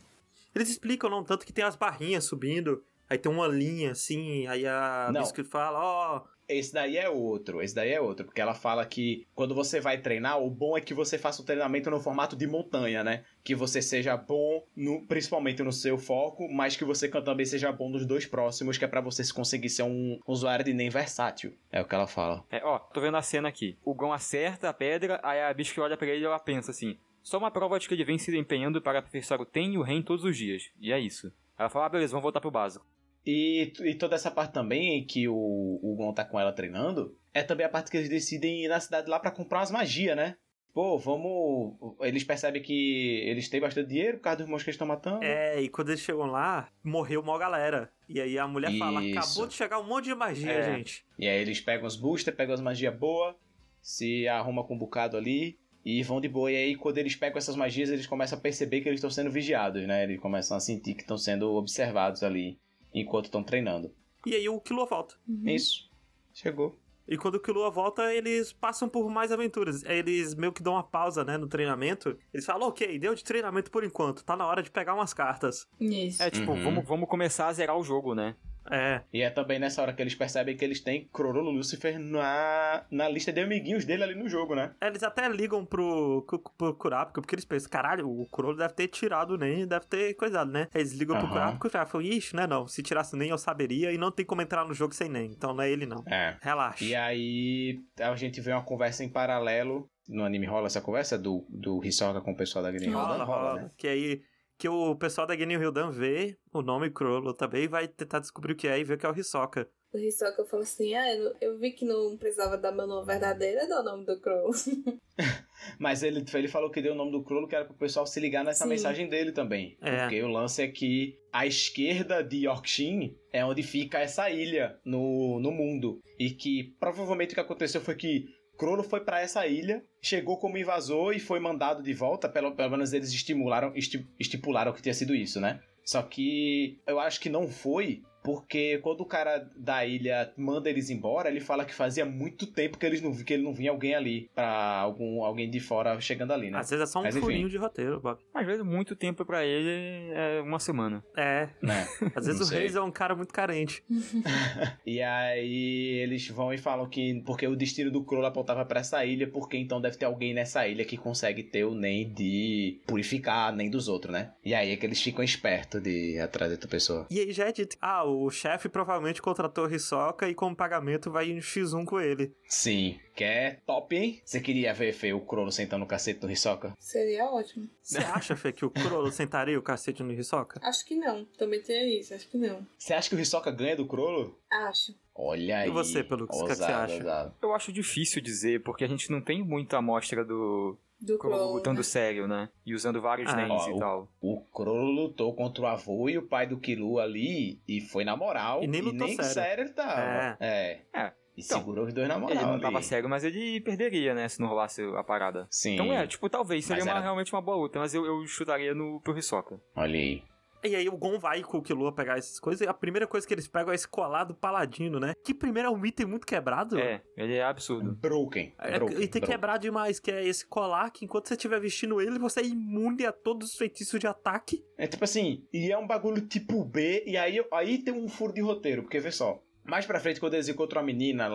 Eles explicam, não, tanto que tem as barrinhas subindo, aí tem uma linha assim, aí a Não. Biscuit fala, ó, Esse daí é outro, esse daí é outro, porque ela fala que quando você vai treinar, o bom é que você faça o treinamento no formato de montanha, né? Que você seja bom, no, principalmente no seu foco, mas que você também seja bom nos dois próximos, que é pra você conseguir ser um usuário de nem versátil. É o que ela fala. É, ó, tô vendo a cena aqui. O Gon acerta a pedra, aí a bicho que olha pra ele e ela pensa assim: só uma prova de que ele vem se empenhando para aperfeiçoar o Ten e o Ren todos os dias. E é isso. Ela fala: ah, beleza, vamos voltar pro básico. E, e toda essa parte também que o, o Gon tá com ela treinando, é também a parte que eles decidem ir na cidade lá pra comprar umas magias, né? Pô, vamos. Eles percebem que eles têm bastante dinheiro por causa dos monstros que eles estão matando. É, e quando eles chegam lá, morreu uma galera. E aí a mulher fala, Isso. acabou de chegar um monte de magia, É. gente. E aí eles pegam os boosters, pegam as magias boas, se arruma com um bocado ali e vão de boa. E aí quando eles pegam essas magias, eles começam a perceber que eles estão sendo vigiados, né? Eles começam a sentir que estão sendo observados ali enquanto estão treinando. E aí o Killua volta. Isso. Chegou. E quando o Killua volta, eles passam por mais aventuras. Eles meio que dão uma pausa, né, no treinamento. Eles falam, ok, deu de treinamento por enquanto, tá na hora de pegar umas cartas. Isso. É tipo, Uhum. vamos, vamos começar a zerar o jogo, né? É, E é também nessa hora que eles percebem que eles têm Crollo Lucifer na, na lista de amiguinhos dele ali no jogo, né? eles até ligam pro, pro, pro Kurapika, porque eles pensam, caralho, o Kurolo deve ter tirado o Nen, deve ter coisado, né? Eles ligam pro Aham. Kurapika e falam, ixi, né, não, se tirasse o Nen eu saberia e não tem como entrar no jogo sem Nen, então não é ele não. É. Relaxa. E aí a gente vê uma conversa em paralelo. No anime rola essa conversa do, do Hisoka com o pessoal da Green Rola, Rola, rola. né? Que aí que o pessoal da Genin Hildan vê o nome Crollo também e vai tentar descobrir o que é e ver que é o Hisoka. O Hisoka falou assim, ah, eu, eu vi que não precisava dar meu nome verdadeiro, eu dou o nome do Crow. *laughs* Mas ele, ele falou que deu o nome do Crollo que era pro pessoal se ligar nessa Sim. mensagem dele também. É. Porque o lance é que a esquerda de Yorkshin é onde fica essa ilha no, no mundo. E que provavelmente o que aconteceu foi que Crollo foi pra essa ilha, chegou como invasor e foi mandado de volta. Pelo, pelo menos eles estimularam, esti- estipularam que tinha sido isso, né? Só que eu acho que não foi, porque quando o cara da ilha manda eles embora, ele fala que fazia muito tempo que, eles não, que ele não vinha alguém ali, pra algum, alguém de fora chegando ali, né? Às vezes é só um Mas, enfim. furinho de roteiro, Bob. Às vezes, muito tempo pra ele é uma semana. É, né? *laughs* às vezes o. Reis é um cara muito carente. *laughs* E aí eles vão e falam que porque o destino do Crollo apontava pra essa ilha, porque então deve ter alguém nessa ilha que consegue ter o NEM de purificar nem dos outros, né? E aí é que eles ficam espertos de ir atrás da outra pessoa. E aí já é dito, ah, o chefe provavelmente contratou o Hisoka e como pagamento vai em X1 com ele. Sim, que é top, hein? Você queria ver, Fê, o Crollo sentando no cacete do Hisoka? Seria ótimo. Você acha, Fê, que o Kurolo sentaria o cacete no Hisoka? Acho que não. Também tem isso, acho que não. Você acha que o Hisoka ganha do Crollo? Acho. Olha aí. E você, Pelux, o que é que você ousado, acha? ousado. Eu acho difícil dizer, porque a gente não tem muita amostra do Do Crollo Crow. lutando sério, né? E usando vários Ah, names ó, e tal. O Crollo lutou contra o avô e o pai do Kilu ali e foi na moral. E nem lutou sério. sério ele tava. É. É. E Então, segurou os dois na moral. Ele não ali. tava sério, mas ele perderia, né? Se não rolasse a parada. Sim. Então é, tipo, talvez seria uma- era- realmente uma boa luta, mas eu, eu chutaria no pro Hisoka. Olha aí. E aí o Gon vai com o Killua pegar essas coisas e a primeira coisa que eles pegam é esse colar do paladino, né? Que primeiro é um item muito quebrado. É, ele é absurdo. Broken. É, broken, e tem broken. quebrar demais, que é esse colar que enquanto você estiver vestindo ele, você é imune a todos os feitiços de ataque. É tipo assim, e é um bagulho tipo B, e aí, aí tem um furo de roteiro, porque vê só. Mais pra frente, quando eles encontram a menina,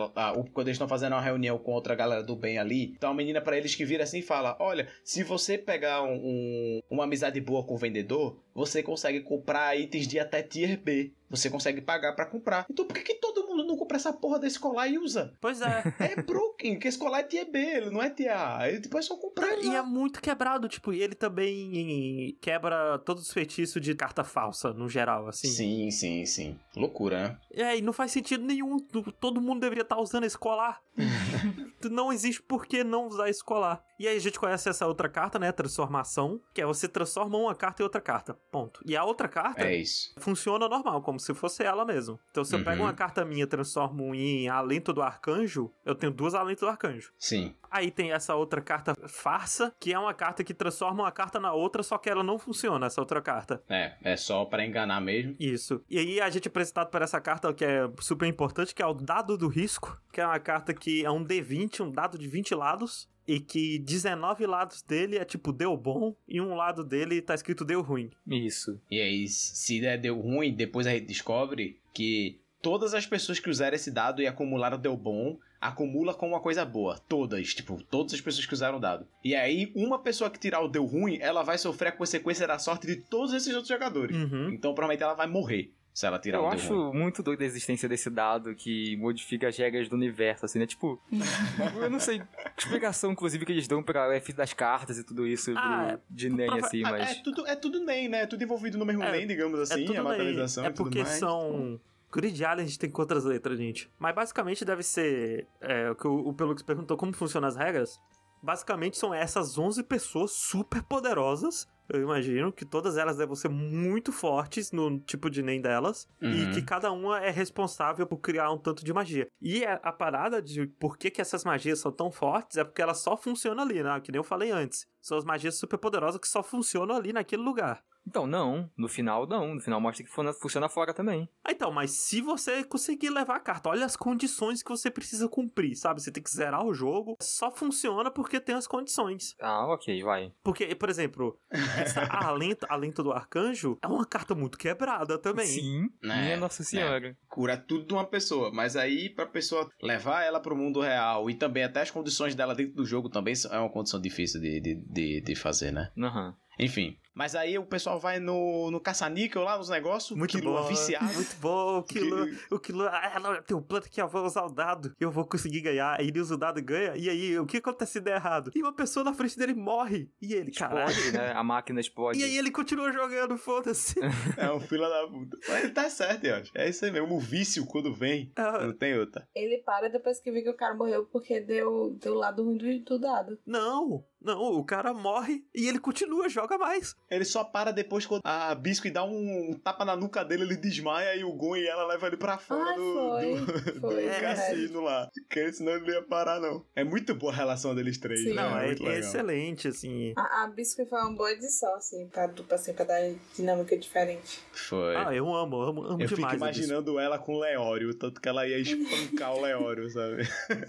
quando eles estão fazendo uma reunião com outra galera do bem ali, então a menina pra eles que vira assim e fala: Olha, se você pegar um- um- uma amizade boa com o vendedor, você consegue comprar itens de até tier B. Você consegue pagar pra comprar. Então por que, que todo mundo não compra essa porra desse colar e usa? Pois é. É broken, porque esse colar é tier B, ele não é tier A. Ele depois é só comprar e E é usar. muito quebrado, tipo, e ele também quebra todos os feitiços de carta falsa, no geral, assim. Sim, sim, sim. Loucura, né? É, e não faz sentido nenhum. Todo mundo deveria estar usando esse colar. *laughs* não existe por que não usar esse colar. E aí a gente conhece essa outra carta, né? Transformação, que é você transforma uma carta em outra carta. Ponto. E a outra carta É isso. funciona normal, como se fosse ela mesmo. Então se eu pego Uhum. uma carta minha, transformo em Alento do Arcanjo, eu tenho duas Alento do Arcanjo. Sim. Aí tem essa outra carta farsa, que é uma carta que transforma uma carta na outra, só que ela não funciona, essa outra carta. É, é só pra enganar mesmo. Isso. E aí a gente é apresentado por essa carta que é super importante, que é o dado do risco, que é uma carta que é um D20, um dado de 20 lados. E que 19 lados dele é tipo deu bom, e um lado dele tá escrito deu ruim. Isso. E aí, se der deu ruim, depois a gente descobre que todas as pessoas que usaram esse dado e acumularam deu bom, acumula com uma coisa boa. Todas, tipo, todas as pessoas que usaram o dado. E aí, uma pessoa que tirar o deu ruim, ela vai sofrer a consequência da sorte de todos esses outros jogadores. Uhum. Então, provavelmente, ela vai morrer se ela tirar Eu o deu acho ruim. muito doido a existência desse dado que modifica as regras do universo, assim, né? Tipo, *laughs* eu não sei que explicação, inclusive, que eles dão pra F das cartas e tudo isso Ah, do- de NEM, assim, Ah, mas... É tudo, é tudo NEM, né? É tudo envolvido no mesmo É, NEM, digamos assim, é tudo a materialização É e tudo porque mais. são. Grid Island tem outras letras, gente. Mas basicamente deve ser. É, o que o, o Pelux perguntou como funcionam as regras. Basicamente são essas 11 pessoas super poderosas. Eu imagino que todas elas devem ser muito fortes no tipo de NEM delas. E Uhum. que cada uma é responsável por criar um tanto de magia. E a, a parada de por que, que essas magias são tão fortes é porque elas só funcionam ali, né? Que nem eu falei antes. São as magias super poderosas que só funcionam ali naquele lugar. Então, não. No final, não. No final mostra que funa- funciona fora também. Ah, então, mas se você conseguir levar a carta, olha as condições que você precisa cumprir, sabe? Você tem que zerar o jogo, só funciona porque tem as condições. Ah, ok, vai. Porque, por exemplo, essa *laughs* Alento, Alento do Arcanjo é uma carta muito quebrada também. Sim. Né? Minha Nossa Senhora. cura tudo de uma pessoa, mas aí pra pessoa levar ela pro mundo real e também até as condições dela dentro do jogo também é uma condição difícil de, de, de, de fazer, né? Aham. Enfim. Mas aí o pessoal vai no, no caça-níquel lá nos negócios, Muito bom, viciado. *laughs* muito bom, o Kilo, o Kilo, ah, ela tem um plano que eu vou usar o dado, eu vou conseguir ganhar, aí ele usa o dado e ganha, e aí o que acontece se der errado? E uma pessoa na frente dele morre, e ele, caralho, Explode, né? A máquina explode. e aí ele continua jogando, foda-se. *laughs* É um fila da puta. Mas ele tá certo, eu acho. É isso aí mesmo. O vício, quando vem, Ah, não tem outra. Ele para depois que vê que o cara morreu porque deu, deu o lado ruim do, do dado. Não, não, o cara morre e ele continua, joga mais. Ele só para depois quando a Biscuit dá um, um tapa na nuca dele, ele desmaia e o Gon e ela levam ele pra fora Ah, do, foi. do, *laughs* Foi, do é. cassino lá. Porque senão ele não ia parar, não. É muito boa a relação deles três. Sim. né? Não, é, muito é legal. excelente, assim. A, a Biscuit foi uma boa edição, assim, pra dupla, assim, pra dar dinâmica diferente. Foi. Ah, eu amo, amo, amo eu fico demais. a imaginando ela com o Leório, tanto que ela ia espancar o Leório, sabe? *laughs*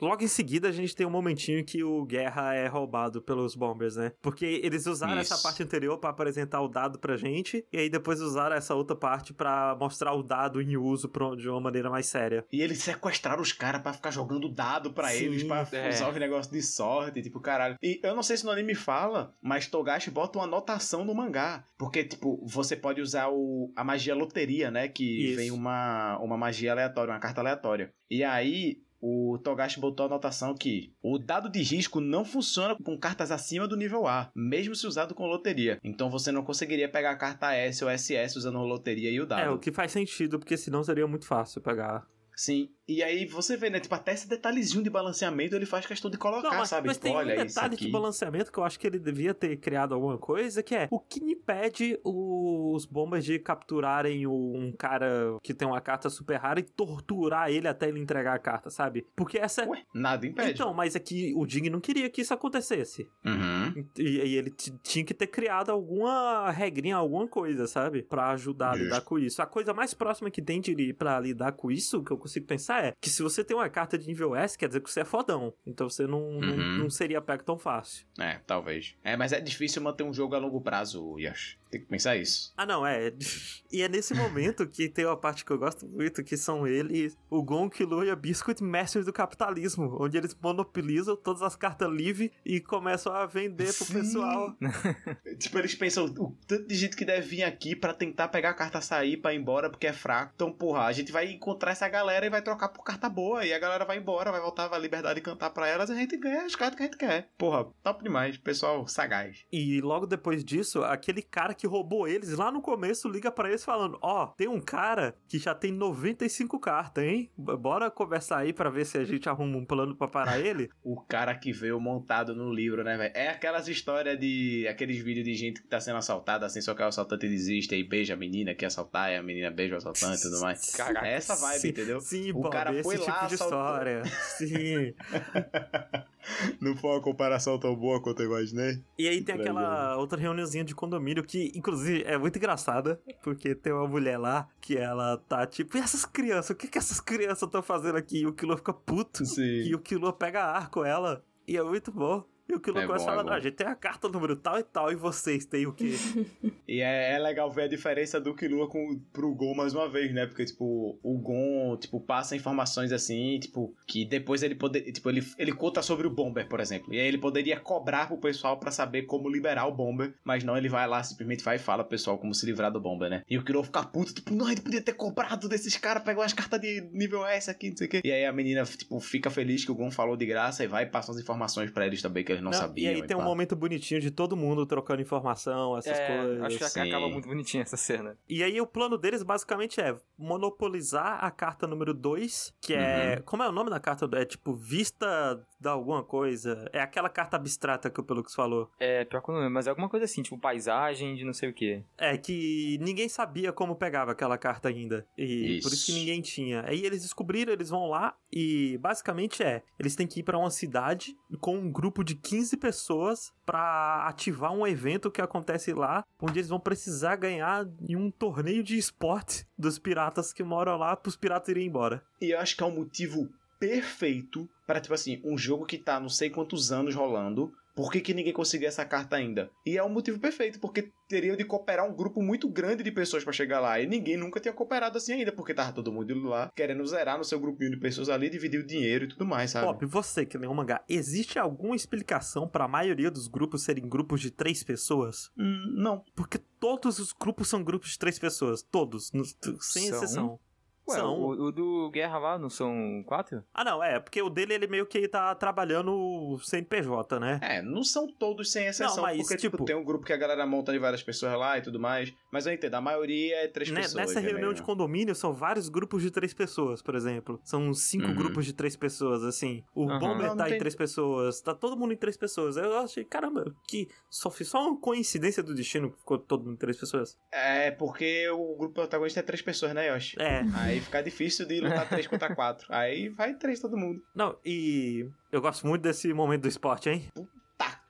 Logo em seguida, a gente tem um momentinho que o Guerra é roubado pelos Bombers, né? Porque eles usaram Isso. essa parte anterior pra apresentar o dado pra gente, e aí depois usaram essa outra parte pra mostrar o dado em uso pra- de uma maneira mais séria. E eles sequestraram os caras pra ficar jogando dado Sim, eles, pra é. usar os negócios de sorte, tipo, caralho. E eu não sei se no anime fala, mas Togashi bota uma anotação no mangá. Porque, tipo, você pode usar o, a magia loteria, né? Que Isso. vem uma, uma magia aleatória, uma carta aleatória. E aí. O Togashi botou a anotação que o dado de risco não funciona com cartas acima do nível A, mesmo se usado com loteria. Então você não conseguiria pegar a carta S ou SS usando loteria e o dado. É, o que faz sentido, porque senão seria muito fácil pegar. Sim. E aí você vê, né? Tipo, até esse detalhezinho de balanceamento ele faz questão de colocar, Não, mas, sabe? mas tipo, tem olha um detalhe de balanceamento que eu acho que ele devia ter criado alguma coisa, que é o que impede os bombas de capturarem um cara que tem uma carta super rara e torturar ele até ele entregar a carta, sabe? Porque essa é... Ué, nada impede. Então, mas é que o Ding não queria que isso acontecesse. Uhum. E, e ele tinha que ter criado alguma regrinha, alguma coisa, sabe? Pra ajudar a lidar com isso. A coisa mais próxima que tem de pra lidar com isso, que eu consigo pensar, é que se você tem uma carta de nível S, quer dizer que você é fodão. Então você não, não, Uhum. não seria pego tão fácil. É, talvez. É, mas é difícil manter um jogo a longo prazo, Yash. Tem que pensar isso. Ah, não, é. *laughs* E é nesse momento que tem uma parte que eu gosto muito, que são eles, o Gon, Killua e a Biscuit, mestres do capitalismo, onde eles monopolizam todas as cartas livres e começam a vender pro Sim. pessoal. *laughs* tipo, eles pensam o tanto de gente que deve vir aqui pra tentar pegar a carta sair pra ir embora porque é fraco. Então, porra, a gente vai encontrar essa galera e vai trocar por carta boa. E a galera vai embora, vai voltar a liberdade de cantar pra elas e a gente ganha as cartas que a gente quer. Porra, top demais. Pessoal sagaz. E logo depois disso, aquele cara que roubou eles lá no começo liga pra eles falando: Ó, tem um cara que já tem 95 cartas, hein? Bora conversar aí pra ver se a gente arruma um plano pra parar ele. *laughs* O cara que veio montado no livro, né, velho? É aquelas histórias de. aqueles vídeos de gente que tá sendo assaltada, assim, só que o assaltante desiste e beija a menina que assaltar, e a menina beija o assaltante e tudo mais. Caraca. É essa vibe, Sim, entendeu? Sim, O Bob, cara esse foi tipo lá, de assaltou. história. *laughs* Sim. *laughs* *laughs* Não foi uma comparação tão boa quanto eu imaginei. E aí tem Pra aquela outra reuniãozinha de condomínio que, inclusive, é muito engraçada, porque tem uma mulher lá que ela tá tipo, e essas crianças? O que que essas crianças estão fazendo aqui? E o Kilo fica puto. Sim. E o Kilo pega ar com ela. E é muito bom. E o Kilo É começa bom, é. "Ah, a gente tem a carta número tal e tal, e vocês têm o quê? *laughs* E é, é legal ver a diferença do Killua com, pro Gon mais uma vez, né? Porque, tipo, o Gon, tipo, passa informações assim, tipo, que depois ele poder, tipo, ele, ele conta sobre o Bomber, por exemplo. E aí ele poderia cobrar pro pessoal pra saber como liberar o Bomber, mas não, ele vai lá, simplesmente vai e fala pro pessoal como se livrar do Bomber, né? E o Killua fica puto, tipo, não, ele podia ter cobrado desses caras, pegou as cartas de nível S aqui, não sei o quê. E aí a menina, tipo, fica feliz que o Gon falou de graça e vai e passa as informações pra eles também que eles não, Não, sabiam. e aí tem um pá. momento bonitinho de todo mundo trocando informação, essas É, coisas. acho que Sim. acaba muito bonitinha essa cena. E aí o plano deles basicamente é monopolizar a carta número 2, que é... Uhum. Como é o nome da carta? É tipo vista da alguma coisa. É aquela carta abstrata que o Pelux falou. É, pior que eu não lembro, mas é alguma coisa assim, tipo paisagem de não sei o que. É que ninguém sabia como pegava aquela carta ainda. E por isso que Isso. ninguém tinha. Aí eles descobriram, eles vão lá e basicamente é, eles têm que ir pra uma cidade com um grupo de 15 pessoas pra ativar um evento que acontece lá, onde eles vão precisar ganhar em um torneio de esporte dos piratas que moram lá pros piratas irem embora. E eu acho que é um motivo perfeito para tipo assim, um jogo que tá não sei quantos anos rolando. Por que, que ninguém conseguiu essa carta ainda? E é um motivo perfeito, porque teria de cooperar um grupo muito grande de pessoas pra chegar lá. E ninguém nunca tinha cooperado assim ainda, porque tava todo mundo lá, querendo zerar no seu grupinho de pessoas ali, dividir o dinheiro e tudo mais, sabe? Bob, você que lê um mangá, existe alguma explicação pra maioria dos grupos serem grupos de três pessoas? Hum, não. Porque todos os grupos são grupos de três pessoas. Todos, sem São? exceção. Ué, São. o, o do Guerra lá não são quatro? Ah, não, é, porque o dele ele meio que tá trabalhando sem PJ, né? É, não são todos sem exceção, Não, mas, porque tipo, tipo- tem um grupo que a galera monta de várias pessoas lá e tudo mais. Mas eu entendo, a maioria é três Né, pessoas. Nessa reunião de condomínio são vários grupos de três pessoas, por exemplo. São cinco Uhum. grupos de três pessoas, assim. O Aham. Bomber Não, não tá em tem- três pessoas, tá todo mundo em três pessoas. Eu achei, caramba, que só, foi só uma coincidência do destino que ficou todo mundo em três pessoas. É, porque o grupo protagonista é três pessoas, né, Yoshi? É. Aí fica difícil de lutar 3 contra 4. Aí vai 3 todo mundo. Não, e eu gosto muito desse momento do esporte, hein? Tá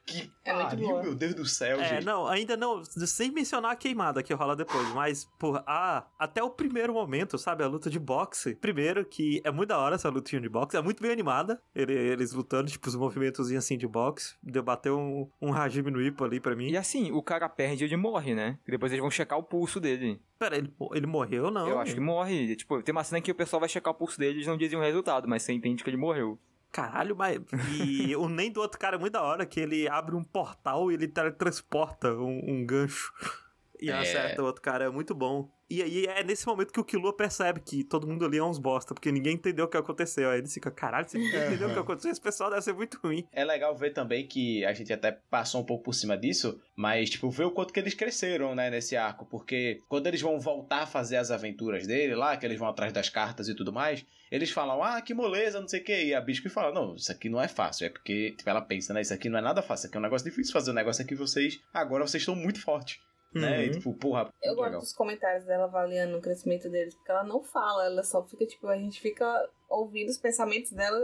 que É muito pariu, meu Deus do céu, É, gente. não, ainda não, sem mencionar a queimada que rola depois, mas, porra, ah, até o primeiro momento, sabe, a luta de boxe. Primeiro que é muito da hora essa lutinha de boxe, é muito bem animada, ele- eles lutando, tipo, os movimentos assim de boxe, deu bater um, um Hajime no Ippo ali pra mim. E assim, o cara perde e ele morre, né? E depois eles vão checar o pulso dele. Pera, ele, ele morreu não? Eu acho que morre. Tipo, tem uma cena que o pessoal vai checar o pulso dele e eles não dizem o resultado, mas você entende que ele morreu. Caralho, mas... E o nem do outro cara é muito da hora, que ele abre um portal e ele teletransporta um, um gancho. E É. acerta o outro cara, é muito bom. E aí é nesse momento que o Killua percebe que todo mundo ali é uns bosta, porque ninguém entendeu o que aconteceu. Aí ele fica, caralho, se ninguém entendeu o que aconteceu, esse pessoal deve ser muito ruim. É legal ver também que a gente até passou um pouco por cima disso, mas, tipo, ver o quanto que eles cresceram, né, nesse arco. Porque quando eles vão voltar a fazer as aventuras dele lá, que eles vão atrás das cartas e tudo mais, eles falam, ah, que moleza, não sei o que. E a Biscuit fala, não, isso aqui não é fácil. É porque, tipo, ela pensa, né, isso aqui não é nada fácil. Isso aqui é um negócio difícil fazer. O negócio é que vocês, agora vocês estão muito fortes. Né? E, Uhum. tipo, porra, Eu gosto legal. dos comentários dela avaliando o crescimento deles, porque ela não fala, ela só fica, tipo, a gente fica ouvindo os pensamentos dela,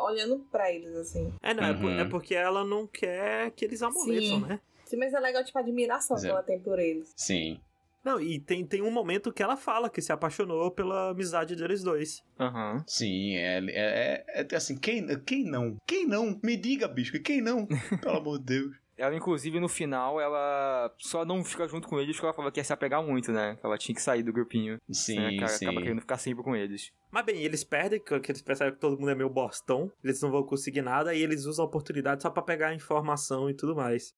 olhando pra eles, assim. É, não, é por- Uhum. é porque ela não quer que eles amoleçam, Sim. né? Sim, mas é legal, tipo, a admiração Pois que é. ela tem por eles. Sim. Não, e tem, tem um momento que ela fala que se apaixonou pela amizade deles dois. Aham. Sim, é, é, é, é assim, quem, quem não? Quem não? Me diga, bicho, quem não? *laughs* Pelo amor de Deus. Ela, inclusive, no final, ela só não fica junto com eles porque ela falou que ia se apegar muito, né? Que ela tinha que sair do grupinho. Sim, né? Que ela sim. acaba querendo ficar sempre com eles. Mas bem, eles perdem, porque eles percebem que todo mundo é meio bostão, eles não vão conseguir nada, e eles usam a oportunidade só pra pegar informação e tudo mais.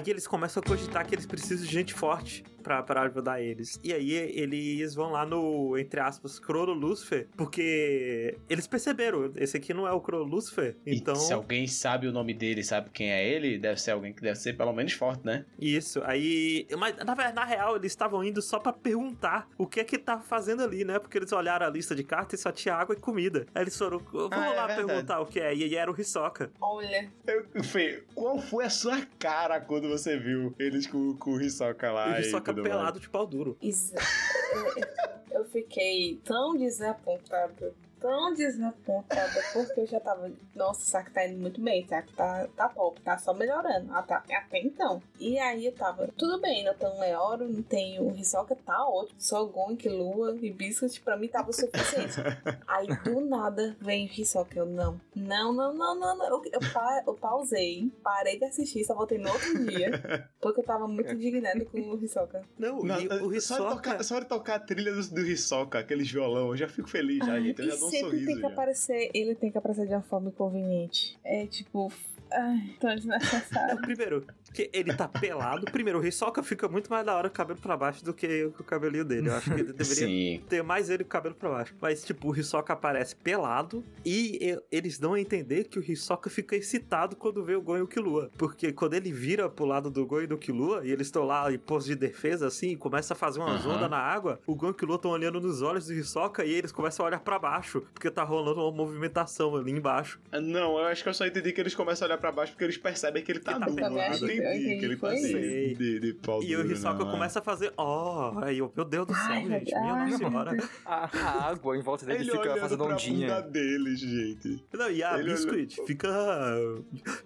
Aí eles começam a cogitar que eles precisam de gente forte pra, pra ajudar eles. E aí eles vão lá no, entre aspas, Crolo Lucifer, porque eles perceberam, esse aqui não é o Crolo Lucifer, então... E se alguém sabe o nome dele, sabe quem é ele, deve ser alguém que deve ser pelo menos forte, né? Isso, aí. Mas na, na real, eles estavam indo só pra perguntar o que é que tá fazendo ali, né? Porque eles olharam a lista de cartas e só tinha água e comida. Aí eles foram, vamos Ah, é lá verdade. perguntar o que é. E aí era o Hisoka. Olha, Eu, Fê, qual foi a sua cara quando você viu eles com, com o Hisoka lá? e o Hisoka pelado de pau duro. isso- eu, eu fiquei tão desapontada, tão desapontada, porque eu já tava. Nossa, o saco tá indo muito bem, o saco tá, tá top, tá só melhorando. Até, até então. E aí eu tava, tudo bem, não tem um Leoro, não tem o Hisoka, tá ótimo. Só Gonk, Lua e Biscuit, pra mim tava o suficiente. *laughs* Aí do nada vem o Hisoka. Eu não, não, não, não, não, não. Eu, eu, pa- eu pausei, parei de assistir, só voltei no outro dia, porque eu tava muito indignada com o Hisoka. Não, Não, e o só, de Hisoka. tocar, só de tocar a trilha do, do Hisoka, aqueles violão, eu já fico feliz já, Ai, gente. Eu já dou um sempre sorriso tem que já. aparecer, ele tem que aparecer de uma forma inconveniente. É tipo, ai, tão Não, desnecessário. *laughs* primeiro, que ele tá pelado. Primeiro, o Hisoka fica muito mais da hora com o cabelo pra baixo do que o cabelinho dele. Eu acho que ele deveria *laughs* Sim. ter mais ele com o cabelo pra baixo. Mas, tipo, o Hisoka aparece pelado e eles dão a entender que o Hisoka fica excitado quando vê o Gon e o Killua. Porque quando ele vira pro lado do Gon e do Killua e eles estão lá em pose de defesa, assim, e começa a fazer uma onda na água, o Gon e o Killua estão olhando nos olhos do Hisoka e eles começam a olhar pra baixo, porque tá rolando uma movimentação ali embaixo. Não, eu acho que eu só entendi que eles começam a olhar pra baixo porque eles percebem que ele tá tá nu. pelado. Eu Eu entendi ele foi de, de, de pau E o Hisoka começa a fazer, ó, aí eu, meu Deus do céu, Ai, gente, minha ai, nossa senhora. A, a água em volta dele Ele fica fazendo ondinha. bunda deles, gente. Não, e a Ele Biscuit fica.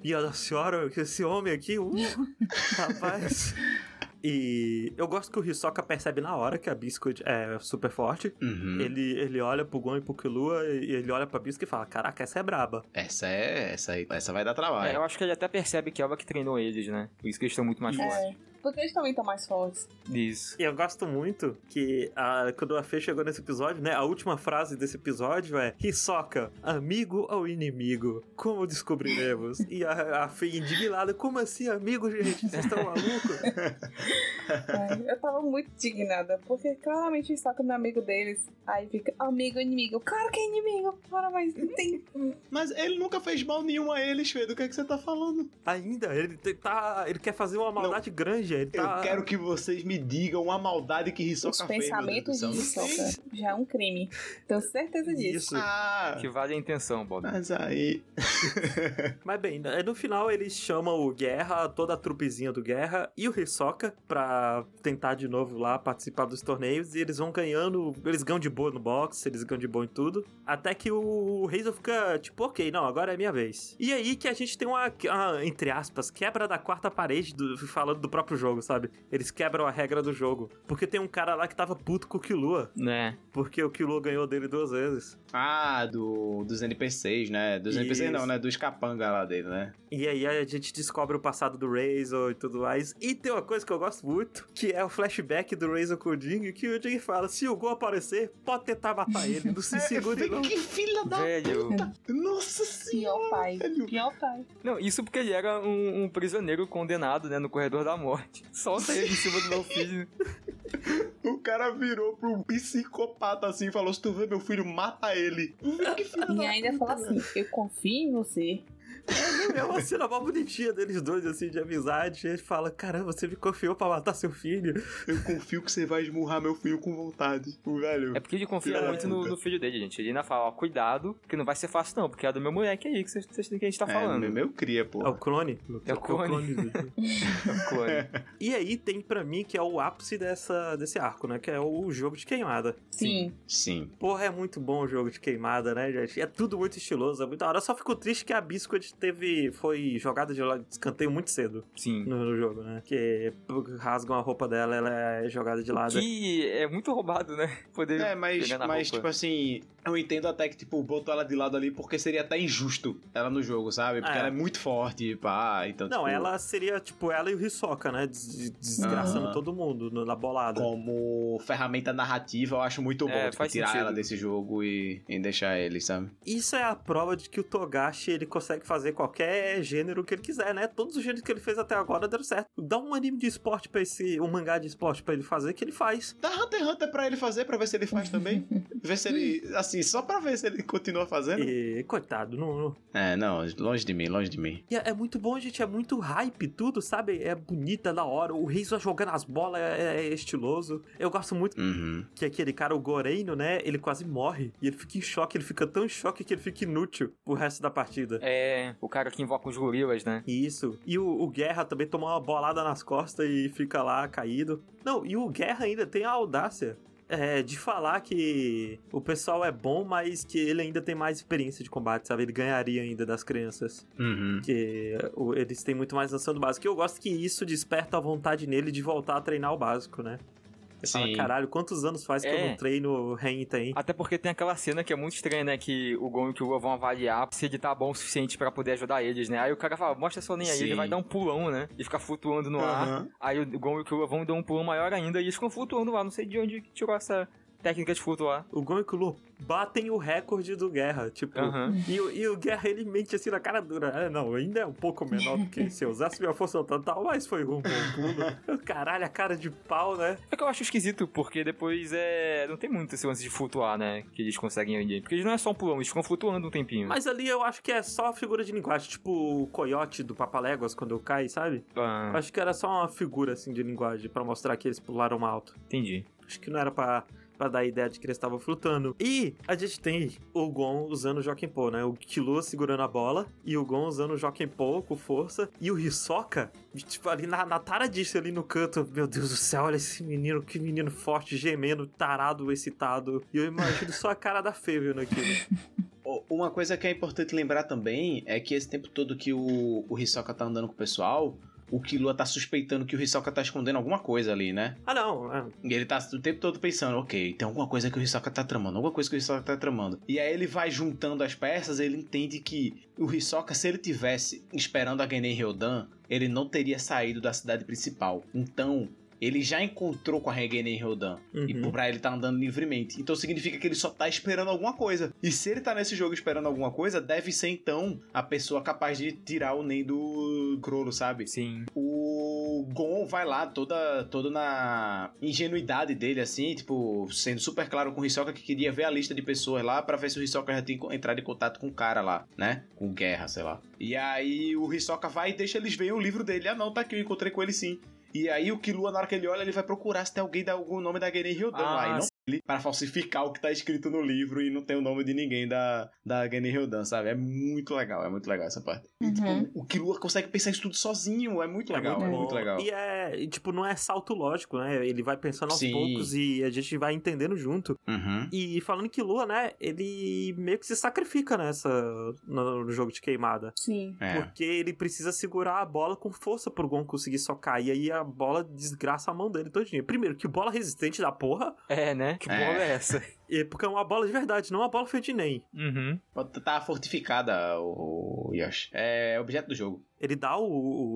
Minha nossa senhora, esse homem aqui, uh, *laughs* rapaz. E eu gosto que o Hisoka percebe na hora que a Biscuit é super forte. Uhum. Ele, ele olha pro Gon e pro Killua e ele olha pra Biscuit e fala: Caraca, essa é braba. Essa é. Essa aí. Essa vai dar É, trabalho. eu acho que ele até percebe que é ela que treinou eles, né? Por isso que eles estão muito mais fortes. É, porque eles também estão mais fortes. Isso. E eu gosto muito que a, quando a Fê chegou nesse episódio, né? A última frase desse episódio é: Hisoka, amigo ou inimigo? Como descobriremos? e a, a Fê indignada: Como assim, amigo, gente? Vocês estão malucos? *laughs* É, eu tava muito indignada, porque claramente o Hisoka não é amigo deles. Aí fica amigo, inimigo. Claro que é inimigo, para, mas não tem. Mas ele nunca fez mal nenhum a eles, Fê. Do que, é que você tá falando? Ainda, ele tá. Ele quer fazer uma maldade grande. Ele tá. Eu quero que vocês me digam a maldade que Hisoka Os fez. meu pensamentos de. Hisoka já é um crime. Tenho certeza disso. Isso. Ah, Que vale a intenção, Bob. mas aí. *laughs* Mas bem, né, no final eles chamam o Guerra, toda a trupezinha do Guerra e o Hisoka pra tentar de novo lá participar dos torneios. E eles vão ganhando. Eles ganham de boa no boxe, eles ganham de boa em tudo. Até que o Hazel fica tipo, ok, não, agora é minha vez. E aí que a gente tem uma, uma, entre aspas, quebra da quarta parede do, falando do próprio jogo, sabe? Eles quebram a regra do jogo. Porque tem um cara lá que tava puto com o Killua, Né? porque o Killua ganhou dele duas vezes. Ah, do, dos NPCs, né? Dos NPCs não, né? Dos capanga lá dele, né? E aí a gente descobre o passado do Razor e tudo mais. E tem uma coisa que eu gosto muito, que é o flashback do Razor com o Jing, que o Jing fala, se o Gon aparecer, pode tentar matar ele, não se *laughs* segure não. que filha da... Velho. Nossa senhora! Pior pai. velho. Pior pai. Não, isso porque ele era um, um prisioneiro condenado, né, no corredor da morte. Solta ele em cima do meu filho. *laughs* O cara virou pro psicopata assim e falou: se tu vê meu filho, mata ele. Que filha E da ainda puta, fala assim: Eu confio em você. É uma cena mó bonitinha deles dois, assim, de amizade. Ele fala, caramba, você me confiou pra matar seu filho. Eu confio que você vai esmurrar meu filho com vontade. O velho. É porque ele confia muito no, no filho dele, gente. Ele ainda fala, ó, cuidado, que não vai ser fácil não, porque é do meu moleque aí que vocês vocês têm que a gente tá falando. É, meu cria, pô. É o clone? É o clone. do- *laughs* Clone. e aí tem pra mim que é o ápice dessa, desse arco, né? Que é o jogo de queimada. Sim. Sim. Porra, é muito bom o jogo de queimada, né, gente? É tudo muito estiloso, é muito da hora. Eu só fico triste que a Biscuit teve. foi jogada de escanteio muito cedo Sim. no, no jogo, né? Que rasgam a roupa dela, ela é jogada de lado. Que é muito roubado, né? Poder É, mas, pegar na mas roupa. tipo assim, eu entendo até que, tipo, botou ela de lado ali porque seria até injusto ela no jogo, sabe? Porque É. ela é muito forte, pá, então, Não, tipo, ela seria, tipo, ela e o Hisoka, né? Des- desgraçando todo mundo no- na bolada. como ferramenta narrativa, eu acho muito bom, É, tipo, tirar sentido. ela desse jogo e, e deixar ele, sabe? Isso é a prova de que o Togashi, ele consegue fazer qualquer gênero que ele quiser, né? Todos os gêneros que ele fez até agora deram certo. Dá um anime de esporte pra esse... um mangá de esporte pra ele fazer, que ele faz. Dá Hunter x Hunter pra ele fazer, pra ver se ele faz também. *laughs* ver se ele, assim, só pra ver se ele continua fazendo. E, coitado, não... não- É, não, longe de mim, longe de mim. E é, é muito bom, gente, é muito hype tudo, sabe? É bonita, é da hora. O Reis jogando as bolas é, é estiloso. Eu gosto muito Uhum. que aquele cara, o Goreino, né? Ele quase morre. E ele fica em choque, ele fica tão em choque que ele fica inútil pro resto da partida. É, o cara que invoca os gorilas, né? Isso. E o, o Guerra também toma uma bolada nas costas e fica lá caído. Não, e o Guerra ainda tem a audácia. é, de falar que o pessoal é bom, mas que ele ainda tem mais experiência de combate, sabe? Ele ganharia ainda das crianças. Uhum. Que o- eles têm muito mais noção do básico. E eu gosto que isso desperta a vontade nele de voltar a treinar o básico, né? Sim. caralho, quantos anos faz que eu É. não treino Renten? Até porque tem aquela cena que é muito estranha, né? Que o Gon e o Killua vão avaliar se ele tá bom o suficiente pra poder ajudar eles, né? Aí o cara fala, mostra sua linha aí, ele vai dar um pulão, né? E ficar flutuando no ar. Aham. Aí o Gon e o Killua vão dar um pulão maior ainda e eles ficam flutuando lá. Não sei de onde tirou essa técnica de flutuar. O Gon e o Killua batem o recorde do Guerra, tipo... Aham. E, o- e o Guerra, ele mente assim na cara dura. É, não, ainda é um pouco menor do que *laughs* se eu usasse minha força total, mas foi um bom pulo. Caralho, a cara de pau, né? É que eu acho esquisito, porque depois é. Não tem muito esse lance de flutuar, né? Que eles conseguem ali. Porque eles não é só um pulão, eles ficam flutuando um tempinho. Mas ali eu acho que é só figura de linguagem, tipo o coiote do Papaléguas quando cai, sabe? Ah, Acho que era só uma figura assim de linguagem pra mostrar que eles pularam alto. entendi. Acho que não era pra, pra dar a ideia de que eles estavam flutuando. E a gente tem o Gon usando o Jokenpô, né? O Killua segurando a bola e o Gon usando o Jokenpô com força. E o Hisoka, tipo, ali na, na taradice ali no canto. Meu Deus do céu, olha esse menino, que menino forte, gemendo, tarado, excitado. E eu imagino só a cara da Fê vendo aquilo. Ô, *laughs* Uma coisa que é importante lembrar também é que esse tempo todo que o, o Hisoka tá andando com o pessoal, o Killua tá suspeitando que o Hisoka tá escondendo alguma coisa ali, né? Ah, não. é, E ele tá o tempo todo pensando, ok, tem alguma coisa que o Hisoka tá tramando, alguma coisa que o Hisoka tá tramando. E aí ele vai juntando as peças, ele entende que o Hisoka, se ele tivesse esperando a Genen Ryodan, ele não teria saído da cidade principal. Então, ele já encontrou com a Genen Ryodan. E Uhum. pra ele tá andando livremente. Então significa que ele só tá esperando alguma coisa. E se ele tá nesse jogo esperando alguma coisa, deve ser então a pessoa capaz de tirar o Nen do Crollo, sabe? Sim. O Gon vai lá toda, toda na ingenuidade dele, assim, tipo, sendo super claro com o Hisoka que queria ver a lista de pessoas lá pra ver se o Hisoka já tinha entrado em contato com o cara lá, né? Com guerra, sei lá. E aí o Hisoka vai e deixa eles verem o livro dele. Ah, não, tá aqui, eu encontrei com ele sim. E aí o Killua, na hora que ele olha, ele vai procurar se tem alguém da algum nome da Genen Ryodan Ah. E não. Para falsificar o que tá escrito no livro e não tem o nome de ninguém da, da Gene Hildan, sabe? É muito legal, é muito legal essa parte. E, Uhum. tipo, o Killua consegue pensar isso tudo sozinho, é muito legal, é muito, bom. legal. E é, e, tipo, não é salto lógico, né? Ele vai pensando aos Sim. poucos e a gente vai entendendo junto. Uhum. E falando que Lua, né, ele meio que se sacrifica nessa no, no jogo de queimada. Sim. É. Porque ele precisa segurar a bola com força pro Gon conseguir socar. E aí a bola desgraça a mão dele todinha. Primeiro, que bola resistente da porra. É, né? Que É. bola é essa? E porque é uma bola de verdade, não uma bola feita de nem. Uhum. Tá fortificada o, o Yoshi. É objeto do jogo. Ele dá o,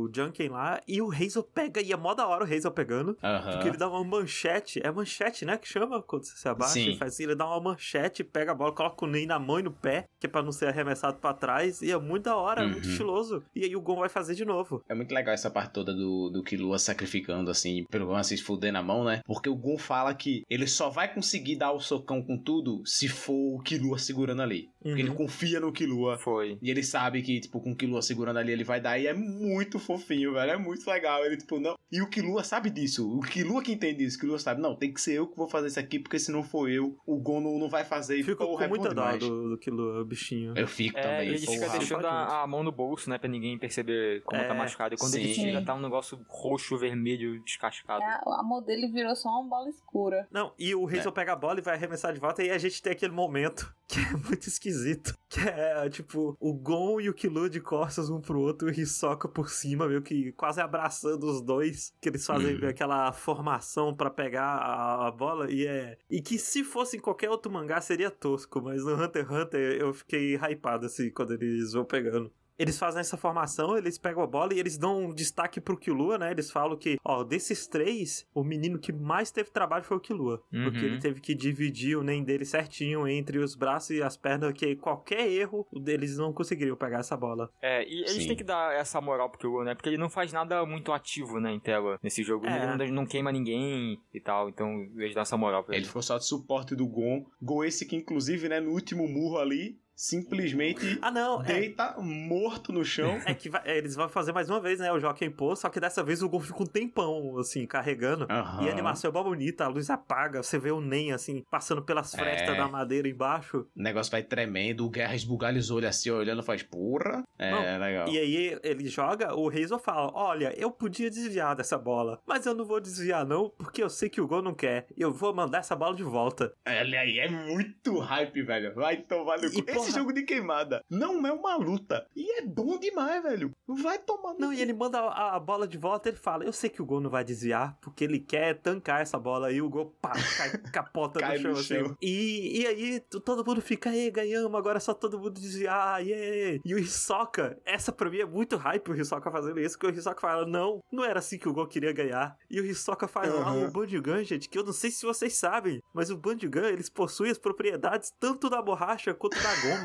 o Junkin lá e o Hazel pega. E é mó da hora o Hazel pegando. Porque ele dá uma manchete. É manchete, né? Que chama quando você se abaixa. Sim. Ele faz assim, ele dá uma manchete, pega a bola, coloca o Ney na mão e no pé, que é pra não ser arremessado pra trás. E é muito da hora, é muito Uhum. estiloso. E aí o Gon vai fazer de novo. É muito legal essa parte toda do, do Killua sacrificando, assim, pelo Gon se fuder na mão, né? Porque o Gon fala que ele só vai conseguir dar o socão com tudo se for o Killua segurando ali. Porque Uhum. ele confia no Killua. Foi. E ele sabe que, tipo, com o Killua segurando ali, ele vai dar. E é muito fofinho, velho. É muito legal. Ele, tipo, não. E o Killua sabe disso. O Killua que entende isso. O Killua sabe, não, tem que ser eu que vou fazer isso aqui, porque se não for eu, o Gon não, vai fazer. E, Fico porra, com é muita dó do, do bichinho. Eu fico É, também. ele fica porra. deixando a, a mão no bolso, né? Pra ninguém perceber como É, tá machucado. E quando ele sim. tira, tá um negócio roxo, vermelho, descascado. É, a mão dele virou só uma bola escura. Não, e o Hazel pega a bola e vai arremessar de volta, e aí a gente tem aquele momento *laughs* que é muito esquisito. Que é, tipo, o Gon e o Killua de costas um pro outro e Hisoka por cima, meio que quase abraçando os dois. Que eles fazem Uhum. aquela formação pra pegar a, a bola. E é. E que se fosse em qualquer outro mangá seria tosco, mas no Hunter x Hunter eu fiquei hypado assim quando eles vão pegando. Eles fazem essa formação, eles pegam a bola e eles dão um destaque pro Killua, né? Eles falam que, ó, desses três, o menino que mais teve trabalho foi o Killua. Porque Uhum. ele teve que dividir o NEM dele certinho entre os braços e as pernas, que qualquer erro deles não conseguiriam pegar essa bola. É, e eles Sim. têm que dar essa moral pro Killua, né? Porque ele não faz nada muito ativo, né, em tela nesse jogo. É. Ele não, não queima ninguém e tal, então eles dão essa moral pra Ele ele. ficou só de suporte do Gon. Gon esse que, inclusive, né, no último murro ali, simplesmente Ah, não, é. deita morto no chão. É que vai- é, eles vão fazer mais uma vez, né? O Joaquim Pô, só que dessa vez o Gon fica um tempão, assim, carregando. Aham. E a animação é mó bonita, a luz apaga, você vê o NEM, assim, passando pelas É. frestas da madeira embaixo. O negócio vai tremendo, o Guerra esbugalha os olhos assim, olhando, faz porra. É, Não, legal. E aí ele joga, o Hazel fala: Olha, eu podia desviar dessa bola, mas eu não vou desviar, não, porque eu sei que o Gon não quer. Eu vou mandar essa bola de volta. Olha aí, é muito hype, velho. Vai tomar no cu. Esse jogo de queimada não é uma luta. E é bom demais, velho. Vai tomar no Não, e ele manda a, a bola de volta, ele fala: Eu sei que o Gon não vai desviar, porque ele quer tancar essa bola. E o Gon pá, cai, *laughs* capota Cai no chão, no assim. chão. E, e aí todo mundo fica, ei, ganhamos, agora é só todo mundo desviar, yeah. E o Hisoka, essa pra mim é muito hype o Hisoka fazendo isso, porque o Hisoka fala: Não, não era assim que o Gon queria ganhar. E o Hisoka faz lá Uhum. o Bandigan, gente, que eu não sei se vocês sabem, mas o Bandigan, eles possuem as propriedades tanto da borracha quanto da goma.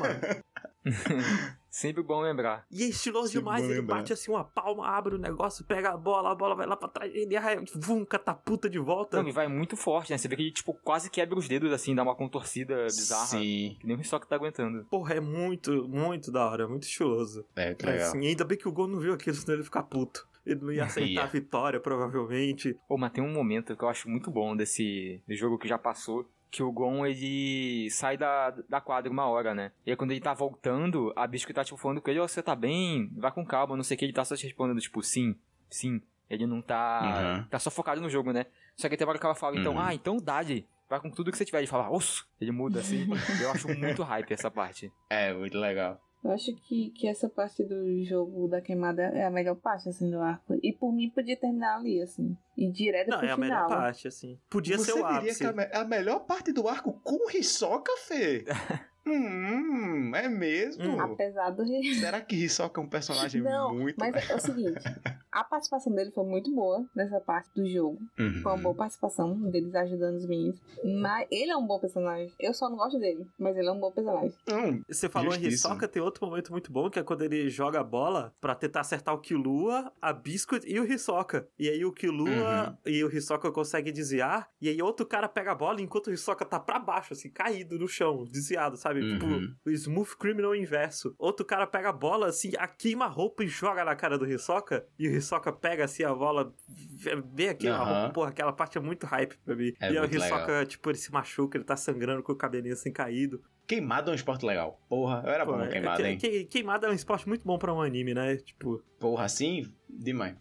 *laughs* Sempre bom lembrar. E é estiloso Sempre demais, ele lembrar. bate assim uma palma, abre o negócio, pega a bola, a bola vai lá pra trás, ele arra- vum, catapulta de volta. Não, e vai muito forte, né? Você vê que ele, tipo, quase quebra os dedos, assim, dá uma contorcida bizarra. Sim, Que nem o Hisoka tá aguentando. Porra, é muito, muito da hora, muito estiloso. é muito É, legal. assim, ainda bem que o Gon não viu aquilo, senão ele ficar puto. Ele não ia *laughs* aceitar a vitória, provavelmente. Pô, mas tem um momento que eu acho muito bom desse jogo que já passou. Que o Gon, ele sai da, da quadra uma hora, né? E aí quando ele tá voltando, a Biscuit tá, tipo, falando com ele, ó, você tá bem? Vai com calma, não sei o que. Ele tá só te respondendo, tipo, sim, sim. Ele não tá... Uhum. Tá só focado no jogo, né? Só que tem uma hora que ela fala, então, Uhum. ah, então dá-lhe. Vai com tudo que você tiver. Ele fala, osso. Ele muda, assim. *laughs* eu acho muito hype essa parte. É, muito legal. Eu acho que, que essa parte do jogo da queimada é a melhor parte, assim, do arco. E por mim podia terminar ali, assim. E direto Não, pro é a final. melhor parte, assim. Podia Você ser o diria ápice. que a, me- a melhor parte do arco com o Hisoka, Fê? *laughs* hum, é mesmo? Hum. Apesar do... Será que Hisoka é um personagem *laughs* Não, muito... mas é o seguinte. A participação dele foi muito boa nessa parte do jogo. Uhum. Foi uma boa participação deles ajudando os meninos. Mas ele é um bom personagem. Eu só não gosto dele, mas ele é um bom personagem. Hum, Você falou em. Hisoka, tem outro momento muito bom, que é quando ele joga a bola pra tentar acertar o Killua, a Biscuit e o Hisoka. E aí o Killua Uhum. e o Hisoka conseguem desviar, e aí outro cara pega a bola enquanto o Hisoka tá pra baixo, assim, caído no chão, desviado, sabe? Uhum. Tipo, o Smooth Criminal inverso. Outro cara pega a bola, assim, a queima a roupa e joga na cara do Hisoka, e o Hisoka pega assim a bola, vê aquilo, Aham. porra, aquela parte é muito hype pra mim. É e aí o Hisoka, legal. tipo, ele se machuca, ele tá sangrando com o cabelinho assim caído. Queimado é um esporte legal. Porra, eu era Pô, bom é- queimado, que- hein? que- queimada é um esporte muito bom pra um anime, né? Tipo. Porra, assim, demais.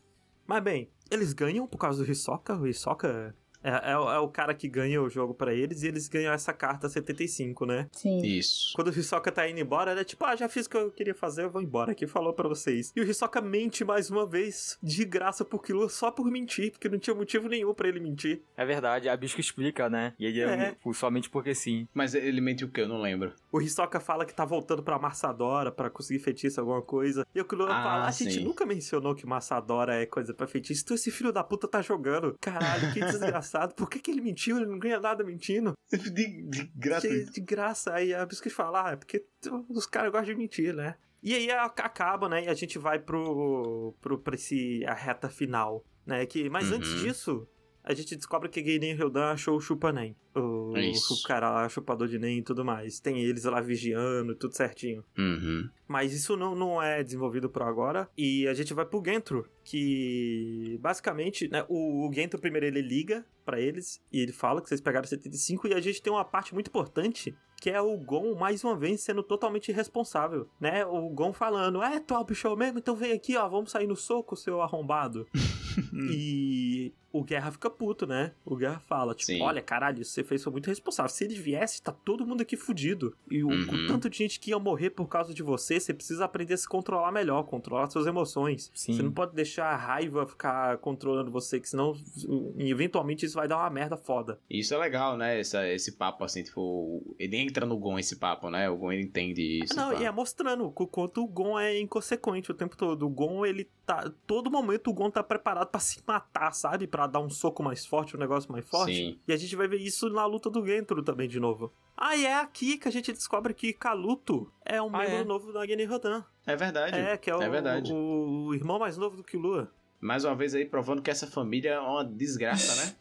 Mas bem, eles ganham por causa do Hisoka. O Hisoka é, é o- é o cara que ganha o jogo pra eles e eles ganham essa carta 75, né? Sim. Isso. Quando o Hisoka tá indo embora, ele é tipo, ah, já fiz o que eu queria fazer, eu vou embora aqui, falou pra vocês. E o Hisoka mente mais uma vez, de graça pro Killua, só por mentir, porque não tinha motivo nenhum pra ele mentir. É verdade, a Bisco explica, né? E ele é, É. um- somente porque sim. Mas ele mentiu o quê? Eu não lembro. O Hisoka fala que tá voltando pra Massadora pra conseguir feitiço, alguma coisa. E o Killua Ah, fala, a gente sim. nunca mencionou que Massadora é coisa pra feitiço. Então esse filho da puta tá jogando. Caralho, que *laughs* desgraçado. Por que, que ele mentiu? Ele não ganha nada mentindo. De, de De, gratuito. de graça. Aí a Biscuit fala, ah, é porque os caras gostam de mentir, né? E aí acaba, né? E a gente vai pro, pro, pra esse, a reta final, né? Que, mas Uhum. antes disso, a gente descobre que Geinen Ryodan achou o Chupanen. O, Isso. o cara lá, chupador de Nen e tudo mais. Tem eles lá vigiando, tudo certinho. Uhum. Mas isso não, não é desenvolvido por agora. E a gente vai pro Gentro, que basicamente, né, o, o Gentro primeiro ele liga pra eles e ele fala que vocês pegaram 75 e a gente tem uma parte muito importante que é o Gon mais uma vez sendo totalmente irresponsável, né? O Gon falando: "É, tu é o bichão mesmo, então vem aqui, ó, vamos sair no soco, seu arrombado". *laughs* e o Guerra fica puto, né? O Guerra fala, tipo, Sim. olha, caralho, você fez foi muito responsável. Se ele viesse, tá todo mundo aqui fudido. E o, Uhum. tanto de gente que ia morrer por causa de você, você precisa aprender a se controlar melhor, controlar suas emoções. Sim. Você não pode deixar a raiva ficar controlando você, que senão eventualmente isso vai dar uma merda foda. Isso é legal, né? Essa, esse papo, assim, tipo, ele entra no Gon esse papo, né? O Gon ele entende isso. não, pá. e é mostrando o quanto o Gon é inconsequente o tempo todo. O Gon, ele tá. Todo momento o Gon tá preparado pra se matar, sabe? Pra dar um soco mais forte, um negócio mais forte. Sim. E a gente vai ver isso na luta do Gentro também de novo. Ah, e é aqui que a gente descobre que Kaluto é um Ah, membro é? novo da Rodan. É verdade. É, que é, o, É verdade. o, o irmão mais novo do Killua. Mais uma vez aí provando que essa família é uma desgraça, né?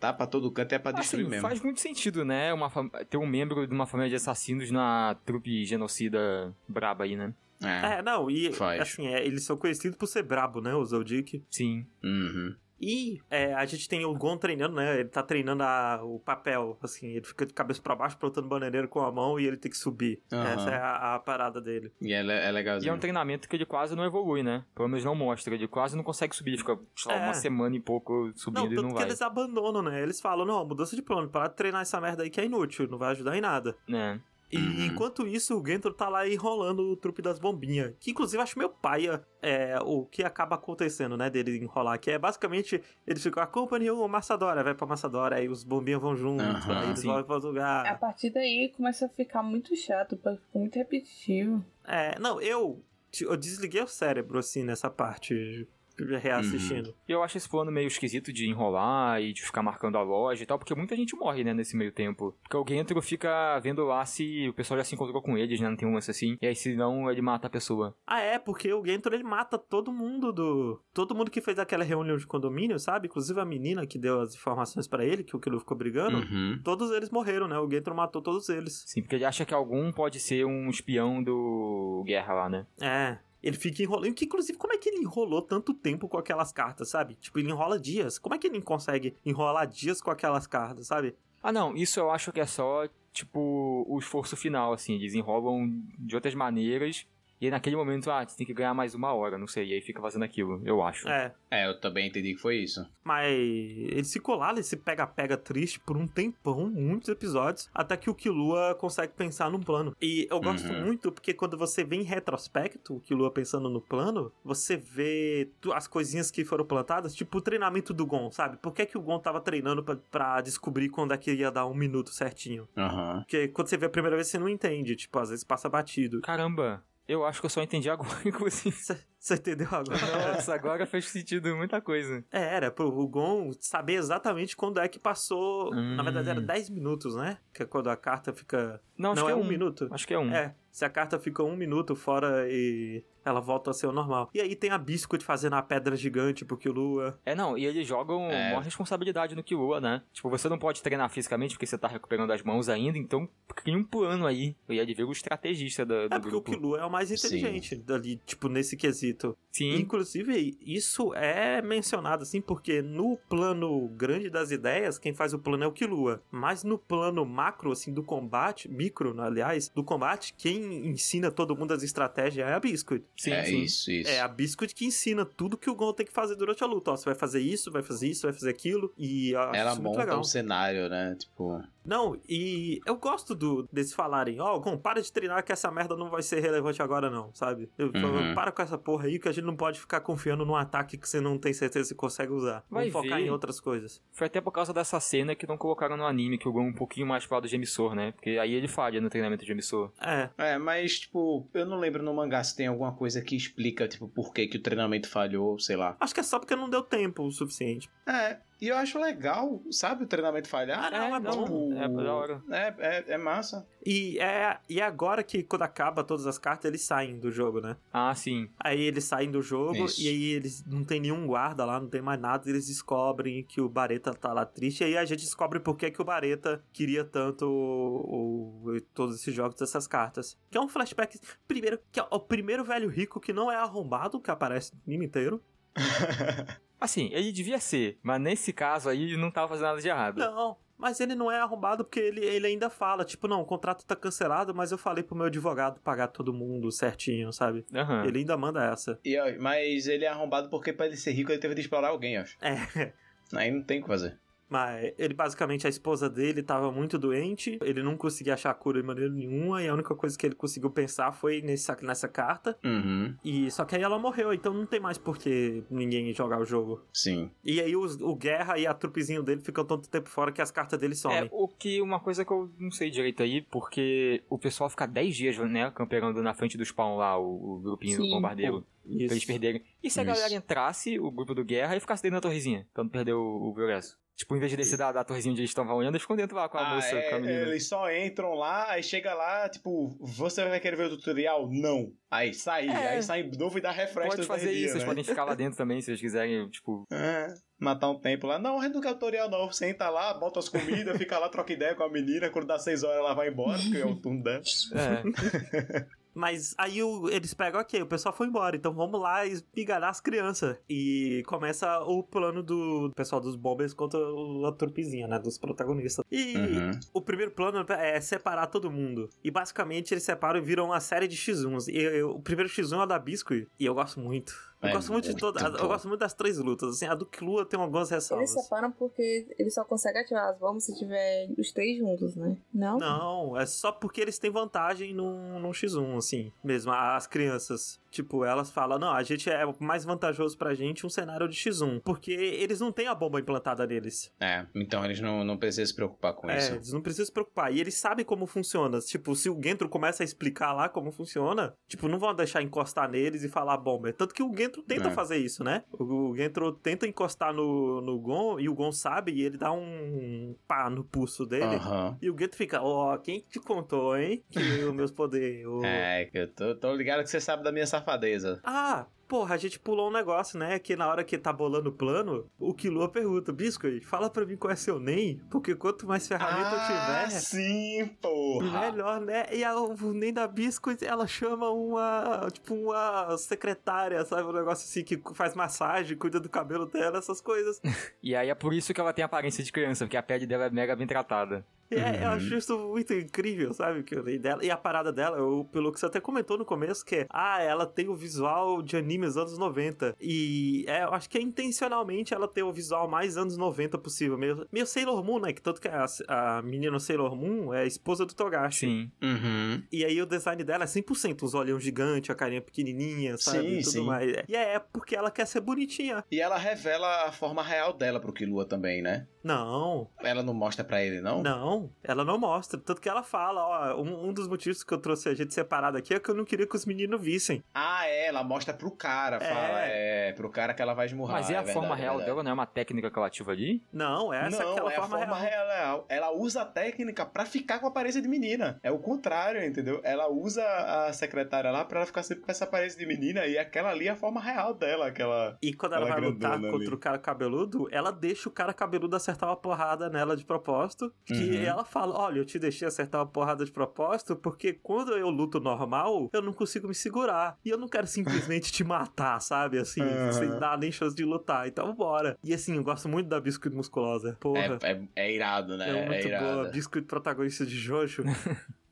Tá pra todo canto é pra destruir Assim, mesmo. faz muito sentido, né? Uma fam- ter um membro de uma família de assassinos na trupe genocida braba aí, né? É. É, não, e Faz. assim, é, eles são conhecidos por ser brabo, né? O Zoldyck. Sim. Uhum. E é, a gente tem o Gon treinando, né? Ele tá treinando a- o papel, assim, ele fica de cabeça pra baixo, plantando bananeiro com a mão e ele tem que subir. Aham. Essa é a, a parada dele. E é, é E legalzinho. é um treinamento que ele quase não evolui, né? Pelo menos não mostra. Ele quase não consegue subir. Ele fica, sei lá, É. uma semana e pouco Não, subindo e tanto não que vai. eles abandonam, né? Eles falam, não, mudança de plano, para de treinar essa merda aí que é inútil, não vai ajudar em nada. É. E Uhum. enquanto isso, o Gentro tá lá enrolando o trupe das bombinhas. Que inclusive eu acho meio paia é, o que acaba acontecendo, né? Dele enrolar. Que é basicamente, eles ficam, acompanha o Massadora, vai pra Massadora, aí os bombinhas vão junto, Aham, aí eles sim. vão pra outro A lugar. partir daí começa a ficar muito chato, fica muito repetitivo. É, não, eu, eu desliguei o cérebro, assim, nessa parte, *laughs* reassistindo. E eu acho esse plano meio esquisito de enrolar e de ficar marcando a loja e tal, porque muita gente morre, né, nesse meio tempo. Porque o Gentro fica vendo lá se o pessoal já se encontrou com eles, né, não tem um lance assim. E aí, se não, ele mata a pessoa. Ah, é, porque o Gentro ele mata todo mundo do. Todo mundo que fez aquela reunião de condomínio, sabe? Inclusive a menina que deu as informações pra ele, que o Kilo ficou brigando. Uhum. Todos eles morreram, né? O Gentro matou todos eles. Sim, porque ele acha que algum pode ser um espião do Guerra lá, né? É. Ele fica enrolando. Que, inclusive, como é que ele enrolou tanto tempo com aquelas cartas, sabe? Tipo, ele enrola dias. Como é que ele consegue enrolar dias com aquelas cartas, sabe? Ah, não, isso eu acho que é só, tipo, o esforço final, assim. Eles enrolam de outras maneiras. E aí, naquele momento, ah, você tem que ganhar mais uma hora, não sei. E aí fica fazendo aquilo, eu acho. É. É, eu também entendi que foi isso. Mas ele se colar nesse pega-pega triste por um tempão, muitos episódios, até que o Killua consegue pensar num plano. E eu gosto Uhum. muito porque quando você vê em retrospecto o Killua pensando no plano, você vê as coisinhas que foram plantadas, tipo o treinamento do Gon, sabe? Por que, que o Gon tava treinando pra, pra descobrir quando é que ia dar um minuto certinho? Aham. Porque quando você vê a primeira vez, você não entende, tipo, às vezes passa batido. Caramba, eu acho que eu só entendi agora, *laughs* inclusive. Você entendeu agora? Nossa, agora fez sentido muita coisa. É, era pro o Gon saber exatamente quando é que passou. Na verdade, era Hum. 10 minutos, né? Que é quando a carta fica. Não, acho Não, que é é um minuto. Acho que é um. É, se a carta fica um minuto fora e ela volta a ser o normal. E aí tem a Biscuit fazendo a pedra gigante pro Killua. É, não, e eles jogam É. maior responsabilidade no Killua, né? Tipo, você não pode treinar fisicamente porque você tá recuperando as mãos ainda, então cria um plano aí. E ele vira o estrategista da, do É porque o. Killua é o mais inteligente dali, tipo, nesse quesito esquisito. Sim. Inclusive, isso é mencionado assim, porque no plano grande das ideias, quem faz o plano é o Killua. Mas no plano macro, assim, do combate, micro, aliás, do combate, quem ensina todo mundo as estratégias é a Biscuit. Sim, é sim. isso, isso. É a Biscuit que ensina tudo que o Gon tem que fazer durante a luta. Ó, você vai fazer isso, vai fazer isso, vai fazer aquilo. E Ela isso muito monta legal. um cenário, né? Tipo. Não, e eu gosto do deles falarem, ó, Gon, para de treinar que essa merda não vai ser relevante agora não, sabe? Eu Uhum. para com essa porra aí que a gente não pode ficar confiando num ataque que você não tem certeza se consegue usar. Vai Vamos focar ver. em outras coisas. Foi até por causa dessa cena que não colocaram no anime, que o Gon é um pouquinho mais pro lado de emissor, né? Porque aí ele falha no treinamento de emissor. É, É, mas, tipo, eu não lembro no mangá se tem alguma coisa que explica, tipo, por que, que o treinamento falhou, sei lá. acho que é só porque não deu tempo o suficiente. É, e eu acho legal, sabe, o treinamento falhar. Ah, não, é bom. Tipo, É da hora. É, é, é massa. E é, e é agora que quando acaba todas as cartas, eles saem do jogo, né? Ah, sim. Aí eles saem do jogo Isso. e aí eles não tem nenhum guarda lá, não tem mais nada, e eles descobrem que o Bareta tá lá triste, e aí a gente descobre por que, que o Bareta queria tanto o, o- todos esses jogos dessas cartas. Que é um flashback, primeiro, que é o primeiro velho rico que não é arrombado, que aparece no anime inteiro. *laughs* Assim, ele devia ser, mas nesse caso aí ele não tava fazendo nada de errado. Não, mas ele não é arrombado porque ele, ele ainda fala, tipo, não, o contrato tá cancelado, mas eu falei pro meu advogado pagar todo mundo certinho, sabe? Aham. Ele ainda manda essa. E, ó, mas ele é arrombado porque pra ele ser rico ele teve de explorar alguém, eu acho. É, *laughs* Aí não tem o que fazer. Mas ele basicamente, a esposa dele tava muito doente, ele não conseguia achar cura de maneira nenhuma, e a única coisa que ele conseguiu pensar foi nessa, nessa carta. Uhum, E só que aí ela morreu, então não tem mais por que ninguém jogar o jogo. sim. E aí os- o Guerra e a trupezinho dele ficam tanto tempo fora que as cartas dele É, somem. o que uma coisa que eu não sei direito aí, porque o pessoal fica 10 dias, né, campeando na frente do spawn lá, o, o grupinho do Sim. bombardeiro, pra eles Isso. perderem. E se a Isso. galera entrasse, o grupo do guerra, e ficasse dentro da torrezinha, pra não perder o, o progresso? Tipo, em vez de descer da, da torrezinha onde eles estavam olhando, eles ficam dentro lá com a Ah, moça, é, com a menina. eles só entram lá, aí chega lá, tipo, você vai querer ver o tutorial? Não. Aí sai, É. aí sai novo e dá refresh Pode fazer isso, vocês né? podem ficar lá dentro também, se vocês quiserem, tipo... *laughs* É, matar um tempo lá. Não, não quer tutorial não. Senta lá, bota as comidas, *laughs* fica lá, troca ideia com a menina. Quando dá seis horas ela vai embora, porque é o turno dela. É, *laughs* Mas aí o- eles pegam, ok, o pessoal foi embora, então vamos lá enganar as crianças. E começa o plano do pessoal dos bombers contra o- a turpizinha, né? Dos protagonistas. E Uhum. o primeiro plano é separar todo mundo. E basicamente eles separam e viram uma série de X1s. E eu- o primeiro X1 é da Biscuit, e eu gosto muito. Eu É gosto muito de muito todas. bom. Eu gosto muito das três lutas. Assim, a do Klua tem algumas Eles ressalvas. separam porque ele só consegue ativar as bombas se tiver os três juntos, né? Não? Não, é só porque eles têm vantagem num, num X1, assim, mesmo, as crianças. Tipo, elas falam, não, a gente é mais vantajoso pra gente um cenário de X1, porque eles não têm a bomba implantada neles. É, então eles não, não precisam se preocupar com É, isso. eles não precisam se preocupar. E eles sabem como funciona. Tipo, se o Gentro começa a explicar lá como funciona, tipo, não vão deixar encostar neles e falar bomba. Tanto que o Gentro tenta É. fazer isso, né? O, o Gentro tenta encostar no, no Gon, e o Gon sabe, e ele dá um pá no pulso dele. Aham. E o Gento fica, ó, quem te contou, hein? Que os meus poderes. *laughs* É, que eu tô, tô ligado que você sabe da minha safadeza. Ah, porra, a gente pulou um negócio, né? Que na hora que tá bolando o plano, o Killua pergunta, Biscuit, fala pra mim qual é seu NEM, porque quanto mais ferramenta eu ah, tiver, sim, porra. melhor, né? E a, o NEM da Biscuit, ela chama uma, tipo, uma secretária, sabe? Um negócio assim que faz massagem, cuida do cabelo dela, essas coisas. *laughs* e aí é por isso que ela tem aparência de criança, porque a pele dela é mega bem tratada. E é, eu Uhum. acho isso muito incrível, sabe? Que o NEM dela. E a parada dela, o pelo que você até comentou no começo, que é, ah, ela tem o visual de animes anos 90. E é, eu acho que é intencionalmente ela ter o visual mais anos 90 possível. Meio, meio Sailor Moon, né? Que tanto que a, a menina Sailor Moon é a esposa do Togashi. Sim. Uhum. E aí o design dela é 100% os olhos gigantes, a carinha pequenininha, sabe? Sim, e tudo sim. mais. E é porque ela quer ser bonitinha. E ela revela a forma real dela pro Killua também, né? Não, Ela não mostra pra ele, não? Não, ela não mostra. Tanto que ela fala, ó, um, um dos motivos que eu trouxe a gente separado aqui é que eu não queria que os meninos vissem. Ah, é, ela mostra pro cara, É. fala, é, pro cara que ela vai esmurrar. Mas e a é forma verdade, é real verdade. dela não é uma técnica que ela ativa ali? Não, essa é não, aquela é forma, a forma real. real. Ela usa a técnica pra ficar com a aparência de menina. É o contrário, entendeu? Ela usa a secretária lá pra ela ficar sempre com essa aparência de menina e aquela ali é a forma real dela, aquela... E quando ela, Ela vai lutar grandona contra ali. o cara cabeludo, ela deixa o cara cabeludo acertar uma porrada nela de propósito. Que Uhum. ela fala: Olha, eu te deixei acertar uma porrada de propósito porque quando eu luto normal, eu não consigo me segurar. E eu não quero simplesmente te matar, sabe? Assim, Aham. sem dar nem chance de lutar. Então, bora. E assim, eu gosto muito da Biscuit Musculosa. Porra. É, é, é irado, né? É, muito irado. boa. Biscuit protagonista de Jojo. *laughs*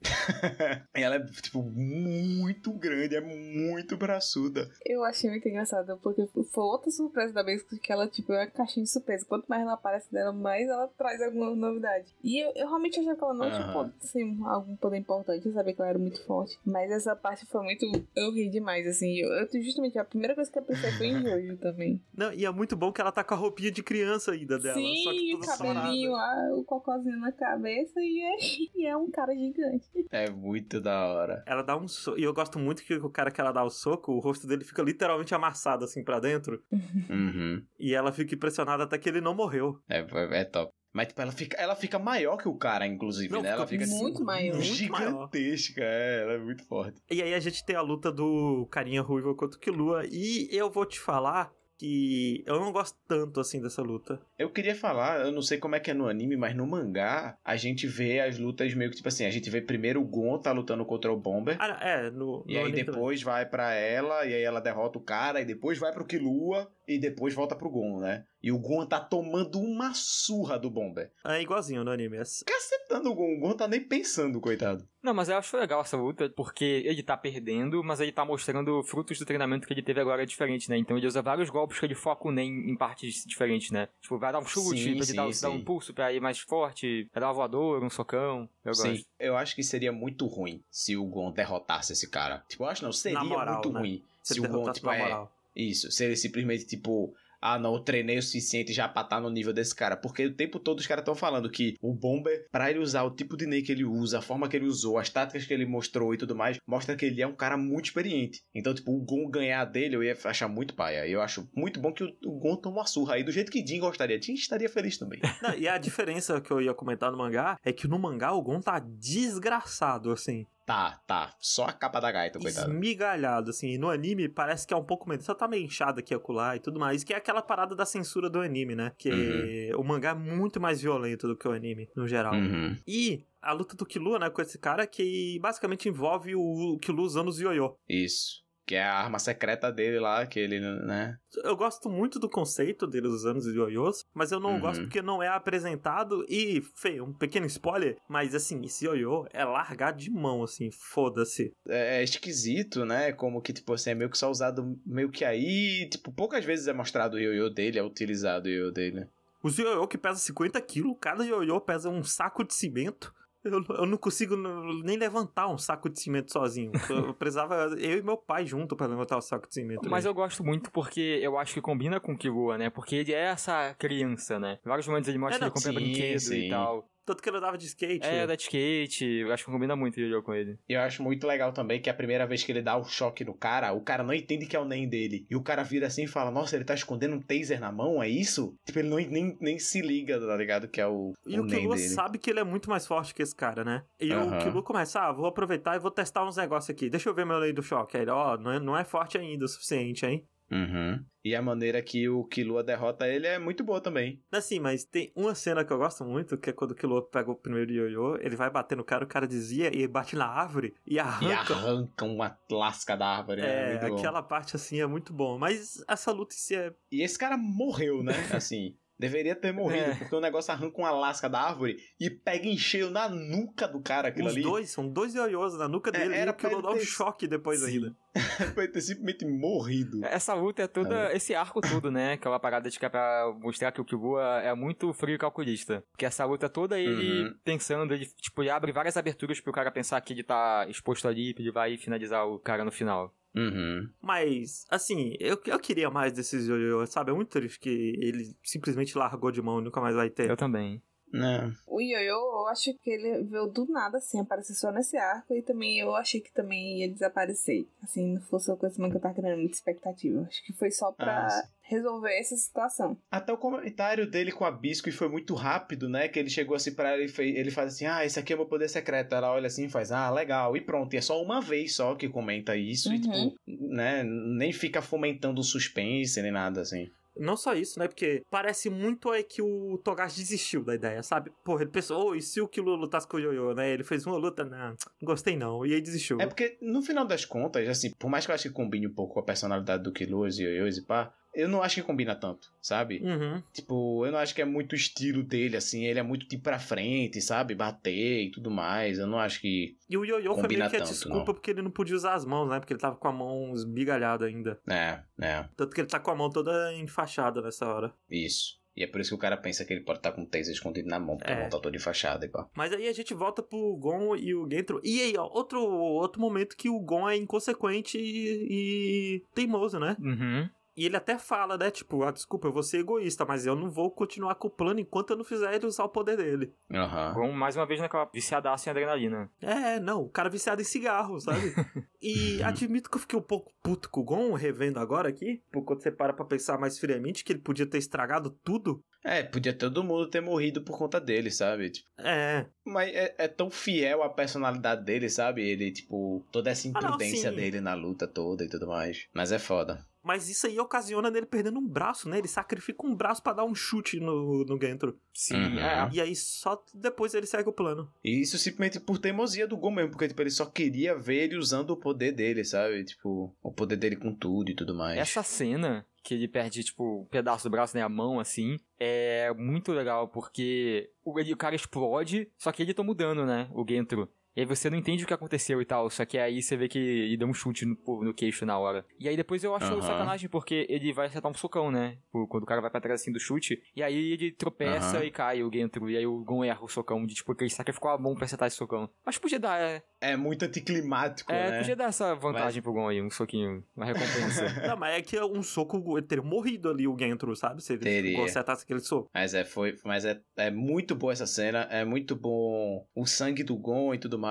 E *laughs* ela é, tipo, muito grande, é muito braçuda. Eu achei muito engraçado, porque foi outra surpresa da Biscuit que ela, tipo, é uma caixinha de surpresa. Quanto mais ela aparece dela, mais ela traz alguma novidade. E eu, eu realmente achei que ela não tinha Aham. poder, assim, algum poder importante. Eu sabia que ela era muito forte. Mas essa parte foi muito. Eu ri demais, assim. Eu, eu justamente, a primeira coisa que eu pensei foi em Jojo *laughs* também. Não, e é muito bom que ela tá com a roupinha de criança ainda dela. Sim, só que o cabelinho, sarada. ah, o cocôzinho na cabeça e é, *laughs* e é um cara gigante. É muito da hora. Ela dá um soco. E eu gosto muito que o cara que ela dá o soco, o rosto dele fica literalmente amassado assim pra dentro. *laughs* Uhum. E ela fica impressionada até que ele não morreu. É, é, é top. Mas, tipo, ela fica, ela fica maior que o cara, inclusive, Não, né? Ela fica fica muito maior. Muito maior. gigantesca, é, ela é muito forte. E aí a gente tem a luta do carinha ruivo contra o Killua. E eu vou te falar que eu não gosto tanto assim dessa luta. Eu queria falar, eu não sei como é que é no anime, mas no mangá, a gente vê as lutas meio que, tipo assim, a gente vê primeiro o Gon tá lutando contra o Bomber. Ah, é, no. E no aí anime também. depois vai pra ela, e aí ela derrota o cara, e depois vai pro Killua, e depois volta pro Gon, né? E o Gon tá tomando uma surra do Bomber. É igualzinho no anime. É- Cacetando o Gon, o Gon tá nem pensando, coitado. Não, mas eu acho legal essa luta, porque ele tá perdendo, mas ele tá mostrando frutos do treinamento que ele teve agora diferente, né? Então ele usa vários golpes que ele foca o Nen em partes diferentes, né? Tipo, vai dar um chute, Sim, pra ele sim, dar, dar sim. um impulso pra ir mais forte, vai dar uma voadora, um socão. Eu Sim, gosto. eu acho que seria muito ruim se o Gon derrotasse esse cara. Tipo, eu acho não, seria moral, muito né? ruim Se se o Gon, derrotasse tipo, é, moral. Isso, se ele simplesmente, tipo, ah, não, treinei o suficiente já pra estar no nível desse cara. Porque o tempo todo os caras estão falando que o Bomber, pra ele usar o tipo de Nen que ele usa, a forma que ele usou, as táticas que ele mostrou e tudo mais, mostra que ele é um cara muito experiente. Então, tipo, o Gon ganhar dele eu ia achar muito paia. Eu acho muito bom que o, o Gon toma uma surra aí, do jeito que Jin gostaria. Jin estaria feliz também. *laughs* Não, e a diferença que eu ia comentar no mangá é que no mangá o Gon tá desgraçado, assim. Tá, tá. Só a capa da gaita, coitado. Esmigalhado, assim. E no anime parece que é um pouco menos. Só tá meio inchado aqui acolá e tudo mais. Que é aquela parada da censura do anime, né? Que o mangá é muito mais violento do que o anime, no geral. Uhum. E a luta do Killua, né, com esse cara, que basicamente envolve o Killua usando os ioiô. Isso. Que é a arma secreta dele lá, que ele, né? Eu gosto muito do conceito deles usando os ioiôs, mas eu não Uhum. gosto porque não é apresentado e, feio, um pequeno spoiler, mas assim, esse ioiô é largar de mão, assim, foda-se. É, é esquisito, né? Como que, tipo assim, é meio que só usado meio que aí. Tipo, poucas vezes é mostrado o ioiô dele, é utilizado o ioiô dele. Os ioiô que pesa 50 quilos, cada ioiô pesa um saco de cimento. Eu, eu não consigo nem levantar um saco de cimento sozinho. Eu precisava eu e meu pai junto pra levantar o saco de cimento. Mas né? eu gosto muito porque eu acho que combina com o Killua, né? Porque ele é essa criança, né? Em vários momentos ele mostra É, que não, ele compra sim, brinquedo sim. e tal. Tanto que ele andava de skate. É, da skate, eu acho que combina muito ele com ele. E eu acho muito legal também que a primeira vez que ele dá o choque no cara, o cara não entende que é o NEM dele. E o cara vira assim e fala: Nossa, ele tá escondendo um taser na mão, é isso? Tipo, ele não, nem, nem se liga, tá ligado? Que é o, E o, o Killua sabe que ele é muito mais forte que esse cara, né? E Aham. o Killua começa, ah, vou aproveitar e vou testar uns negócios aqui. Deixa eu ver meu lei do choque. Aí ele, ó, não, é, não é forte ainda o suficiente, hein? Uhum. E a maneira que o Killua derrota ele é muito boa também. Assim, mas tem uma cena que eu gosto muito, que é quando o Killua pega o primeiro ioiô, ele vai bater no cara, o cara dizia, e bate na árvore e E arranca. arranca uma lasca da árvore, né? É, bom. aquela parte assim é muito bom. Mas essa luta em si é. E esse cara morreu, né? *laughs* Assim. Deveria ter morrido, É. porque o negócio arranca uma lasca da árvore e pega em cheio na nuca do cara aquilo Os ali. dois, são dois ioiôs na nuca É, dele. era e o Killua pra dá um choque depois Sim. ainda. *laughs* Vai ter simplesmente morrido. Essa luta é toda. Esse arco todo, né? Aquela parada de que é pra mostrar que o Killua é muito frio e calculista. Porque essa luta toda ele Uhum. pensando, ele, tipo, ele abre várias aberturas pro cara pensar que ele tá exposto ali, que ele vai finalizar o cara no final. Uhum. Mas, assim, eu, eu queria mais desses ioiôs, sabe? É muito triste que ele simplesmente largou de mão e nunca mais vai ter. Eu também. Né? O Yoyo, eu acho que ele veio do nada, assim, aparecer só nesse arco. E também eu achei que também ia desaparecer. Assim, não fosse uma coisa que eu tava criando muita expectativa. Acho que foi só pra Ah, resolver essa situação. Até o comentário dele com a Biscuit foi muito rápido, né? Que ele chegou assim pra ela e fez, ele faz assim: Ah, esse aqui é o meu poder secreto. Ela olha assim e faz: Ah, legal. E pronto. E é só uma vez só que comenta isso. E Uhum. tipo, né? Nem fica fomentando suspense nem nada assim. Não só isso, né? Porque parece muito aí que o Togashi desistiu da ideia, sabe? Porra, ele pensou, oh, e se o Kilo lutasse com o Yoyo, né? Ele fez uma luta, não, não gostei não. E aí desistiu. É porque, no final das contas, assim, por mais que eu acho que combine um pouco com a personalidade do Killua, os Yoyos e pá, eu não acho que combina tanto, sabe? Uhum. Tipo, eu não acho que é muito o estilo dele, assim. Ele é muito tipo pra frente, sabe? Bater e tudo mais. Eu não acho que. E o Yoyo foi meio que a tanto, desculpa não. porque ele não podia usar as mãos, né? Porque ele tava com a mão esmigalhada ainda. É, é. Tanto que ele tá com a mão toda enfaixada nessa hora. Isso. E é por isso que o cara pensa que ele pode estar com o taser escondido na mão, porque É. a mão tá toda enfaixada e pá. Mas aí a gente volta pro Gon e o Gentro. E aí, ó, outro, outro momento que o Gon é inconsequente e, e teimoso, né? Uhum. E ele até fala, né? Tipo, ah, desculpa, eu vou ser egoísta, mas eu não vou continuar com o plano enquanto eu não fizer ele usar o poder dele. Aham. Gon, mais uma vez naquela viciadaça em adrenalina. É, não, o cara viciado em cigarro, sabe? *laughs* e admito que eu fiquei um pouco puto com o Gon, revendo agora aqui, por quando você para pra pensar mais friamente, que ele podia ter estragado tudo. É, podia todo mundo ter morrido por conta dele, sabe? Tipo, É, mas é, é tão fiel à personalidade dele, sabe? Ele, tipo, toda essa Ah, não, imprudência dele na luta toda e tudo mais. Mas é foda. Mas isso aí ocasiona nele perdendo um braço, né? Ele sacrifica um braço pra dar um chute no, no Gentro. Sim, Uhum. é. E aí só depois ele segue o plano. E isso simplesmente por teimosia do Gon mesmo, porque tipo, ele só queria ver ele usando o poder dele, sabe? Tipo, o poder dele com tudo e tudo mais. Essa cena que ele perde, tipo, um pedaço do braço, né, a mão, assim, é muito legal, porque o, ele- o cara explode, só que ele toma o dano, né, o Gentro. E aí você não entende o que aconteceu e tal, só que aí você vê que ele deu um chute no, no queixo na hora. E aí depois eu acho Aham. sacanagem, porque ele vai acertar um socão, né, quando o cara vai pra trás assim do chute, e aí ele tropeça Aham. e cai o Gentro, e aí o Gon erra o socão, de tipo, que ele sacrificou a mão pra acertar esse socão. Mas podia dar, é, É muito anticlimático, é, né? podia dar essa vantagem pro Gon aí, um soquinho, uma recompensa. *laughs* Não, mas é que um soco, ele teria morrido ali o Gentro, sabe? Se ele Teria. acertasse aquele soco. Mas é, foi, mas é, é muito boa essa cena, é muito bom o sangue do Gon e tudo mais.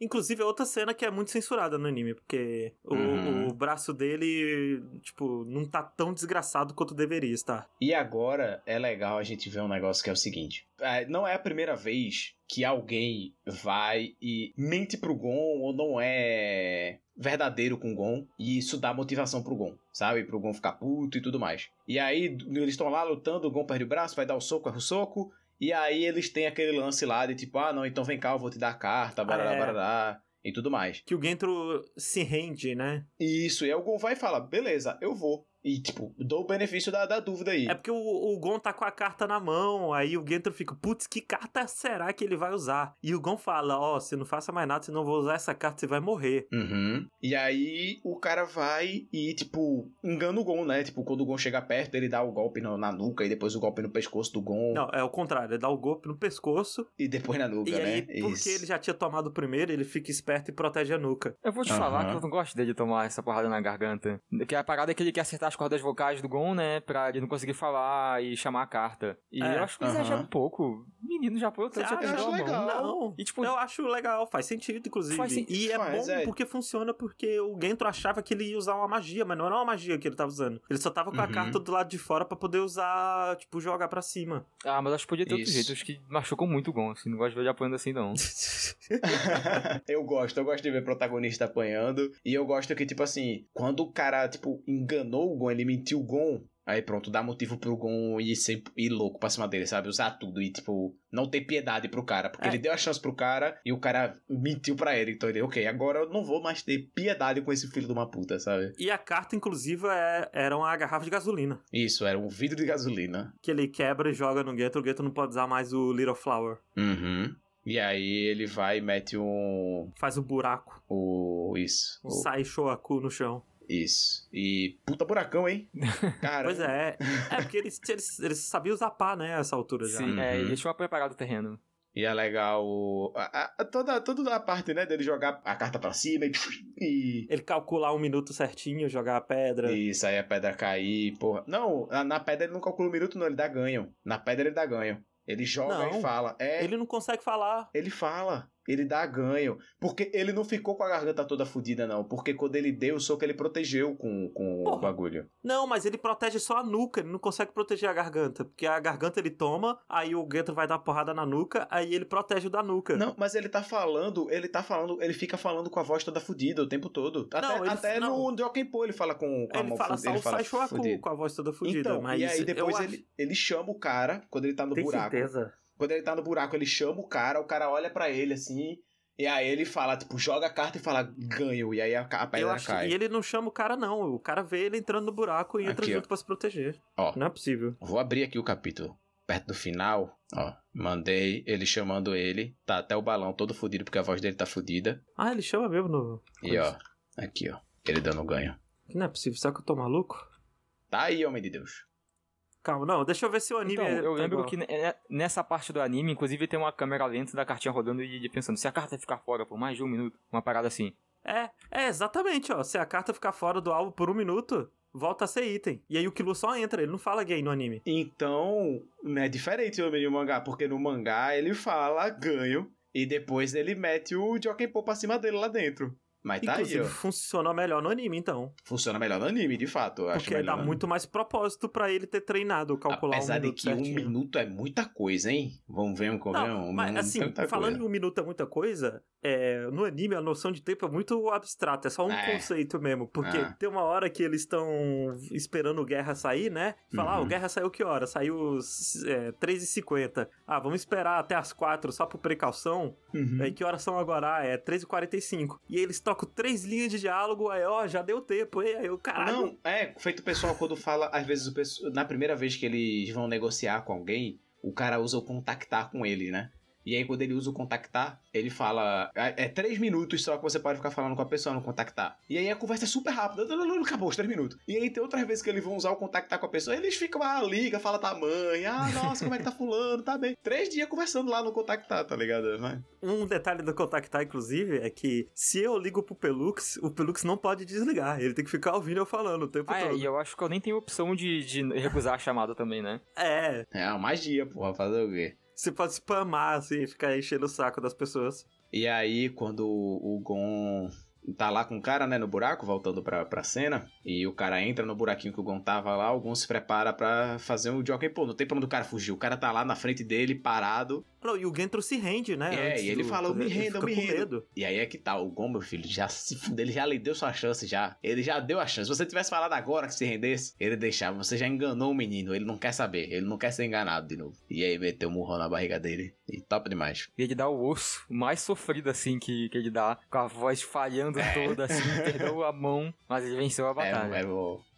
Inclusive, é outra cena que é muito censurada no anime, porque o, Uhum. o braço dele, tipo, não tá tão desgraçado quanto deveria estar. E agora é legal a gente ver um negócio que é o seguinte: é, não é a primeira vez que alguém vai e mente pro Gon ou não é verdadeiro com o Gon e isso dá motivação pro Gon, sabe? Pro Gon ficar puto e tudo mais. E aí eles estão lá lutando, o Gon perde o braço, vai dar o soco, erra o soco. E aí eles têm aquele lance lá de tipo, ah não, então vem cá, eu vou te dar a carta, barará, É. barará, e tudo mais. Que o Gentro se rende, né? Isso, e aí o Gon vai e fala, beleza, eu vou. E, tipo, dou o benefício da, da dúvida aí. É porque o, o Gon tá com a carta na mão, aí o Gentro fica, putz, que carta será que ele vai usar? E o Gon fala, ó, você não faça mais nada, senão eu vou usar essa carta, você vai morrer. Uhum. E aí o cara vai e, tipo, engana o Gon, né? Tipo, quando o Gon chega perto, ele dá o golpe no- na nuca e depois o golpe no pescoço do Gon. Não, é o contrário, ele dá o golpe no pescoço, E depois na nuca, e aí, né? porque Isso. ele já tinha tomado o primeiro, ele fica esperto e protege a nuca. Eu vou te Aham. falar que eu não gosto dele tomar essa porrada na garganta. Porque a parada é que ele quer acertar as cordas vocais do Gon, né? Pra ele não conseguir falar e chamar a carta. E É, eu acho que aham. exagera um pouco. Menino já pô, Você já acha? perdeu a mão. legal. Não, E, tipo, eu acho legal, faz sentido, inclusive. Faz sentido, e é faz, bom é. porque funciona porque o Gentro achava que ele ia usar uma magia, mas não era uma magia que ele tava usando. Ele só tava com a Uhum. carta do lado de fora pra poder usar, tipo, jogar pra cima. Ah, mas acho que podia ter outro Isso. jeito. Acho que machucou muito o Gon, assim. Não gosto de ver ele apanhando assim, não. *laughs* eu gosto, eu gosto de ver protagonista apanhando. E eu gosto que, tipo assim, quando o cara, tipo, enganou o Gon, ele mentiu o Gon. Aí pronto, dá motivo pro Gon ir, ser, ir louco pra cima dele, sabe? Usar tudo e, tipo, não ter piedade pro cara. Porque É. ele deu a chance pro cara e o cara mentiu pra ele. Então ele, ok, agora eu não vou mais ter piedade com esse filho de uma puta, sabe? E a carta, inclusive, é, era uma garrafa de gasolina. Isso, era um vidro de gasolina. Que ele quebra e joga no Gentro. O Gentro não pode usar mais o Little Flower. Uhum. E aí ele vai e mete um. Faz o buraco. O. Isso. Um o- sai Shoaku no chão. Isso. E. Puta buracão, hein? *laughs* Cara. Pois é. É porque eles, eles, eles sabiam usar pá, né? Essa altura já. Sim, é, Uhum. ele tinha preparado o terreno. E é legal a, a- toda, toda a parte, né, dele jogar a carta pra cima e. e Ele calcular um minuto certinho, jogar a pedra. isso, aí a pedra cair, porra. Não, na, na pedra ele não calcula o minuto, não, ele dá ganho. Na pedra ele dá ganho. Ele joga Não, e fala. É, ele... Ele não consegue falar. fala. Ele dá ganho. Porque ele não ficou com a garganta toda fodida, não. Porque quando ele deu o soco, ele protegeu com, com o bagulho. Não, mas ele protege só a nuca, ele não consegue proteger a garganta. Porque a garganta ele toma, aí o Gentro vai dar porrada na nuca, aí ele protege o da nuca. Não, mas ele tá falando, ele tá falando, ele fica falando com a voz toda fodida o tempo todo. Até, Não, ele- até não. no Jokenpo ele fala com, com a ele mão fala fu- só o Saisho Aku fudido. com a voz toda fudida. Então, mas e aí depois ele, acho- ele chama o cara, quando ele tá no Tem buraco. certeza? Quando ele tá no buraco, ele chama o cara, o cara olha pra ele assim, e aí ele fala, tipo, joga a carta e fala, ganho, e aí a, a pedra acho, cai. e ele não chama o cara, não. O cara vê ele entrando no buraco e entra Aqui, ó. junto pra se proteger. Ó. Não é possível. Vou abrir aqui o capítulo. Perto do final, ó, mandei ele chamando ele, tá até o balão todo fudido, porque a voz dele tá fudida. Ah, ele chama mesmo no. E ó, aqui ó, ele dando ganho. Não é possível. Será que eu tô maluco? Tá aí, homem de Deus. Calma, não, deixa eu ver se o anime Então, é. eu tá lembro igual. que ne- nessa parte do anime, inclusive, tem uma câmera lenta da cartinha rodando e pensando, se a carta ficar fora por mais de um minuto, uma parada assim. É, é exatamente, ó. Se a carta ficar fora do alvo por um minuto, volta a ser item. E aí o Killua só entra, ele não fala gay no anime. Então, é diferente o homem de mangá, porque no mangá ele fala ganho, e depois ele mete o Jokenpo pra cima dele lá dentro. Mas tá Inclusive, aí, ó. funcionou melhor no anime, então. Funciona melhor no anime, de fato. Eu acho Porque melhor dá muito mais propósito pra ele ter treinado, calcular Apesar um de que certinho. um minuto é muita coisa, hein? Vamos ver um Não, convenhamos. mas assim, falando em um minuto é muita coisa, é, no anime a noção de tempo é muito abstrata, é só um É. conceito mesmo. Porque Ah. tem uma hora que eles estão esperando o Guerra sair, né? E Fala, ah, Uhum. o Guerra saiu que hora? Saiu é, 3h50. Ah, vamos esperar até as 4 só por precaução. Uhum. Aí que horas são agora? Ah, é 3h45. E aí eles tocam três linhas de diálogo, aí ó, já deu tempo. Aí o caralho. Não, é, feito o pessoal quando fala, às vezes, o pessoal, na primeira vez que eles vão negociar com alguém, o cara usa o contactar com ele, né? E aí, quando ele usa o contactar, ele fala. É, é três minutos só que você pode ficar falando com a pessoa no contactar. E aí a conversa é super rápida. Acabou os três minutos. E aí tem outras vezes que eles vão usar o contactar com a pessoa. Eles ficam lá, liga, fala tamanho. Ah, nossa, como é que tá fulano? Tá bem. Três dias conversando lá no contactar, tá ligado? Mas- Um detalhe do contactar, inclusive, é que se eu ligo pro Pelux, o Pelux não pode desligar. Ele tem que ficar ouvindo eu falando o tempo Ah, é, todo. e eu acho que eu nem tenho opção de, de recusar a chamada também, né? É, É uma magia, porra, fazer o quê? Você pode spamar, assim, ficar enchendo o saco das pessoas. E aí, quando o Gon tá lá com o cara, né, no buraco, voltando pra, pra cena, e o cara entra no buraquinho que o Gon tava lá, o Gon se prepara pra fazer um Jockey Pô, não tem pra onde o cara fugir, o cara tá lá na frente dele, parado, e o Gentro se rende, né? É, e ele do- fala, eu me rendo, eu me rendo. medo. e aí é que tá, o Gon, meu filho, já se ele já lhe deu sua chance já, ele já deu a chance, se você tivesse falado agora que se rendesse, ele deixava, você já enganou o menino, ele não quer saber, ele não quer ser enganado de novo. E aí meteu um murrão na barriga dele, e top demais. E ele dá o osso mais sofrido, assim, que, que ele dá, com a voz falhando toda, assim, perdeu a mão, mas ele venceu a batalha. É, é.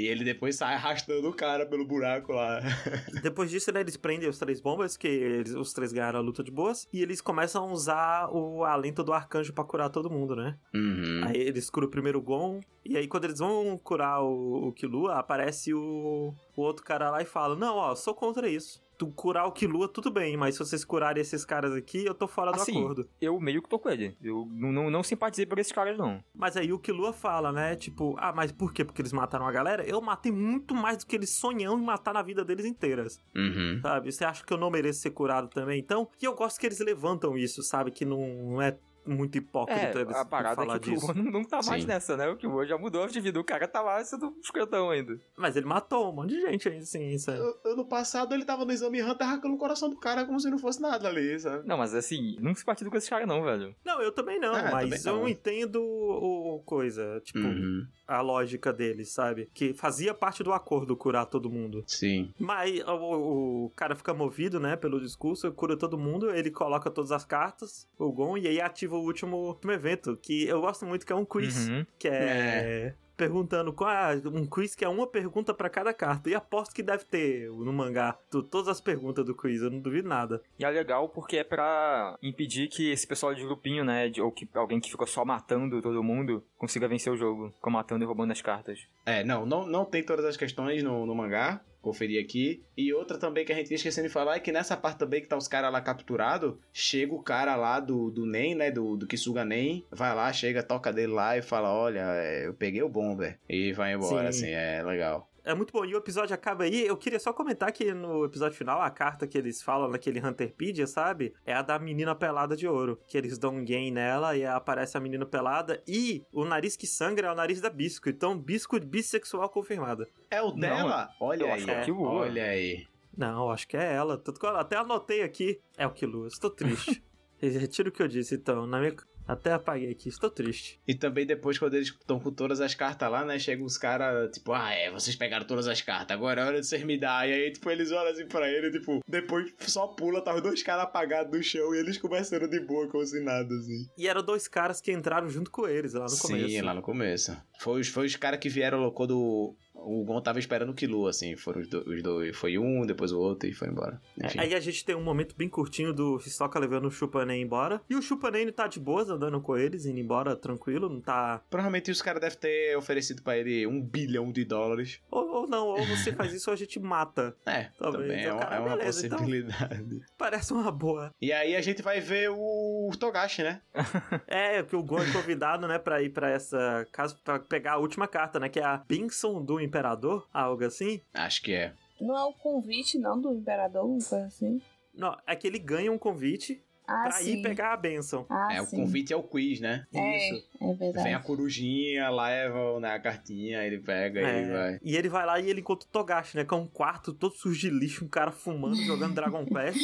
E ele depois sai arrastando o cara pelo buraco lá. *laughs* Depois disso, né, eles prendem os três bombas, que eles- os três ganharam a luta de boas, e eles começam a usar o alento do arcanjo pra curar todo mundo, né? Uhum. Aí eles curam primeiro o Gon, e aí quando eles vão curar o, o Killua, aparece o, o outro cara lá e fala, não, ó, sou contra isso. Tu curar o Killua, tudo bem, mas se vocês curarem esses caras aqui, eu tô fora do Assim, acordo. Eu meio que tô com ele. Eu não, não, não simpatizei por esses caras, não. Mas aí o Killua fala, né? Tipo, ah, mas por quê? Porque eles mataram a galera? Eu matei muito mais do que eles sonham em matar na vida deles inteiras, Uhum. sabe? Você acha que eu não mereço ser curado também? Então, e eu gosto que eles levantam isso, sabe? Que não é muito hipócrita É, eles a parada falar é que o disso. Killua não, tá mais Sim. nessa, né? O Killua já mudou de vida. O cara tá lá sendo escrotão ainda. Mas ele matou um monte de gente aí, assim, sabe? Ano passado ele tava no exame Hunter arrancando o coração do cara como se não fosse nada ali, sabe? Não, mas assim, não simpatizo com esses caras, não, velho. Não, eu também não, Ah, mas também não. eu entendo o, o coisa, tipo, Uhum. A lógica deles, sabe? Que fazia parte do acordo curar todo mundo. Sim. Mas o, o cara fica movido, né, pelo discurso, cura todo mundo, ele coloca todas as cartas, o Gon, e aí ativa o último, último evento, que eu gosto muito, que é um quiz, Uhum. que é... Perguntando qual é um quiz que é uma pergunta pra cada carta. E aposto que deve ter no mangá tu- todas as perguntas do quiz, eu não duvido nada. E é legal porque é pra impedir que esse pessoal de grupinho, né, de- ou que alguém que ficou só matando todo mundo, consiga vencer o jogo, ficou matando e roubando as cartas. É, não, não, não tem todas as questões no, no mangá. Conferir aqui. E outra também que a gente ia esquecendo de falar é que nessa parte também que tá os caras lá capturados, chega o cara lá do, do Nen, né? Do, do Kisuga Nen, vai lá, chega, toca dele lá e fala: Olha, é, eu peguei o bomber. E vai embora, Sim. assim, é legal. É muito bom. E o episódio acaba aí. Eu queria só comentar que no episódio final, a carta que eles falam naquele Hunterpedia, sabe? É a da menina pelada de ouro. Que eles dão um game nela e aparece a menina pelada. E o nariz que sangra é o nariz da Bisco. Então, Bisco bissexual confirmada. É o dela? Olha eu aí. que é. Olha aí. Não, acho que é ela. Tanto que eu até anotei aqui. É o Killua. Estou triste. *laughs* Retiro o que eu disse, então. Na minha... Até apaguei aqui. Estou triste. E também depois, quando eles estão com todas as cartas lá, né? Chegam os caras, tipo, ah, é, vocês pegaram todas as cartas, agora é hora de vocês me dar. E aí, tipo, eles olham assim pra ele, tipo, depois só pula, tá os dois caras apagados no chão e eles conversando de boa, como se nada, assim. E eram dois caras que entraram junto com eles lá no Sim, começo. lá no começo. Foi os, foi os caras que vieram quando o Gon tava esperando o Killua, assim. Foram os, do- os dois. Foi um, depois o outro e foi embora. Enfim. Aí a gente tem um momento bem curtinho do Hisoka levando o Chupanen embora. E o Chupanen tá de boas andando com eles, indo embora tranquilo, não tá. Provavelmente os caras devem ter oferecido pra ele um bilhão de dólares. Ou, ou não, ou você faz isso ou a gente mata. *laughs* É, Talvez. também é, uma- cara, é uma beleza, então. possibilidade. *laughs* Parece uma boa. E aí a gente vai ver o Togashi, né? *laughs* É, que o Gon é convidado, né, pra ir pra essa casa pra pegar a última carta, né? Que é a bênção do Imperador, algo assim. Acho que é. Não é o convite, não, do imperador, uma coisa assim. Não, é que ele ganha um convite Ah, pra sim. ir pegar a bênção. Ah, é, o sim. convite é o quiz, né? É, Isso. é verdade. Vem a corujinha, leva né, a cartinha, ele pega e É, vai. E ele vai lá e ele encontra o Togashi, né? Que é um quarto todo sujo de lixo, um cara fumando, jogando Dragon *laughs* Quest.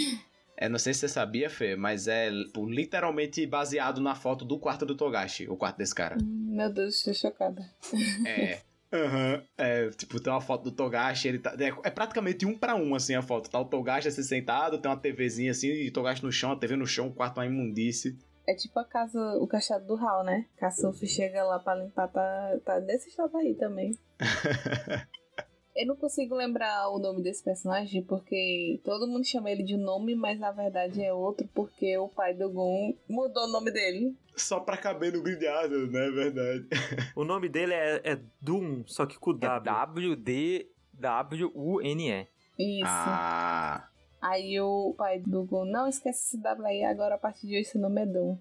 É, não sei se você sabia, Fê, mas é tipo, literalmente baseado na foto do quarto do Togashi, o quarto desse cara. Hum, Meu Deus, estou chocada. É. *laughs* Aham. É, tipo, tem uma foto do Togashi, ele tá. É, é praticamente um pra um, assim, a foto. Tá o Togashi assim sentado, tem uma TVzinha assim, e o Togashi no chão, a TV no chão, o quarto uma imundice. É tipo a casa, o cachado do Hal, né? Sophie chega lá pra limpar, tá, tá desse estado aí também. *laughs* Eu não consigo lembrar o nome desse personagem porque todo mundo chama ele de um nome, mas na verdade é outro porque o pai do Gon mudou o nome dele. Só pra caber no grilhado, né? É verdade. O nome dele é, é Doom, só que com É W. W-D-W-U-N-E. Isso. Ah. Aí o pai do Gon, não esquece esse W aí, agora a partir de hoje seu nome é Dom,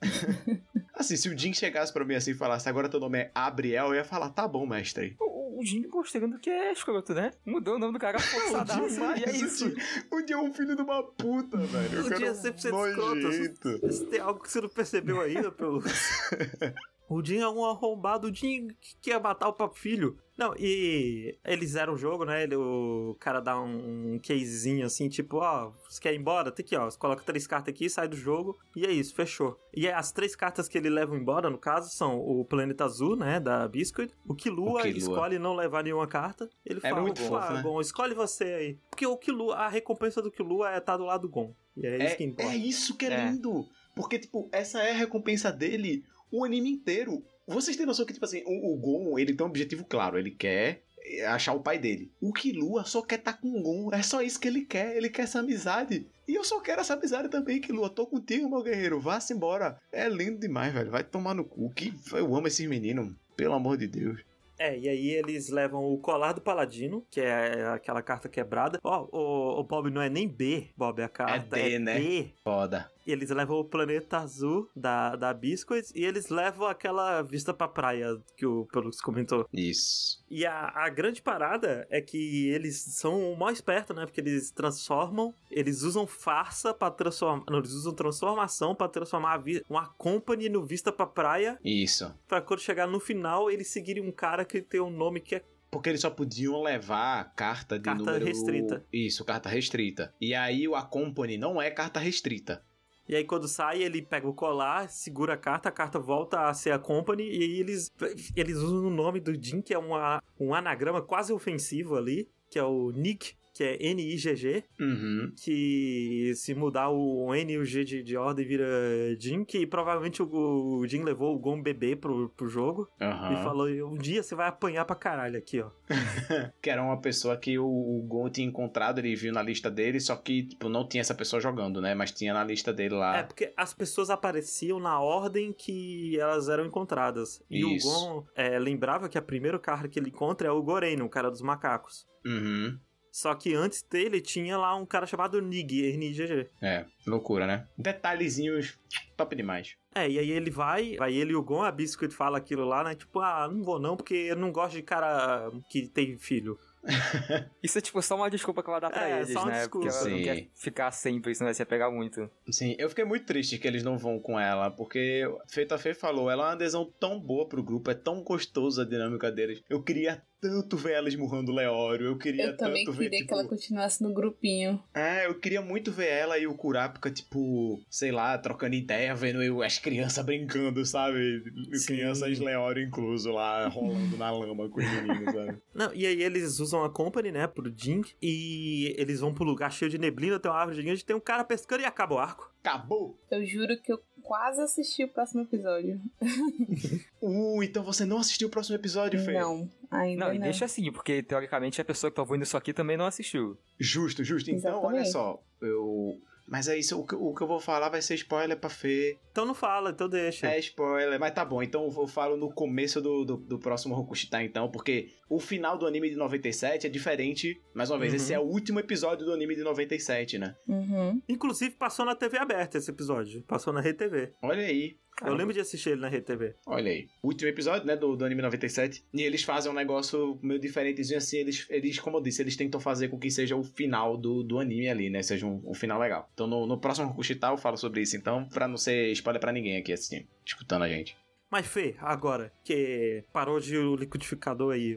*laughs* Assim, se o Jin chegasse pra mim assim e falasse, agora teu nome é Abriel, eu ia falar, tá bom, mestre. O, o Jin mostrando que é escroto, né? Mudou o nome do cara *laughs* forçadaço. e é isso. O Jin é um filho de uma puta, velho. O Jin é 100% escroto. Se tem algo que você não percebeu ainda, pelo. *laughs* O Jin é um arrombado, o Jin que quer matar o próprio filho. Não, e eles zeram o jogo, né? Ele, o cara dá um casezinho assim, tipo, ó, você quer ir embora? Tem aqui, ó. Você coloca três cartas aqui, sai do jogo. E é isso, fechou. E as três cartas que ele leva embora, no caso, são o Planeta Azul, né? Da Biscuit. O Killua. escolhe não levar nenhuma carta. Ele É fala, muito "Gon, fofo, ah, né? Gon, escolhe você aí. Porque o Killua, a recompensa do Killua é estar do lado do Gon. E é, isso que É, importa. é isso que é, É. lindo. Porque, tipo, essa é a recompensa dele o anime inteiro. Vocês têm noção que, tipo assim, o, o Gon, ele tem um objetivo claro. Ele quer achar o pai dele. O Killua só quer estar com o Gon. É só isso que ele quer. Ele quer essa amizade. E eu só quero essa amizade também, Killua. Tô contigo, meu guerreiro. Vá-se embora. É lindo demais, velho. Vai tomar no cu. Que eu amo esses meninos. Pelo amor de Deus. É, e aí eles levam o colar do paladino, que é aquela carta quebrada. Ó, o, o Bob não é nem B, Bob, a carta D, é, né? D. Foda. E eles levam o planeta azul da, da Biscuits e eles levam aquela vista pra praia que o Pelux comentou. Isso. E a, a grande parada é que eles são o mais esperto, né? Porque eles transformam, eles usam farsa pra transformar. Não, eles usam transformação pra transformar a uma company no vista pra praia. Isso. Pra quando chegar no final, eles seguirem um cara que tem um nome que é Porque eles só podiam levar a carta de Carta número... restrita. Isso, carta restrita. E aí o Accompany não é carta restrita. E aí quando sai, ele pega o colar, segura a carta, a carta volta a ser a Company, e aí eles, eles usam o nome do Jin, que é uma, um anagrama quase ofensivo ali, que é o Nick, que é N-I-G-G, Uhum. que se mudar o N e o G de, de ordem vira Jin, que provavelmente o, o Jin levou o Gon bebê pro, pro jogo, Aham. e falou, um dia você vai apanhar pra caralho aqui, ó. *laughs* Que era uma pessoa que o, o Gon tinha encontrado, ele viu na lista dele, só que tipo, não tinha essa pessoa jogando, né? Mas tinha na lista dele lá. É, porque as pessoas apareciam na ordem que elas eram encontradas. E Isso. o Gon é, lembrava que a primeira cara que ele encontra é o Goreino, o cara dos macacos. Uhum. Só que antes dele tinha lá um cara chamado Nig, NGG. É, loucura, né? Detalhezinhos top demais. É, e aí ele vai, vai ele e o Gon, a Biscuit fala aquilo lá, né? Tipo, ah, não vou não, porque eu não gosto de cara que tem filho. *laughs* Isso é tipo só uma desculpa que ela dá pra É, eles, só uma né? desculpa. Porque ela não Sim. quer ficar sempre, senão vai se apegar muito. Sim, eu fiquei muito triste que eles não vão com ela, porque Feita Fê falou, ela é uma adesão tão boa pro grupo, é tão gostosa a dinâmica deles. Eu queria tanto ver ela esmurrando o Leório, eu queria Eu também tanto queria ver, que tipo... ela continuasse no grupinho. É, eu queria muito ver ela e o Kurapika, tipo, sei lá, trocando ideia, vendo eu, as crianças brincando, sabe? Sim. Crianças Leório incluso lá, rolando na lama com os meninos, sabe? *laughs* Não, e aí eles usam a Company, né, pro Jing, e eles vão pro lugar cheio de neblina, tem uma árvore gigante, tem um cara pescando e acaba o arco. Acabou! Eu juro que eu quase assisti o próximo episódio. Uh, então você não assistiu o próximo episódio, Fê? Não, ainda Não, não. e deixa assim, porque teoricamente a pessoa que tá ouvindo isso aqui também não assistiu. Justo, justo. Então, Exatamente. olha só, eu... Mas é isso, o que, o que eu vou falar vai ser spoiler pra Fê. Então não fala, então deixa. É spoiler, mas tá bom. Então eu falo no começo do, do, do próximo Rokushita, então, porque o final do anime de 97 é diferente. Mais uma vez, Uhum. esse é o último episódio do anime de 97, né? Uhum. Inclusive passou na TV aberta esse episódio, passou na RTV. Olha aí, Eu lembro de assistir ele na RTV. olha aí. Último episódio, né, do, do anime 97. E eles fazem um negócio meio diferentezinho assim. Eles, eles, como eu disse, eles tentam fazer com que seja o final do, do anime ali, né? Seja um, um final legal. Então no, no próximo Rokushita eu falo sobre isso. Então, pra não ser spoiler pra ninguém aqui assistindo, escutando a gente. Mas Fê, agora, que parou de o liquidificador aí,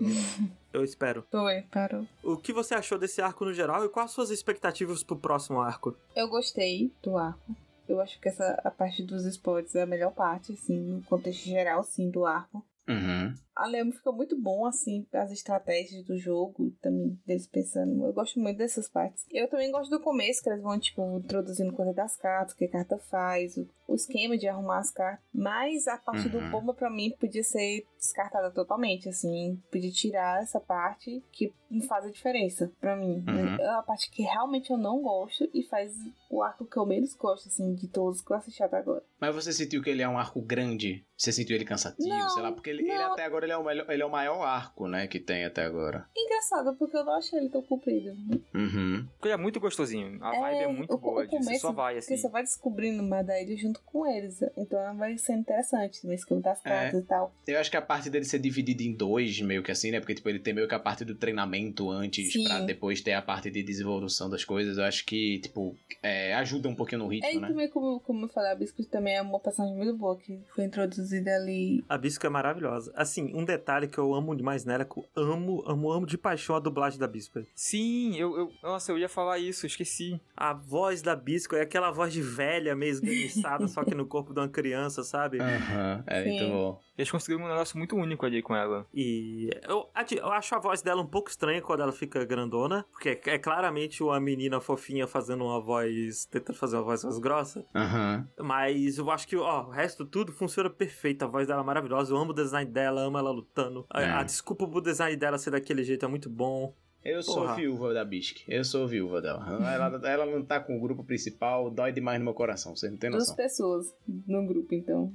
eu espero. *laughs* Foi, parou. O que você achou desse arco no geral e quais suas expectativas pro próximo arco? Eu gostei do arco. Eu acho que essa a parte dos spoilers é a melhor parte, assim, no contexto geral, sim, do arco. Uhum. A Lema ficou muito bom, assim, as estratégias do jogo, também, deles pensando. Eu gosto muito dessas partes. Eu também gosto do começo, que eles vão, tipo, introduzindo coisa das cartas, o que a carta faz, o, o esquema de arrumar as cartas. Mas a parte do Uhum. bomba, pra mim, podia ser descartada totalmente, assim. Podia tirar essa parte que não faz a diferença pra mim. Uhum. É a parte que realmente eu não gosto e faz o arco que eu menos gosto, assim, de todos que eu assisti até agora. Mas você sentiu que ele é um arco grande? Você sentiu ele cansativo, Não, sei lá? Porque ele, ele até agora ele é, o melhor, ele é o maior arco, né, que tem até agora. Engraçado, porque eu não achei ele tão comprido. Uhum. Porque ele é muito gostosinho. A vibe é muito o, boa o disso. Você só vai, assim. Porque você vai descobrindo mais da ilha junto com eles. Então vai ser interessante, no esquema das É. cartas e tal. Eu acho que a parte dele ser dividida em dois, meio que assim, né? Porque, tipo, ele tem meio que a parte do treinamento antes, Sim. pra depois ter a parte de desenvolção das coisas. Eu acho que, tipo, é, ajuda um pouquinho no É, ritmo, e né? também, como, como eu falei, a Biscuit também é uma personagem muito boa, que foi introduzida ali. A Bisco é maravilhosa. Assim, um detalhe que eu amo demais nela é que eu amo, amo, amo de paixão a dublagem da Bisco. Sim, eu, eu. Nossa, eu ia falar isso, esqueci. A voz da Bisco é aquela voz de velha meio esganiçada, só que no corpo de uma criança, sabe? Aham, é Sim. muito bom. Eles conseguiram um negócio muito único ali com ela. E eu, eu acho a voz dela um pouco estranha quando ela fica grandona, porque é, é claramente uma menina fofinha fazendo uma voz, tentando fazer uma voz mais grossa. Aham. Mas eu acho que, ó, o resto tudo funciona perfeito. A voz dela é maravilhosa. Eu amo o design dela, amo ela lutando. A, É. a desculpa pro design dela ser daquele jeito é muito bom. Eu sou Porra. viúva da Bisque. Eu sou viúva dela. Ela, ela não tá com o grupo principal, dói demais no meu coração. Você não tem Duas noção. pessoas no grupo, então.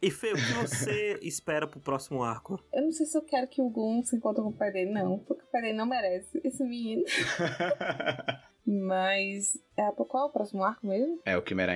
E Fê, o que você *laughs* espera pro próximo arco? Eu não sei se eu quero que o Gon se encontre com o pai dele, não. Porque o pai dele não merece esse menino. *laughs* Mas. É, qual é o próximo arco mesmo? é o Quimera.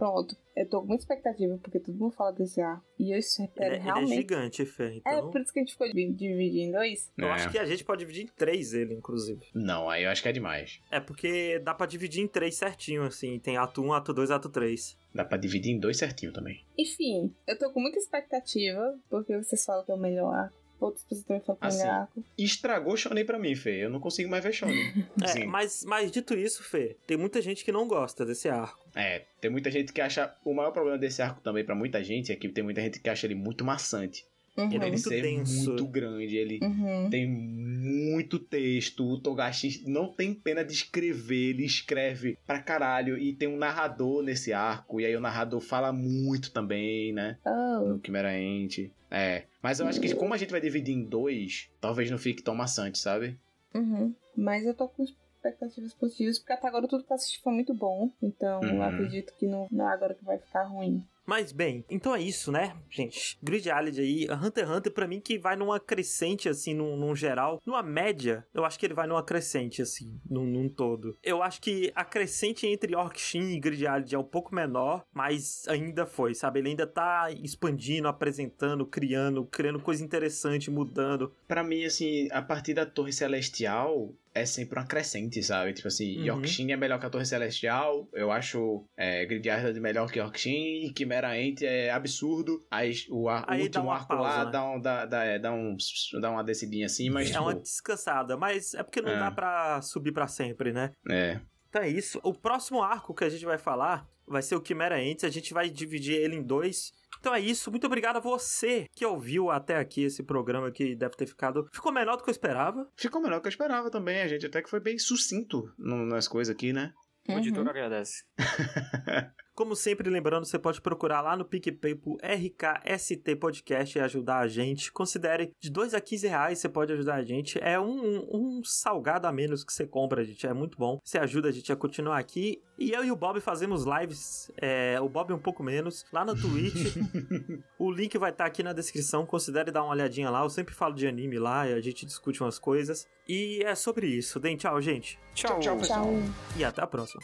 Pronto. Eu tô com muita expectativa, porque todo mundo fala desse arco. E eu espero Ele, é- ele é realmente. gigante, Fê. É, Então, por isso que a gente ficou divi- dividindo em dois. eu É. acho que a gente pode dividir em três ele, inclusive. Não, aí eu acho que é demais. É porque dá pra dividir em três certinho, assim. Tem ato 1, ato 2, ato 3. Dá pra dividir em dois certinho também. Enfim, eu tô com muita expectativa, porque vocês falam que é o melhor arco. Pessoas também falam Assim. Estragou Shonen pra mim, Fê. Eu não consigo mais ver Shonen. *laughs* É, mas, mas dito isso, Fê, tem muita gente que não gosta desse arco. É, tem muita gente que acha. O maior problema desse arco também pra muita gente é que tem muita gente que acha ele muito maçante. Uhum. Ele é muito ser denso. muito grande, ele Uhum. tem muito texto. O Togashi não tem pena de escrever, ele escreve pra caralho. E tem um narrador nesse arco, e aí o narrador fala muito também, né? Oh, No Quimera Ent. É. Mas eu acho que como a gente vai dividir em dois, talvez não fique tão maçante, sabe? uhum. Mas eu tô com expectativas positivas, porque até agora tudo que eu assisti foi muito bom. Então eu Uhum. acredito que não, não é agora que vai ficar ruim. Mas bem, então é isso, né, gente? Grid Island aí, Hunter x Hunter, pra mim, que vai numa crescente, assim, num, num geral. Numa média, eu acho que ele vai numa crescente, assim, num, num todo. Eu acho que a crescente entre Orcshin e Grid Island é um pouco menor, mas ainda foi, sabe? Ele ainda tá expandindo, apresentando, criando, criando coisa interessante, mudando. Pra mim, assim, a partir da Torre Celestial, é sempre uma crescente, sabe? Tipo assim, Uhum. Yorkshin é melhor que a Torre Celestial, eu acho é, Grid Island melhor que Yorkshin, e Chimera Ant é absurdo, aí o, o Aí dá último arco lá pausa, né? dá, um, dá, dá, é, dá, um, dá uma descidinha assim, mas é tipo, uma descansada, mas é porque não É. dá pra subir pra sempre, né? é, Então é isso. O próximo arco que a gente vai falar vai ser o Chimera Ants. A gente vai dividir ele em dois. Então é isso. Muito obrigado a você que ouviu até aqui esse programa que deve ter ficado. Ficou menor do que eu esperava. ficou melhor do que eu esperava também, a gente até que foi bem sucinto nas coisas aqui, né? O editor Uhum. agradece. *laughs* Como sempre, lembrando, você pode procurar lá no PicPay por RKST Podcast e ajudar a gente. Considere de 2 a 15 reais você pode ajudar a gente. É um, um salgado a menos que você compra, gente. É muito bom. Você ajuda a gente a continuar aqui. E eu e o Bob fazemos lives. é, o Bob um pouco menos. Lá no Twitch. *laughs* o link vai estar aqui na descrição. Considere dar uma olhadinha lá. Eu sempre falo de anime lá e a gente discute umas coisas. E é sobre isso. Deem tchau, gente. Tchau, tchau, pessoal. Tchau. E até a próxima.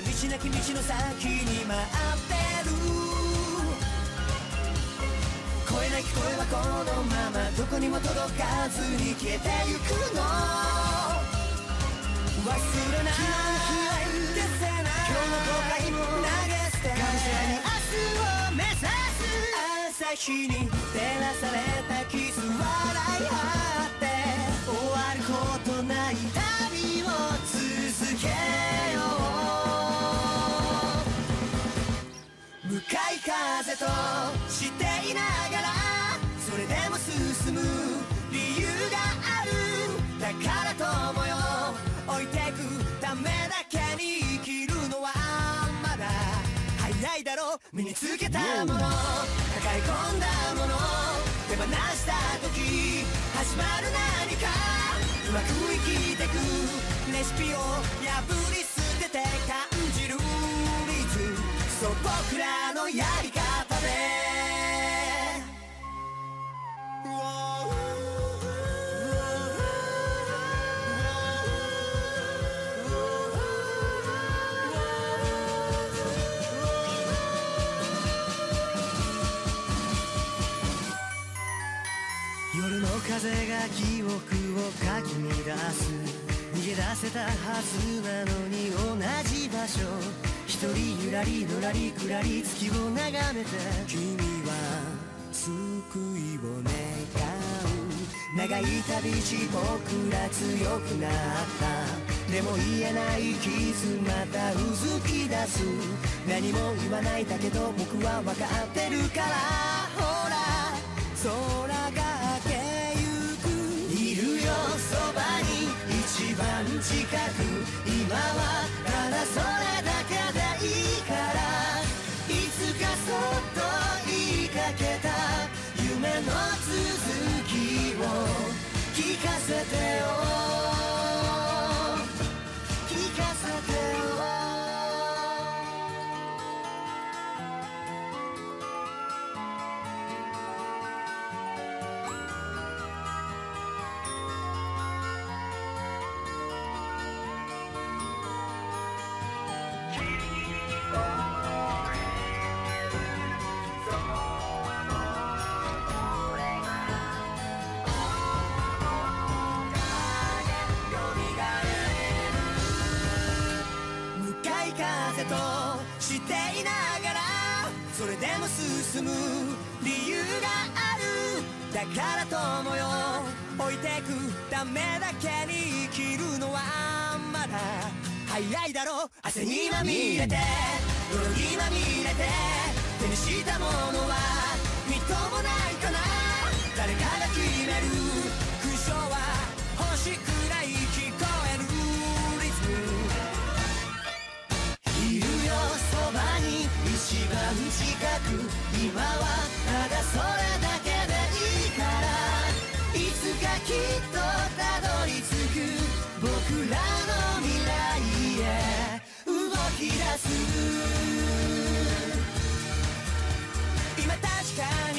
道なき道の先に待ってる。声なき声はこのままどこにも届かずに消えてゆくの。忘れない消せない今日の後悔も投げ捨て。がむしゃに明日を目指す朝日に照らされたキス笑い合って。終わることない風としていながらそれでも進む理由があるだから友よ。置いてくためだけに生きるのはまだ早いだろ身につけたもの。抱え込んだもの手放した時始まる何か。うまく生きてく。レシピを破り捨てて感じる。リズそう僕らのやり方。かき乱す逃げ出せたはずなのに同じ場所一人ゆらりのらりくらり月を眺めて君は救いを願う。長い旅路僕ら強くなったでも言えない傷またう。ずき出す何も言わないだけど僕は分かってるからほら空が近く今はただそ進む理由があるだから友よ。置いてくためだけに生きるのはまだ早いだろ。汗にまみれて。泥にまみれて。手にしたものはみっともないかな。誰かが決める。勲章は星くらい。く今はただそれだけでいいからいつかきっとたどり着く僕らの未来へ動き出す今確かに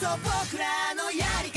そう僕らのやり方